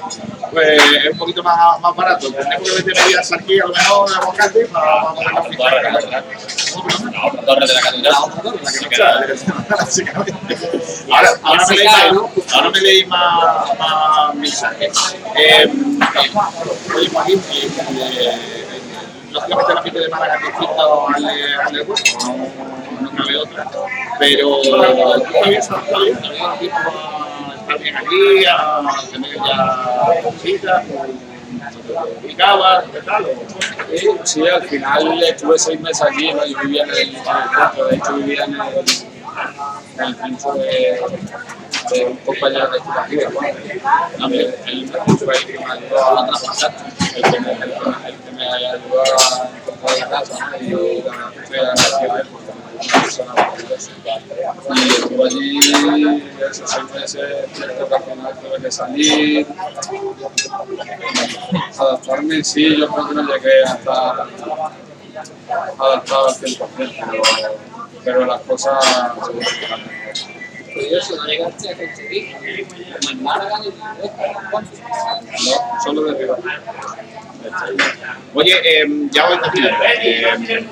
pues es un poquito más, más barato. Tenemos que meter medidas aquí, a lo mejor de aguacate, para, poderlo fichar. Otra torre de la catedral. Básicamente. Ahora, ahora, me leí más, ahora me leí más, más mensajes. Eh, oye, Joaquín, eh, lógicamente la gente de Málaga que distinto al de al de Huesca, no, no cabe otra. Pero tiempo a estar bien aquí, a tener ya cositas, ubicabas, ¿qué tal? Sí, al final estuve seis meses allí, ¿no? yo vivía en el, en el centro, de hecho vivía en el, el piso de, de un compañero de Juan. También él fue el que me ayudó a traspasar, el que me, el que me, ayudó a encontrar la casa, y que estoy agradecido a él porque me persona. Y estuve allí esos seis meses, cierto que al tuve que salir, adaptarme, sí, yo creo que no llegué a estar adaptado al 100%, pero, pero las cosas se mejorando. Curioso, no llegaste a conseguir ni en Málaga ni. No, solo de Rivas. Oye, eh, ya voy terminando. Eh,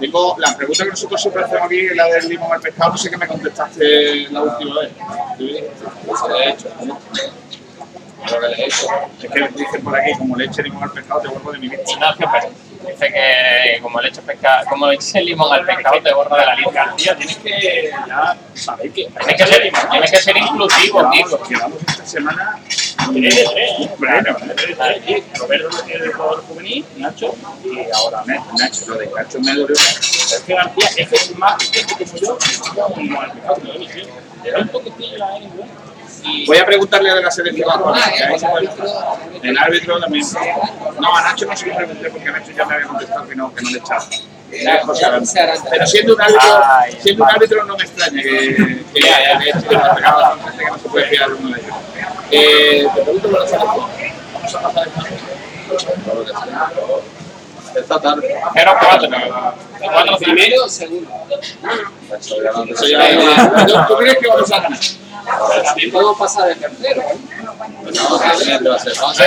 tengo la pregunta que nosotros siempre hacemos aquí, la del limón al pescado, no sé qué me contestaste la última vez. Sí, se le he hecho, ¿no? Lo que le he hecho. Es que dicen por aquí, como le eche limón al pescado, te vuelvo de mi vida. Ignacio Pérez. Dice que como le eches pesca, como le eches el limón al pescado te borra de la lista. García, tienes que ya saber que Tienes que ser, tienes que ser inclusivo, tío. Quedamos esta semana. de ¿eh? De Roberto que es de jugador juvenil, Nacho, y ahora Nacho. Lo de Nacho me dolió. Es que García es que es más pequeño como yo, como el da un poquitillo a él, ¿no? Y Voy a preguntarle de la selección el árbitro, El árbitro también. No, a Nacho no se lo pregunté porque a Nacho ya me había contestado que no, que no le echaba. Pero siendo un árbitro, siendo un árbitro no me extraña que, que de hecho gente que no se puede fiar uno de ellos. Eh, te pregunto por la selección. Vamos a pasar. Esta tarde. 0-4. ¿El primero o segundo? ¿Tú crees que vamos a ganar? También podemos pasar de tercero. ¿eh? No. Lo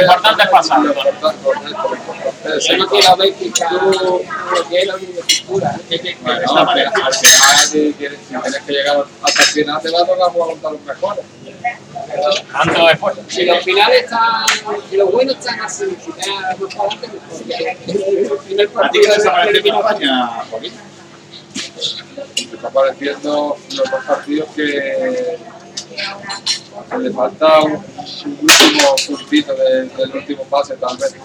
importante es pasar. Yo no quiero ver que tú lo que es la universidad. Bueno, al final, al final, si tienes, si que llegar hasta el final, te va a tocar jugar contra los mejores. Tanto después. Si los finales están, si los buenos están así, si te más para adelante, el primer ¿A ti partido el que España, Joaquín? Me está pareciendo los dos partidos que, le falta un, último puntito de- del último pase, tal vez.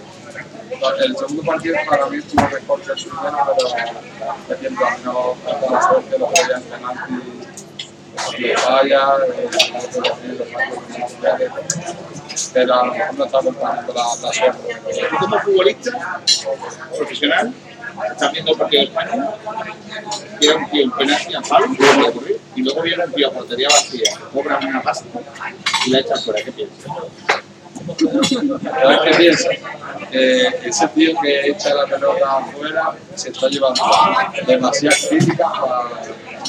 El segundo partido para mí estuvo mejor que el primero, pero no no tuve la suerte, lo tener los partidos mundiales, pero no está contando la, la suerte. Tú como futbolista profesional, estás viendo el partido de España, tira un tío en penalti a palo, y luego viene un tío a portería vacía, cobra una pasta y la echan fuera. ¿Qué piensas? ¿Sabes qué pienso? Que ese tío que echa la pelota afuera se está llevando demasiadas críticas para,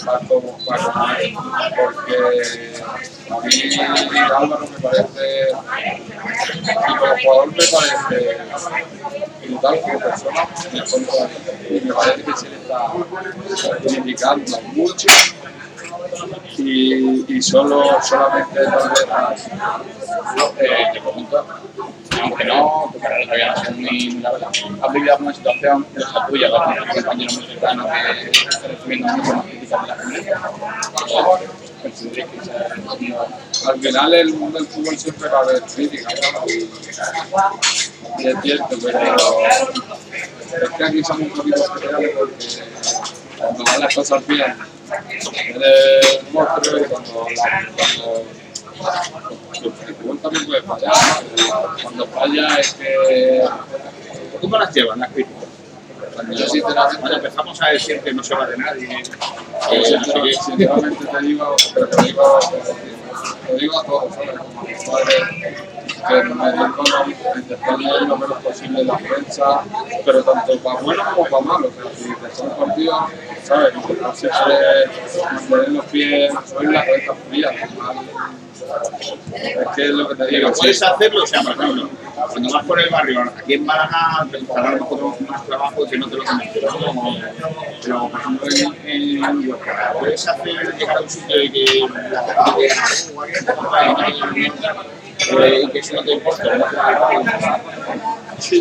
para como para. Porque a mí Álvaro me parece, y como jugador me parece brutal como persona, y me parece que se le está criticando mucho y, solo, solamente tal vez te pregunto, aunque no, tu carrera todavía no es muy muy larga, ¿has vivido alguna situación de la tuya con un compañero muy que esté recibiendo mucho más críticas de la al final el mundo del fútbol siempre va a haber críticas, ¿no? y es cierto, pero es que aquí somos un poquito especiales porque cuando van las cosas bien, un monstruo y cuando, puede fallar, ¿no? cuando falla es que ¿Cómo las llevan las críticas? cuando yo sinceramente Cuando empezamos a decir que no se va de nadie, no sé sinceramente, te digo, pero te digo, te digo a todos, ¿sabes? Que me dedico a intentar leer lo menos posible la prensa, pero tanto para bueno como para malo. O sea, si te son partidos, ¿sabes? Intentar siempre mantener los pies, soy la cabeza fría, al final. Es que es lo que te digo. Pero sí. puedes hacerlo, o sea, por ejemplo, cuando vas por el barrio, aquí en Málaga te gustará a lo mejor más trabajo que no te lo comenté, pero, por ejemplo en, puedes hacer llegar a un sitio y que la gente y que eso no te importa, no te da Si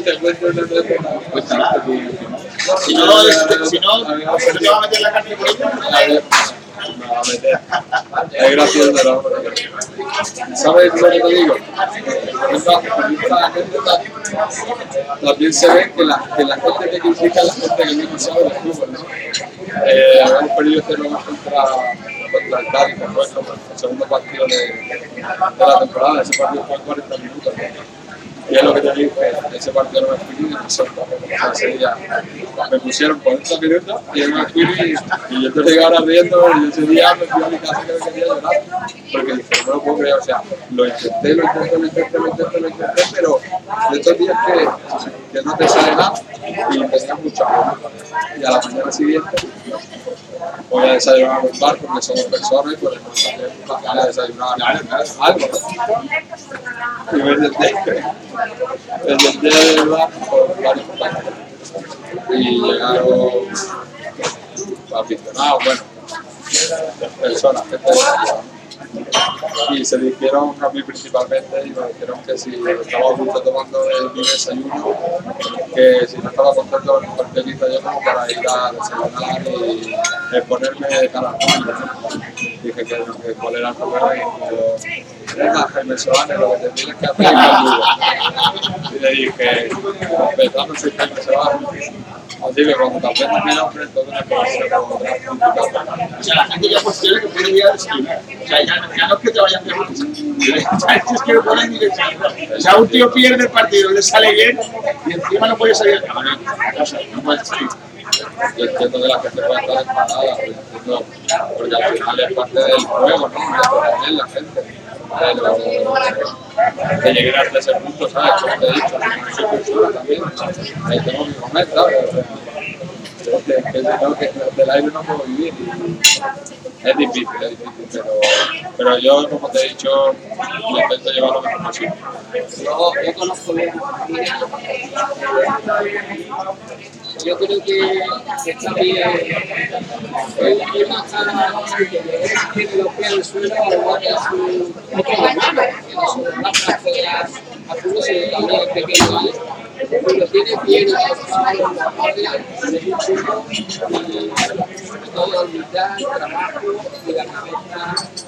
no, si no, ¿se te va a meter la cárcel por ello? Me va. Es gracioso. Porque, ¿Sabes lo que te digo? Esta anécdota también se ve que la, que la gente que critica es la gente que mismo sabe de fútbol, ¿no? Eh, habíamos perdido 0 contra, contra el Cádiz, por ejemplo, el segundo partido de, de la temporada, ese partido fue en 40 minutos. ¿no? Y es lo que te dije, ese partido no me fui me pusieron 40 minutos y yo me fui y yo te digo ahora riendo y ese día me fui a mi casa que me quería llorar. Porque dije, no lo puedo creer, o sea, lo intenté, lo intenté, lo intenté, lo intenté, lo intenté, pero de estos días que, que no te sale nada y tenía mucha hambre. Y a la mañana siguiente voy a desayunar a un bar porque somos personas y podemos hacer a desayunar algo. Y me senté, me senté en el bar con varios. Y llegaron aficionados, bueno, personas que te y se dirigieron a mí principalmente y me dijeron que si estaba justo tomando el, mi desayuno, que si no estaba contento con el partido que hice para ir a desayunar y eh, ponerme cara al. Dije que, que cuál era el problema y dijo, venga Jaime Solane, lo que te tienes que hacer es conmigo. Y le dije, empezando soy Jaime Solane. Así que cuando puedes ser como otra O sea, la gente ya cuestiona que puede ir a desayunar. O sea, ya, no es que te vayan sea, es que. O sea, un tío pierde el partido, le sale bien y encima no puede salir a casa. No puede salir. Yo entiendo que la gente puede estar enfadada, porque al final es parte del juego, ¿no? Es también la gente. Pero que llegue hasta ese punto, ¿sabes? Como te he dicho, soy persona también, ahí tengo mi sea, que, que, que del aire no puedo vivir. Es difícil, es difícil, pero, pero yo, como te he dicho, lo intento llevar lo mejor posible. Yo, yo conozco bien a. Yo creo que está bien. El tema está tiene los pies el suelo, igual que su otro hermano, que no son más brazos de la Arturo, sino también es pequeño. Lo tiene bien acostado sobre todo humildad, trabajo y la cabeza de pequeño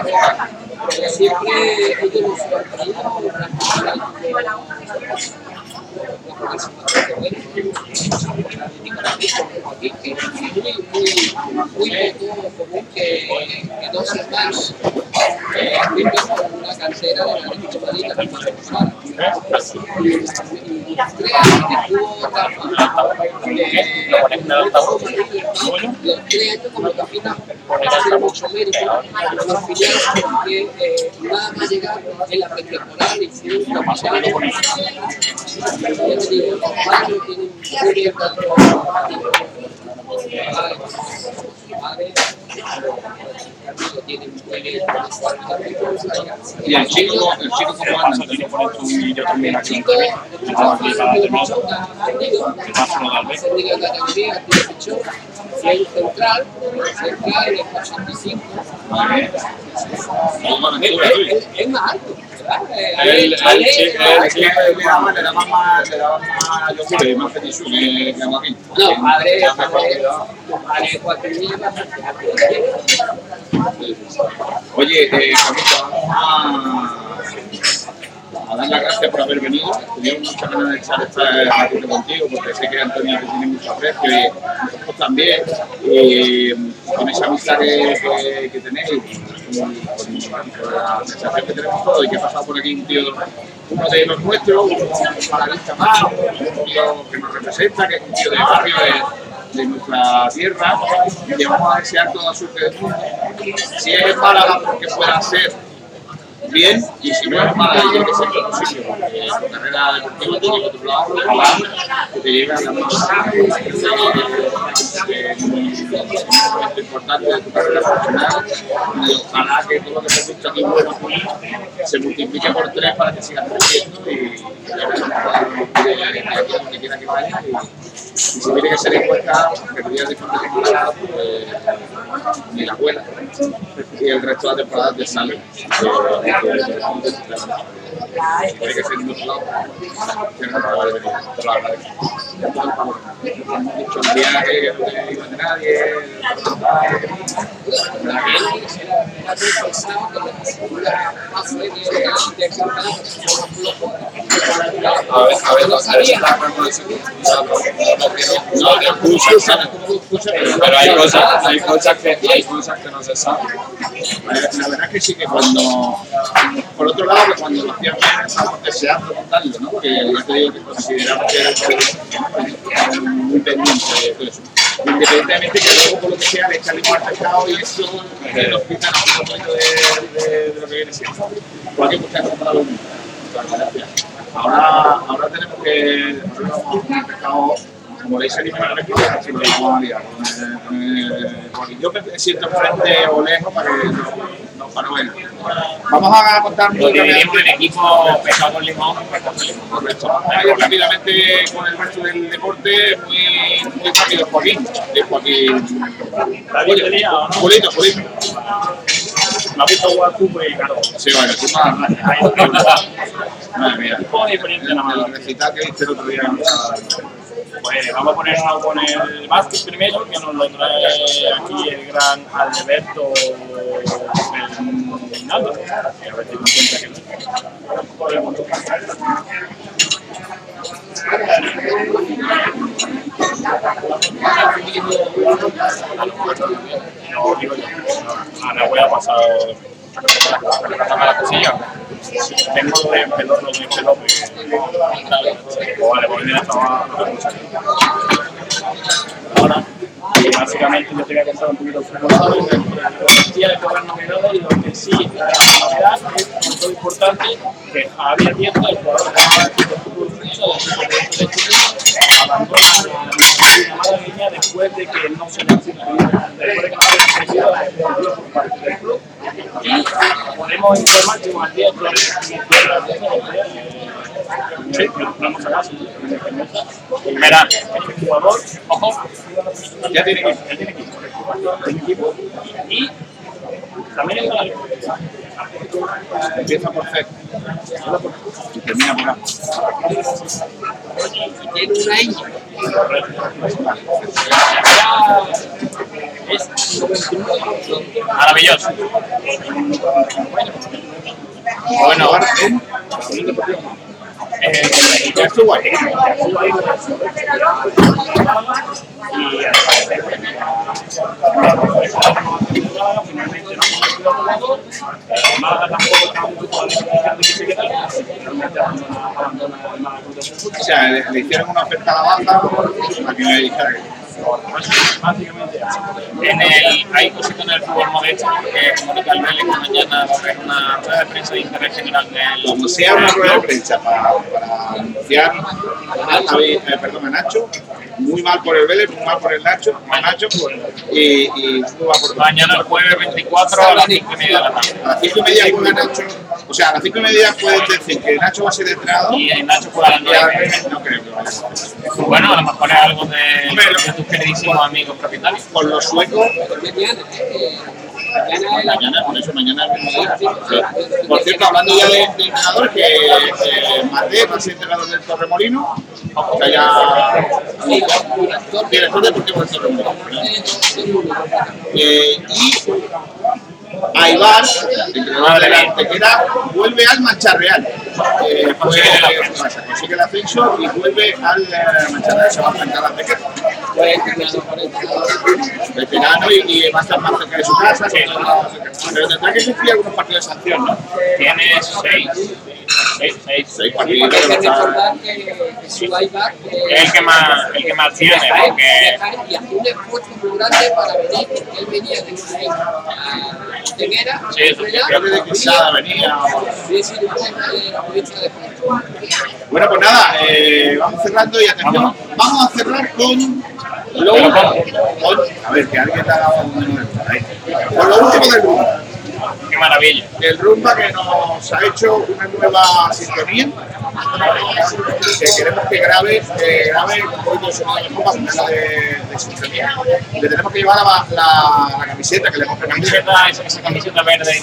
aquí siempre ellos nos han traído muy, común que, que dos hermanos una cantera de la Atlético Madrid, la más llegar en pretemporada y un el chico, el chico cómo anda. Y yo también aquí. Chico, Estamos aquí para el de Alves. de categoría, tiene pichón, y hay un central, central es 85. Es- más alto. Eh, El- el Ale- chico- le daban más, le daban más, yo creo más petición que que mí. No, padre, padre, padre, cuatro mil, Oye, eh, vamos a, a dar las gracias por haber venido. Teníamos muchas ganas de echar esta ratito contigo porque sé que Antonio tiene mucho aprecio y nosotros también. Y con esa amistad que, tenéis, con, la sensación que tenemos todos y que ha pasado por aquí un tío, uno de los nuestros, un más, un tío que nos representa, que es un tío de barrio de, de nuestra tierra y vamos a desear toda suerte del mundo. Si es en porque pueda ser bien, y si no es Málaga, tiene que otro sitio, porque tu carrera deportiva tiene que otro lado, ojalá que te llegue a la mesa. Es un momento importante de tu carrera profesional y ojalá que todo lo que te gusta aquí bueno se multiplique por tres para que sigas creciendo y llegues a donde quiera que vayas. Y, si tiene que ser en Cuenca, que tu día de Málaga, pues mi abuela y el resto de la temporada te sale. Eh, Yeah. Tiene que lado. Que te a. Te te con la campeonato. A ver, a ver, No expulsan, pero hay cosas, hay cosas que, hay cosas que no se saben. La verdad es que sí que cuando, por otro lado, cuando bien estábamos deseando contarlo, ¿no? Que ya te digo que consideramos que era algo muy pendiente de todo eso. Independientemente que luego, por lo que sea, le echarle al pescado y eso eh, nos quita un poquito de, de, de lo que viene siendo. Cualquier cosa que para lo mismo. Ahora, ahora tenemos que. Ahora vamos a un pescado. Como veis, el animal de la así lo vamos a liar. el- el- Yo me siento enfrente o lejos para que no, para no ver. Vamos a contar Lo muy dividimos en equipo pescado limón pescado limón. Correcto. Vamos a ir rápidamente con el resto del deporte, muy, muy rápido, Joaquín. De Joaquín. Julito, Julito. Me ha visto jugar fútbol y claro. Sí, bueno, tú más. Madre mía. El recital que viste el otro día. Pues vamos a ponernos con el básquet primero, que nos lo trae aquí el gran Alberto Fernando. A que no. No, voy a pasar. La cosilla. Tengo de pelo, pelo. Vale, pues estaba. Básicamente yo te voy a un poquito sobre tiene que haber novedades y lo que sí, la novedad es un todo importante que Javier Tienda, el jugador de Chile, abandona la malagueña después de que no se le ha. Y podemos informar que Matías Flores Sí, vamos a este jugador, ojo, Ya tiene que ya tiene equipo. Tiene equipo. Y también Empieza por C. Y termina por A. Tiene una ñ. Es 99. Maravilloso. Bueno, en Eh, ya estuvo ahí. no que se queda, finalmente Fútbol. O sea, le, le hicieron una oferta a la baja para que le dijera que Básicamente. En el, hay cositas en el fútbol modesto que comunica el Vélez que mañana va a haber una rueda de prensa de interés general del como sea una rueda de prensa para, para anunciar a, eh, perdón, a Nacho, muy mal por el Vélez, muy mal por el Nacho, a Nacho y, y mal por. Mañana el jueves 24 a las 5 y media de la tarde. A las cinco y media juega Nacho, o sea, a las cinco y media puedes decir que Nacho va a ser entrenador Y Nacho juega a las y a 9. las no creo que vaya a. Bueno, a lo mejor es algo de, Hombre, de tus queridísimos amigos propietarios. Con los suecos, Mañana, por eso mañana es. Por cierto, hablando ya de, de entrenador, que eh, Mate va a ser entrenador del Torremolino, sea, ya director deportivo del Torremolino. Eh, y Aibar, entrenador de la Antequera, vuelve al Mancha Real. Eh, fue, consigue el ascenso y vuelve al eh, Mancha Real, se va a enfrentar a la Antequera. Veterano y, y va a estar más cerca de su casa. Pero tendrá que sufrir algunos partidos de sanción, ¿no? Tienes 6. 6, 6. Seis partidos Hay que recordar que, que su iBack Es el que más, el que más tiene, viajar, porque viajar y hacer un esfuerzo muy grande para venir, porque él venía de a Teguera, Sí, Creo que de Quesada venía. o- Sí, sí, la provincia de. Bueno, pues nada, eh, vamos cerrando y atención. Vamos a cerrar con lo último. a ver, que alguien te ha dado un. Con lo último del rumba. Qué maravilla. El rumba que nos ha hecho una nueva sintonía. que queremos que grabe, que grabe un poquito de para ponerla de, de sintonía. Le tenemos que llevar la, la, la camiseta que le hemos. Camiseta, esa, esa camiseta verde.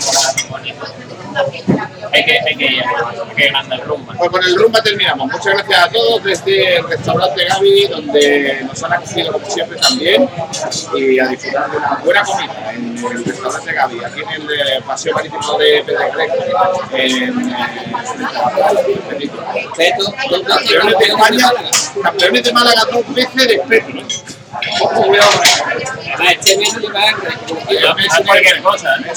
Hay que, hay que ir, hay que grande el rumba. Pues con el rumba terminamos. Muchas gracias a todos desde el restaurante Gaby, donde nos han acogido como siempre también y a disfrutar de una buena comida en el restaurante Gaby, aquí en el eh, Paseo Marítimo de Pedregrejo, en eh, campeones de Málaga dos veces de Petro. Cualquier cosa, ¿eh?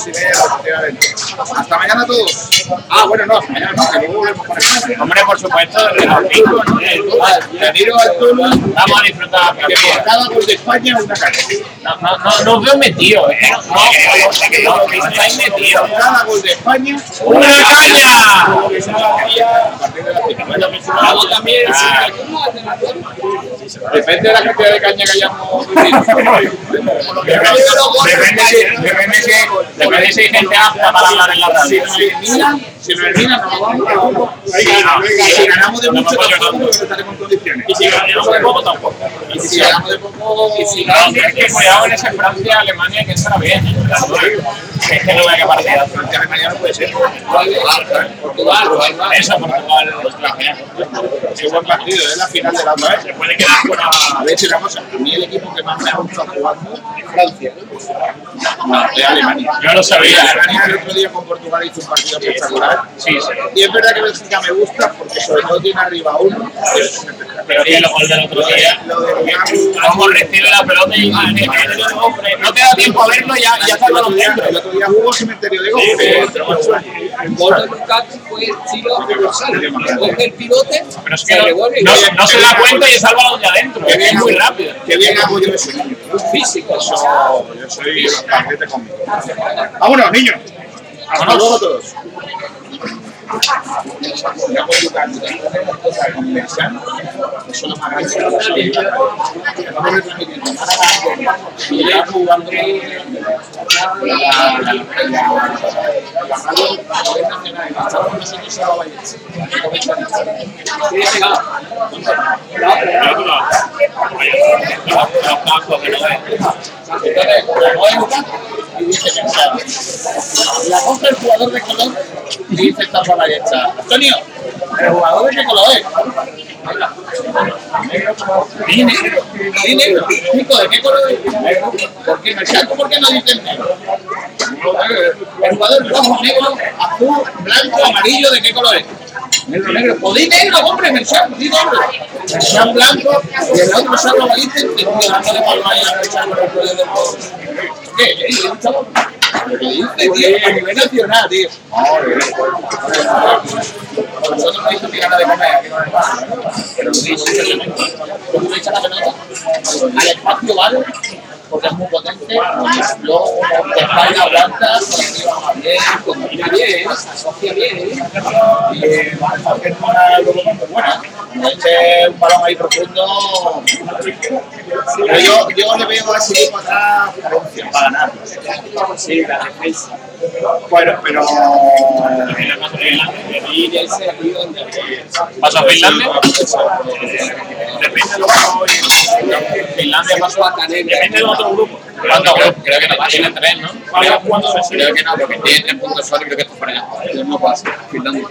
Hasta mañana a todos. Ah, bueno, no, hasta mañana no, que luego volvemos con el Hombre, por supuesto, de los ricos, ¿no? De todo. Danilo Arturo, Vamos a disfrutar. cada gol de España una cara. No, no, no, no veo metido, ¿eh? No, no, no, estáis metidos. Cada gol de España ¡Una caña! a partir de la final. Vamos también. Ah. Depende de la cantidad de caña que hayamos Depende si, hay gente apta para hablar en la radio. si nos eliminan, nos vamos. Si, ganamos de mucho, tampoco estaremos en condiciones. Y si ganamos de poco, tampoco. Y si ganamos de poco, Y si es que cuidado en ese Francia, Alemania, que estará bien. Es que no vea qué partida. Francia Alemania no puede ser. Portugal, Portugal. Eso, Portugal, la final. Es buen partido, es la final de la otra vez. Se puede quedar fuera. A ver si una cosa, el equipo que más me ha gustado jugando es Francia. No, es Alemania. Yo lo sabía. Alemania el otro día con Portugal hizo un partido espectacular. Sí, sí. Y es verdad que Bélgica me gusta porque sobre todo tiene arriba uno. que es. Pero tiene el gol del otro día. Lo de Lukaku, recibe la pelota y ah, eh, eh, hombre, no te da tiempo a verlo ya, ya está el balón dentro. el otro día jugó cementerio de gol. El gol de Lukaku fue estilo universal. Coge el pilote, Pero es que se no, se da cuenta y el balón ya adentro. Es muy rápido. Bien hago yo eso. físico. Eso, yo soy paquete conmigo. Vámonos, niños. Hasta luego todos. Ya la la la la radio nacional. Estamos con nosotros a la Vallecha. Entonces, como es Lukaku, y dice Merchan. La coge el jugador de color dice derecha. Antonio, ¿el jugador de qué color es? Negro, di negro. Chico, ¿de qué color es? ¿Por qué? Merchanto, ¿por qué no dicen negro? El jugador rojo, negro, azul, blanco, amarillo, ¿de qué color es? Negro, negro. Pues di negro, hombre, di negro. Blanco y el otro salvo lo dicen y estoy dándole palma a Merchan con el poder del juego. ¿Qué? ¿Qué? ¿Qué? Lo que dice, tío, a nivel nacional, tío. Nosotros no hizo ni ganas de comer aquí con el. Pero lo dice, cuando le echa la pelota, al espacio vale, porque es muy potente, luego de espalda aguanta, con arriba bien, combina bien, asocia bien, y a hacer una muy buena. Eche un balón ahí profundo, pero yo, yo le veo a ese equipo atrás para ganar. Sí, la defensa. Bueno, pero. ¿Pasó a Finlandia? Depende de lo que Finlandia pasó a Canela. Depende de otro grupo. ¿Cuántos grupos? Creo que no, tiene tres, ¿no? Vale, ¿cuántos son? Creo que no, porque tiene tres puntos solo y creo que esto es para allá. Entonces no pasa. Finlandia.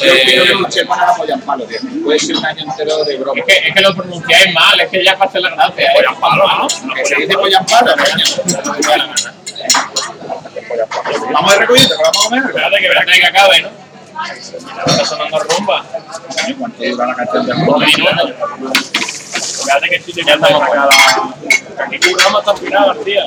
Yo quiero que en palo, tío. Puede ser un año entero de broma. Es que, es que lo pronunciáis mal, es que ya hace la gracia. ¿eh? ¿no? Que se dice polla en palo, coño. Vamos a ir recogiendo, que vamos a comer. Espérate que espérate que acabe, ¿no? Está sonando rumba. ¿Cuánto dura la canción de minuto. Espérate que que ya estamos acá. Aquí curramos hasta el final, García.